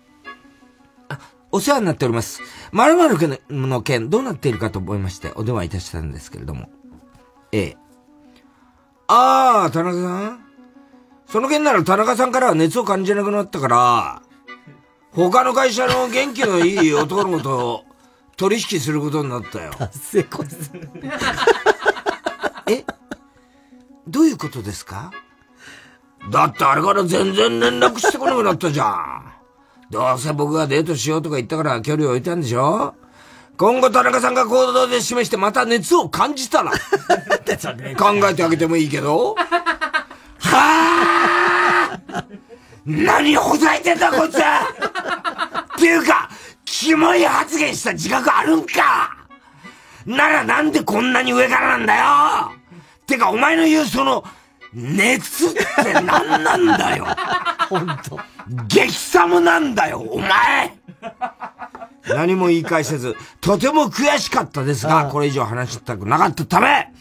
Speaker 2: あお世話になっております。〇〇君の件どうなっているかと思いまして、お電話いたしたんですけれども。A。ああ、田中さんその件なら田中さんからは熱を感じなくなったから、他の会社の元気のいい男の子と取引することになったよ。
Speaker 1: せこい
Speaker 2: え？どういうことですか？だってあれから全然連絡してこなくなったじゃん。どうせ僕がデートしようとか言ったから距離を置いたんでしょ？今後田中さんが行動で示してまた熱を感じたら、考えてあげてもいいけど、はあ何をほざいてんだこいつ。っていうか、キモい発言した自覚あるんか。ならなんでこんなに上からなんだよ。てかお前の言うその、熱って何なんだよ。
Speaker 1: 本当。
Speaker 2: 激寒なんだよ、お前。何も言い返せず、とても悔しかったですが、これ以上話したくなかったため、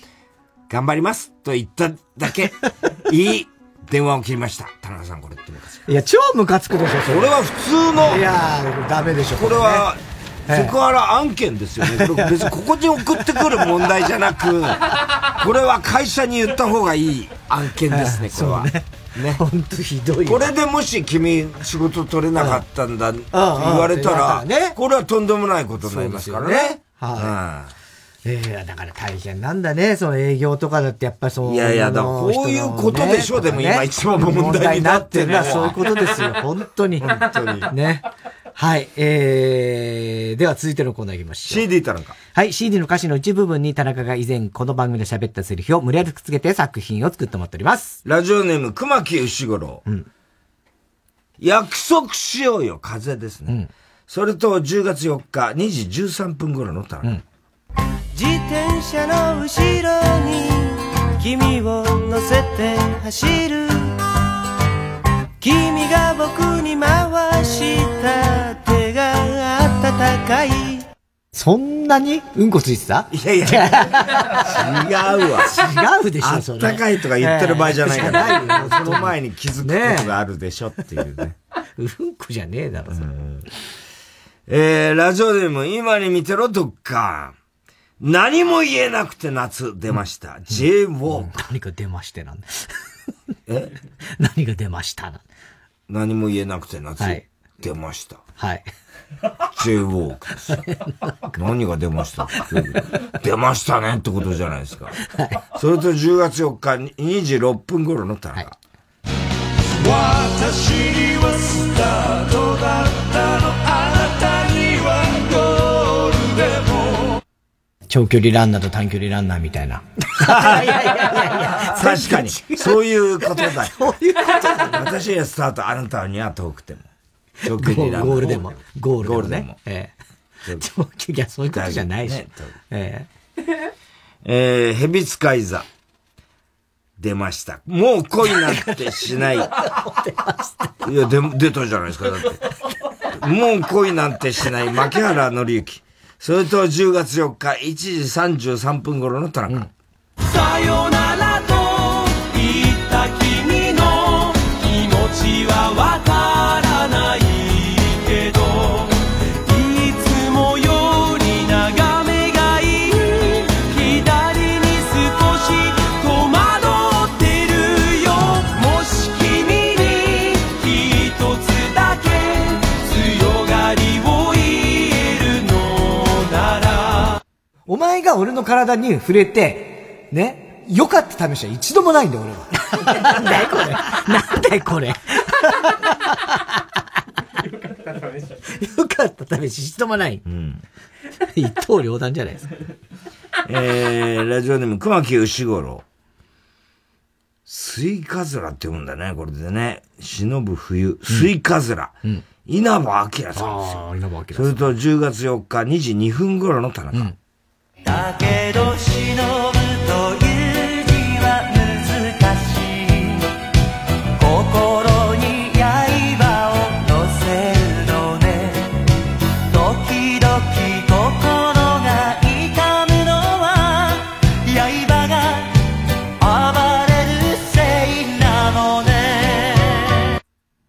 Speaker 2: 頑張りますと言っただけ、いい電話を切りました。田中さん、これってムカつく
Speaker 1: いや、超ムカつくでしょ、それ
Speaker 2: これは普通の、
Speaker 1: いやー、ダメでしょ。
Speaker 2: これは、
Speaker 1: ええ
Speaker 2: セクハラ案件ですよね。これ別にここに送ってくる問題じゃなく、これは会社に言った方がいい案件ですね、これは。ね。
Speaker 1: 本当ひどい。
Speaker 2: これでもし君仕事取れなかったんだって言われたらこれはとんでもないことになりますからね。
Speaker 1: はい。ええだから大変なんだね。その営業とかだってやっぱりそう。
Speaker 2: いやいやだからこういうことでしょでも今一番問題になってるのは
Speaker 1: 問題になってるのはそういうことですよ。本当に。本当に。ね。はい。えー、では続いてのコーナー行きましょう。
Speaker 2: CD 田中。
Speaker 1: はい。CD の歌詞の一部分に田中が以前この番組で喋ったセリフを無理やりくっつけて作品を作ってもらっております。
Speaker 2: ラジオネーム熊木牛五郎。約束しようよ、風ですね。それと10月4日2時13分頃の田中。
Speaker 11: 自転車の後ろに君を乗せて走る君が僕に回した手が温かい
Speaker 1: そんなにうんこついてた？
Speaker 2: いやいや、違うわ。
Speaker 1: 違うでしょ、
Speaker 2: あ
Speaker 1: それ。
Speaker 2: ったかいとか言ってる場合じゃないから。その前に気づくことがあるでしょっていうね。
Speaker 1: うんこじゃねえだろ、それ。
Speaker 2: えー、ラジオネーム、今に見てろ、どっか。何も言えなくて夏、出ました。J ウォー
Speaker 1: 何か出ましてなんだ。
Speaker 2: え？
Speaker 1: 何が出ましたな。
Speaker 2: 何も言えなくて夏、
Speaker 1: はい
Speaker 2: 出ました。
Speaker 1: はい。
Speaker 2: J ウォークですよ。何が出ました？出ましたねってことじゃないですか。それと10月4日に26分頃の田中。
Speaker 21: 私にはスタートだったの
Speaker 1: 長距離ランナーと短距離ランナーみたいな。いやいやいやいや
Speaker 2: 確かに。そういうことだ。
Speaker 1: そういうことだ。
Speaker 2: 私にはスタート、あなたには遠くても。長
Speaker 1: ゴ
Speaker 2: 距離ランナー
Speaker 1: ーゴールでも。ゴールでもね
Speaker 2: ゴールでも。
Speaker 1: ええ。長距離、いや、そういうことじゃないし。
Speaker 2: ね
Speaker 1: え
Speaker 2: えー、蛇使い座。出ました。もう恋なんてしない。いや、でも、出たじゃないですか、だって。もう恋なんてしない、牧原紀之。それと10月4日、1時33分頃の田中。
Speaker 21: さよならと言った君の気持ちは
Speaker 1: お前が俺の体に触れて、ね、良かった試しは一度もないんだよ、俺は。なんだよ、これ。なんだよ、これ。良かった試し一度もない。一刀両断じゃないですか。
Speaker 2: えー、ラジオネーム、熊木牛五郎。スイカズラって読むんだね、これでね。忍ぶ冬、スイカズラ。稲葉明さんですよ。
Speaker 1: 稲葉明
Speaker 2: それと10月4日2時2分頃の田中。
Speaker 21: う字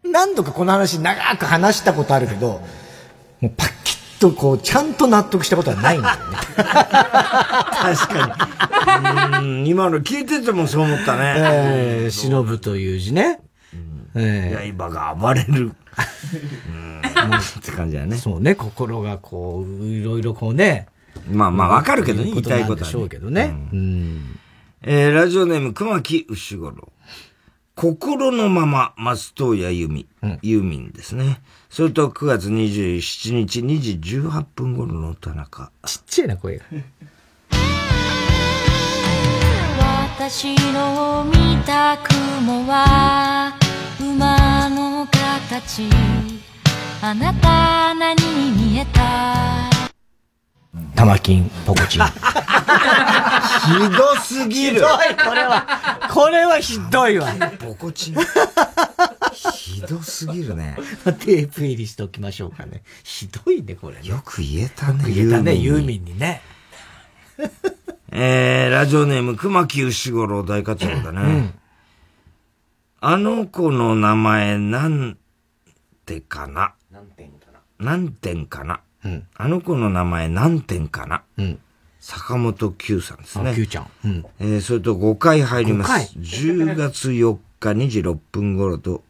Speaker 1: 何度かこの話長く話したことあるけど、もうパッとこう、ちゃんと納得したことはないんだよね。
Speaker 2: 確かに。うん今の聞いててもそう思ったね。
Speaker 1: えー、忍ぶという字ね。
Speaker 2: え刃が暴れる。うんって感じだね。
Speaker 1: そうね、心がこう、いろいろこうね。
Speaker 2: まあまあわかるけどね、言いたいことは、
Speaker 1: でしょうけどね。うん。
Speaker 2: えー、ラジオネーム、熊木牛五郎。心のまま、松任谷由実、ユーミンですね。それと9月27日2時18分頃の田中。
Speaker 1: ちっちゃいな、声が。
Speaker 12: 私の見た雲は馬の形あなた何に見えた？
Speaker 1: 玉金、ポコチン。
Speaker 2: ひどすぎる
Speaker 1: ひどい、これは。これはひどいわ。
Speaker 2: ポコチン。ひどすぎるね。
Speaker 1: テープ入りしておきましょうかね。ひどいね、これ、ね。
Speaker 2: よく言えたね、
Speaker 1: 言えたね、ユー
Speaker 2: ミンに
Speaker 1: ね。
Speaker 2: えー、ラジオネーム、熊木牛五郎大活躍だね。あの子の名前なんてかな？
Speaker 1: 何点かな。
Speaker 2: 何点かな、あの子の名前何点かな、坂本九さんですね。
Speaker 1: あ Q ちゃん。うん。
Speaker 2: えー、それと5回入りま
Speaker 1: 5回
Speaker 2: す。10月4日2時6分頃と、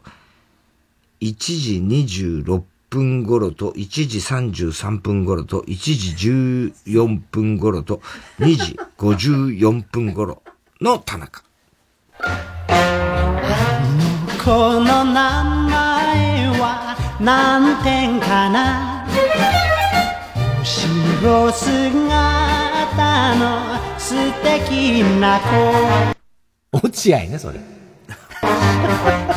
Speaker 2: 1時26分頃と、1時33分頃と、1時14分頃と、2時54分頃の田中。
Speaker 21: この名前は何点かな？後ろ姿の素敵な子。
Speaker 1: 落合ね、それ。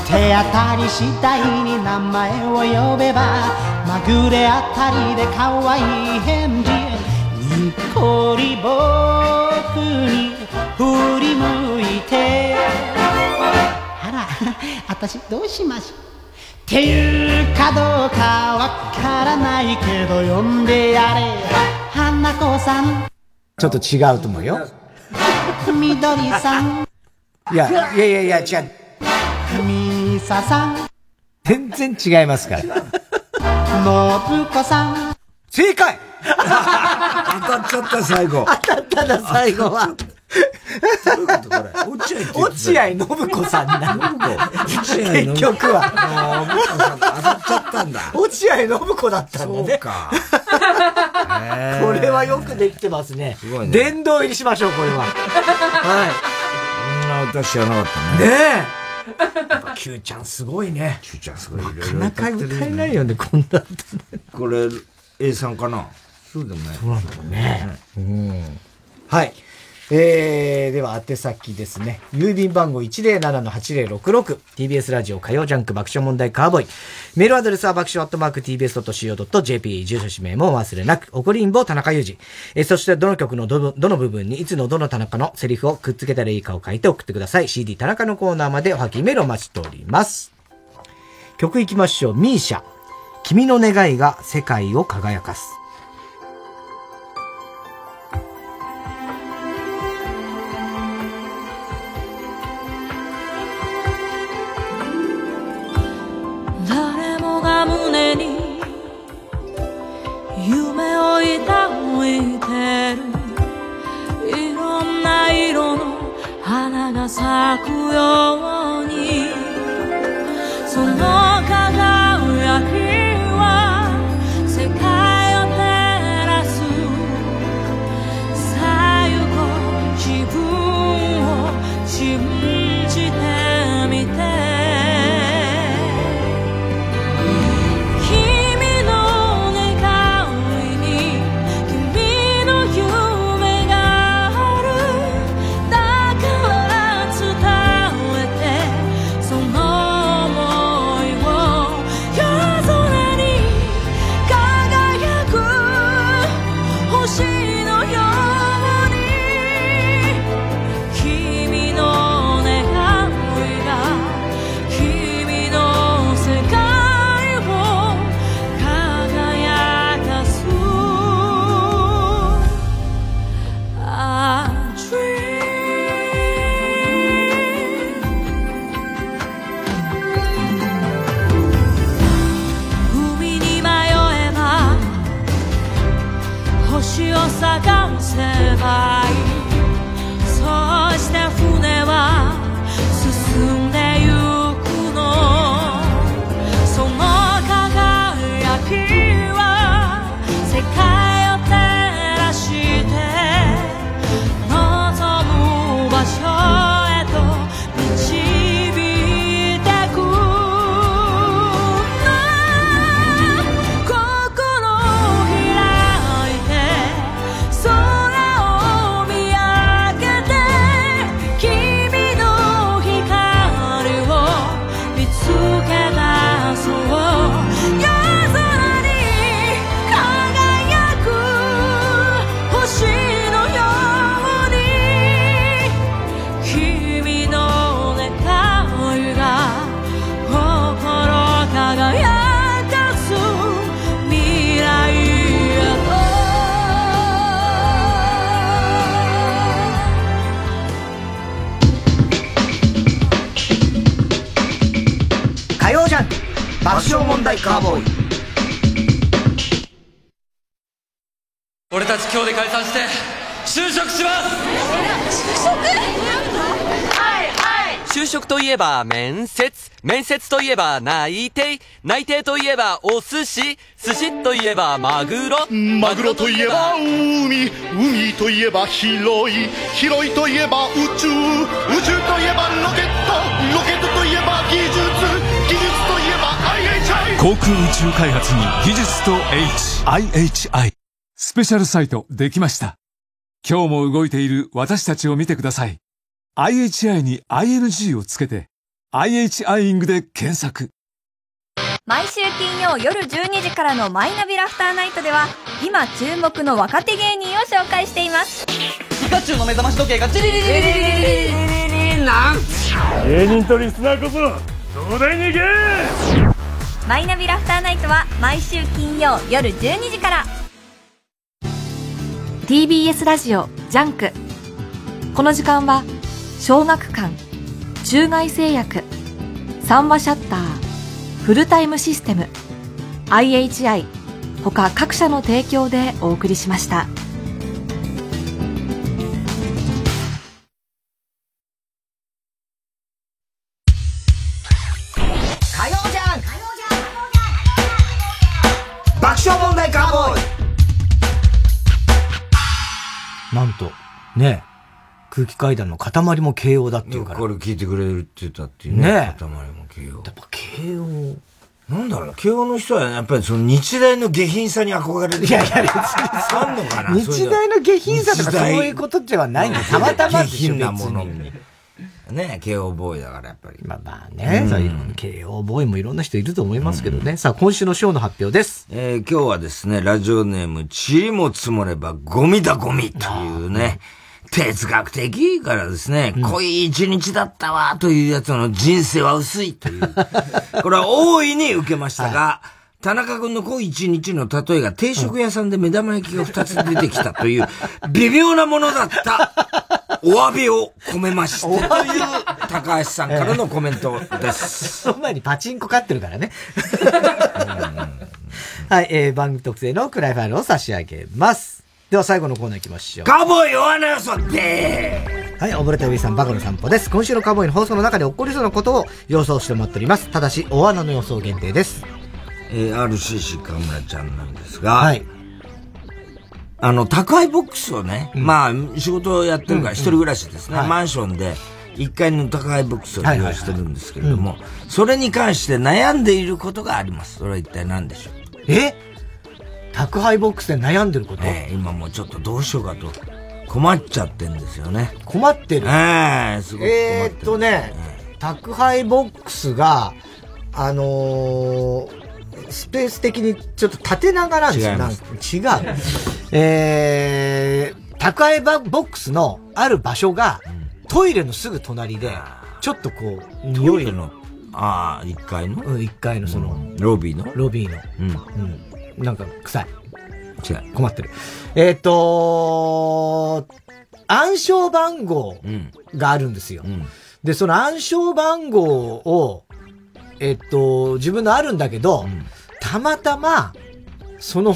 Speaker 21: 手当たり次第に名前を呼べばまぐれあたりで可愛い返事。にっこり僕に振り向いて。あら 私どうしましょう。っていうかどうかわからないけど呼んでやれ。花子さん
Speaker 1: ちょっと違うと思うよ。
Speaker 21: みどりさん
Speaker 1: いや、いやいやいや、違う。
Speaker 21: みささん
Speaker 1: 全然違いますから。
Speaker 21: のぶこさん
Speaker 1: 正解
Speaker 2: 当たっちゃった、最後。
Speaker 1: 当たったな、最後は。
Speaker 2: どういうことこれ？落合
Speaker 1: 信子さんなの。結局は。
Speaker 2: 当たっちゃったんだ。
Speaker 1: 落合信子だったんだね。
Speaker 2: そうか。
Speaker 1: これはよくできてますね。
Speaker 2: すごいね。
Speaker 1: 殿堂入りしましょう、これは。はい。
Speaker 2: こんな歌知らなかったね。
Speaker 1: ねえ。やっぱ Q ちゃんすごいね。
Speaker 2: Q ちゃんすごい。な
Speaker 1: かなか歌えないよね、こんな。
Speaker 2: これ、A さんかな？そうでもない。
Speaker 1: そうなんだろうね。うん。はい。えー、では、宛先ですね。郵便番号107-8066。TBS ラジオ火曜ジャンク爆笑問題カーボーイ。メールアドレスは爆笑アットマーク TBS.CO.JP。住所氏名も忘れなく。怒りんぼ田中裕二。えー、そしてどの曲のどどの部分にいつのどの田中のセリフをくっつけたらいいかを書いて送ってください。CD 田中のコーナーまでおはぎメールを待ちしております。曲いきましょう。ミーシャ。君の願いが世界を輝かす。
Speaker 12: 夢を抱いてる。いろんな色の花が咲くように。その探せばいい。そして船は
Speaker 1: 爆笑問題カーボーイ
Speaker 22: 俺たち今日で解散して就職します
Speaker 23: 就職といえば面接。面接といえば内定。内定といえばお寿司。寿司といえばマグロ。
Speaker 4: マグロといえば海海といえば広い広いといえば宇宙宇宙といえばロケットロケットといえば技術
Speaker 24: 航空宇宙開発に技術と H。IHI。スペシャルサイトできました。今日も動いている私たちを見てください。IHI に ING をつけて、IHI イングで検索。
Speaker 18: 毎週金曜夜12時からのマイナビラフターナイトでは今注目の若手芸人を紹介しています
Speaker 23: ピカチュウの目覚まし時計がチリリリリリリリリリなん
Speaker 25: 芸人とリスナーこそ東大に行け
Speaker 18: マイナビラフターナイトは毎週金曜夜12時から
Speaker 3: TBS ラジオジャンクこの時間は小学館中外製薬三和シャッターフルタイムシステム IHI 他各社の提供でお送りしました。
Speaker 1: ね空気階段の塊も慶応だっていうから。
Speaker 2: これ聞いてくれるって言ったっていうね。
Speaker 1: ね
Speaker 2: 塊も慶応。やっ
Speaker 1: ぱ慶応。
Speaker 2: なんだろう慶応の人はやっぱりその日大の下品さに憧れる。
Speaker 1: いやいや、
Speaker 2: あんのかな？
Speaker 1: 日大の下品さとかそういうことではないんだたまたまで
Speaker 2: 下品なものね慶応ボーイだからやっぱり。
Speaker 1: まあまあね、そういうの慶応ボーイもいろんな人いると思いますけどね。さあ、今週のショーの発表です。
Speaker 2: えー今日はですね、ラジオネーム、塵も積もればゴミだゴミというね、哲学的からですね、濃い一日だったわというやつの人生は薄いという、これは大いに受けましたが、田中君の濃い一日の例えが定食屋さんで目玉焼きが2つ出てきたという微妙なものだったお詫びを込めましてという高橋さんからのコメントです。
Speaker 1: その前にパチンコ勝ってるからね。はい、えー、番組特製のクライファイルを差し上げます。では最後のコーナー行きましょう。
Speaker 2: カーボーイ弱な予想で
Speaker 1: はい、溺れたおじさんバカの散歩です。今週のカーボーイの放送の中で起こりそうなことを予想してもらっております。ただし、大穴の予想限定です。
Speaker 2: えー、RCC 河村ちゃんなんですが、はい。あの、宅配ボックスをね、まあ、仕事をやってるから一人暮らしですね、
Speaker 1: はい
Speaker 2: マンションで、1階の宅配ボックスを利用してるんですけれども、それに関して悩んでいることがあります。それは一体何でしょう？
Speaker 1: え？宅配ボックスで悩んでること？
Speaker 2: ええ今もうちょっとどうしようかと困っちゃってんですよね。
Speaker 1: 困ってる？
Speaker 2: ええすごく困ってる。
Speaker 1: えーっとね、宅配ボックスが、あのースペース的にちょっと縦長なんですよ。
Speaker 2: 違
Speaker 1: 違う。えー、宅配ボックスのある場所が、トイレのすぐ隣で、ちょっとこう、匂い
Speaker 2: の、ああ、1階の？
Speaker 1: うん、1階のその、
Speaker 2: ロビーの？
Speaker 1: ロビーの。
Speaker 2: うん。
Speaker 1: うん。なんか臭い。
Speaker 2: 違う。
Speaker 1: 困ってる。えーっと、暗証番号があるんですよ。で、その暗証番号を、えっと、自分のあるんだけど、たまたま、その、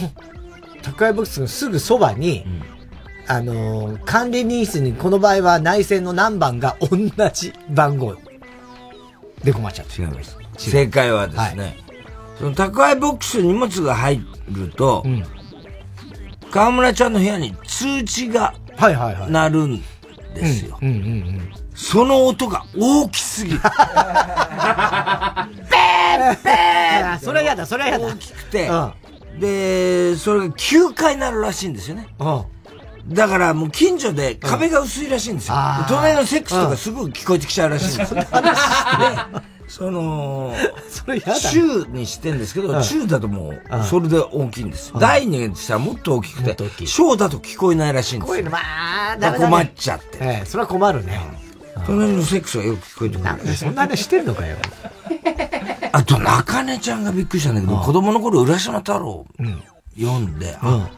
Speaker 1: 宅配ボックスのすぐそばに、あのー、管理人室にこの場合は内線の何番が同じ番号で困っちゃう。
Speaker 2: 違います。正解はですね、その宅配ボックスに荷物が入ると、河村ちゃんの部屋に通知が鳴るんですよ。その音が大きすぎる。
Speaker 1: あそれは嫌だ、それは嫌だ。大
Speaker 2: きくて、で、それが9回なるらしいんですよね。だからもう近所で壁が薄いらしいんですよ。
Speaker 1: あー
Speaker 2: で隣のセックスとかすぐ聞こえてきちゃうらしいんですよ。で、その、中にしてんですけど、
Speaker 1: うん
Speaker 2: 中だともう
Speaker 1: うん、
Speaker 2: それで大きいんです。
Speaker 1: うん
Speaker 2: 大にしたらもっと大きくて、小だと聞こえないらしいんですよ。
Speaker 1: まあ、
Speaker 2: 困っちゃって。
Speaker 1: ええ、それは困るね。
Speaker 2: 隣のセックスがよく聞こえてくる。
Speaker 1: なんでそんな話してんのかよ。
Speaker 2: あと、中根ちゃんがびっくりしたんだけど、子供の頃、浦島太郎読んで、あ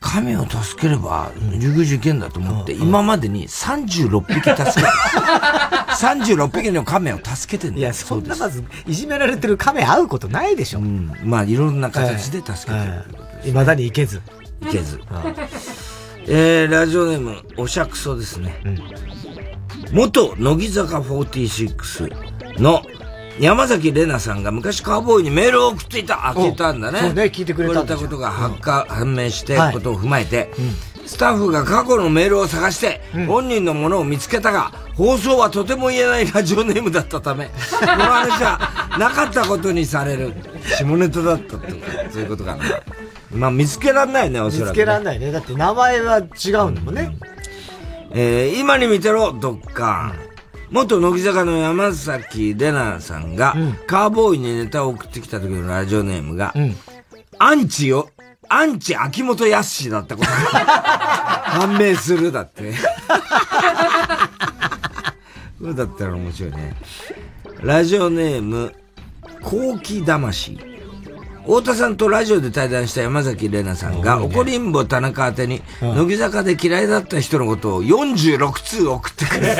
Speaker 2: 神を助ければ、竜宮寺行けんだと思って、今までに36匹助けた。36匹の亀を助けてんだ
Speaker 1: いや、そんなまず、いじめられてる亀会うことないでしょ。
Speaker 2: まあ、いろんな形で助けてる。
Speaker 1: いまだに行けず。
Speaker 2: いけず。えー、ラジオネーム、おしゃくそですね。元乃木坂46の山崎怜奈さんが昔カーボーイにメールを送っていた、開けたんだね。
Speaker 1: そうね聞いてくれた
Speaker 2: たことが発火、判明して、
Speaker 1: はい
Speaker 2: ことを踏まえて、スタッフが過去のメールを探して、本人のものを見つけたが、放送はとても言えないラジオネームだったため、この話はなかったことにされる。下ネタだったとそういうことかな。まあ見つけらんないね、お
Speaker 1: 見
Speaker 2: そらく、ね。
Speaker 1: つけらんないね。だって名前は違うんだもんね。
Speaker 2: えー今に見てろ、ドッカーン。元乃木坂の山崎怜奈さんが、カーボーイにネタを送ってきた時のラジオネームが、アンチよ、アンチ秋元康だったことが 判明するだって。そうだったら面白いね。ラジオネーム、高貴魂。太田さんとラジオで対談した山崎怜奈さんが、怒りんぼ田中宛てに、乃木坂で嫌いだった人のことを46通送ってくれる。
Speaker 1: いい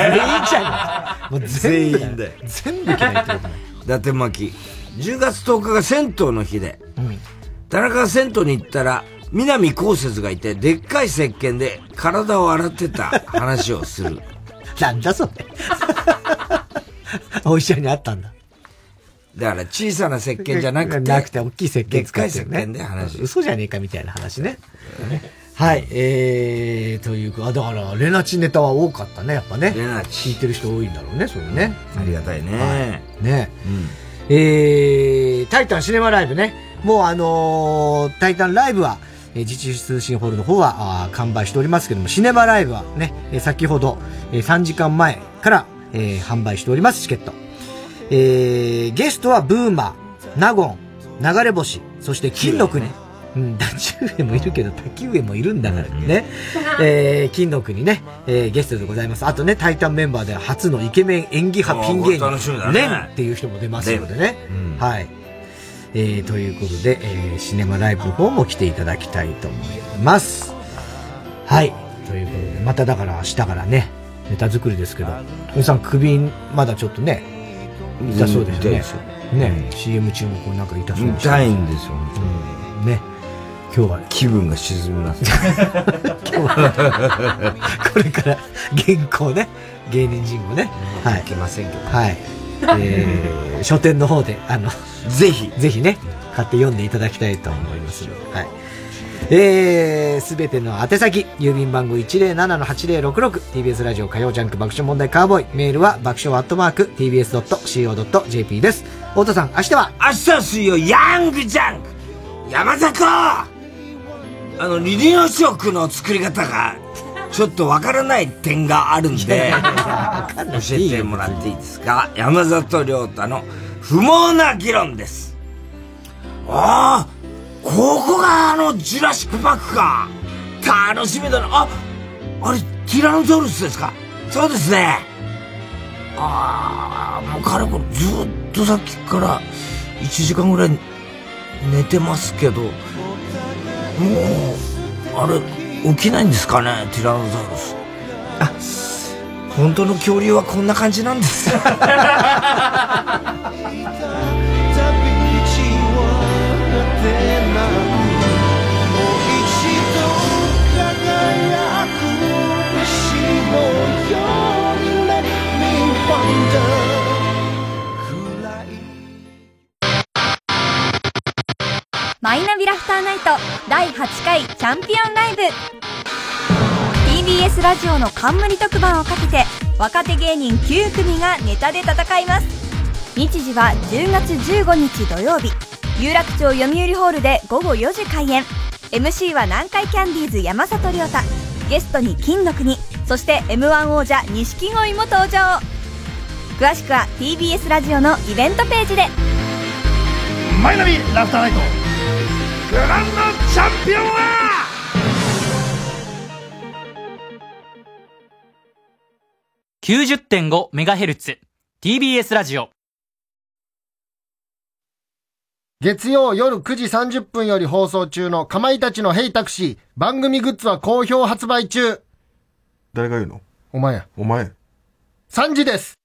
Speaker 1: じゃん。もう全
Speaker 2: 員で。
Speaker 1: 全部嫌いってこと。
Speaker 2: 伊達巻き。10月10日が銭湯の日で、田中が銭湯に行ったら、南こうせつがいて、でっかい石鹸で体を洗ってた話をする。
Speaker 1: なんだそれ。お医者に会ったんだ。
Speaker 2: だから小さな石鹸じゃなくて。
Speaker 1: なくて、大きい石鹸使って
Speaker 2: でっかい石鹸で話
Speaker 1: 嘘じゃねえかみたいな話ね。はい、えー、というか、あ、だから、レナチネタは多かったね、やっぱね。
Speaker 2: レナチ。
Speaker 1: 聞いてる人多いんだろうね、それね。
Speaker 2: ありがたいね。
Speaker 1: はいね。えー、タイタンシネマライブね。もうあのータイタンライブは、えー、自治通信ホールの方はあー完売しておりますけども、シネマライブはね、えー先ほど、えー3時間前から、えー販売しております、チケット。えー、ゲストはブーマー、ナゴン、流れ星、そして金の国。うん、ダチュウエもいるけど、滝上もいるんだからね。えー、金の国ね、えー、ゲストでございます。あとね、タイタンメンバーでは初のイケメン演技派ピン芸人、
Speaker 2: ね
Speaker 1: レンっていう人も出ますのでね。はい。えー、ということで、えー、シネマライブの方も来ていただきたいと思います。はい。ということで、まただから明日からね、ネタ作りですけど、おじさん首、まだちょっとね、痛そうですよね
Speaker 2: 痛いですよ。
Speaker 1: ね、CM 中もこうなんか痛そう
Speaker 2: 痛いんですよ、
Speaker 1: うんね。今日は。
Speaker 2: 気分が沈みます。
Speaker 1: 今日は、これから原稿ね、芸人人語ね。はい。い
Speaker 2: けませんけど。
Speaker 1: はい。えー、書店の方で、あの、
Speaker 2: ぜひ、
Speaker 1: ぜひね、買って読んでいただきたいと思いますはい。えー、すべての宛先、郵便番号 107-8066TBS ラジオ火曜ジャンク爆笑問題カーボーイ、メールは爆笑アットマーク TBS.CO.JP です。太田さん、明日は？
Speaker 2: 明日は水曜、ヤングジャンク。山坂あの、離乳食の作り方が、ちょっとわからない点があるんで、教えてもらっていいですか？山里亮太の不毛な議論です。ああ、ここがあの、ジュラシックパークか。楽しみだな。あ、あれ、ティラノザウルスですか？そうですね。ああ、もうかれこれずっとさっきから1時間ぐらい寝てますけど、もう、あれ、起きないんですかね、ティラノザウルス。あ、本当の恐竜はこんな感じなんです。
Speaker 18: マイナビラフターナイト第8回チャンピオンライブ。TBS ラジオの冠特番をかけて若手芸人9組がネタで戦います。日時は10月15日土曜日。有楽町読売ホールで午後4時開演。MC は南海キャンディーズ山里亮太。ゲストに金の国。そして m 1王者錦鯉も登場。詳しくは TBS ラジオのイベントページで。
Speaker 10: マイナビラフターナイト。グランドチャンピオンは
Speaker 26: ！90.5メガヘルツ TBS ラジオ。
Speaker 27: 月曜夜9時30分より放送中のかまいたちのヘイタクシー番組グッズは好評発売中。
Speaker 28: 誰が言うの？
Speaker 27: お前。や
Speaker 28: お前。
Speaker 27: 3時です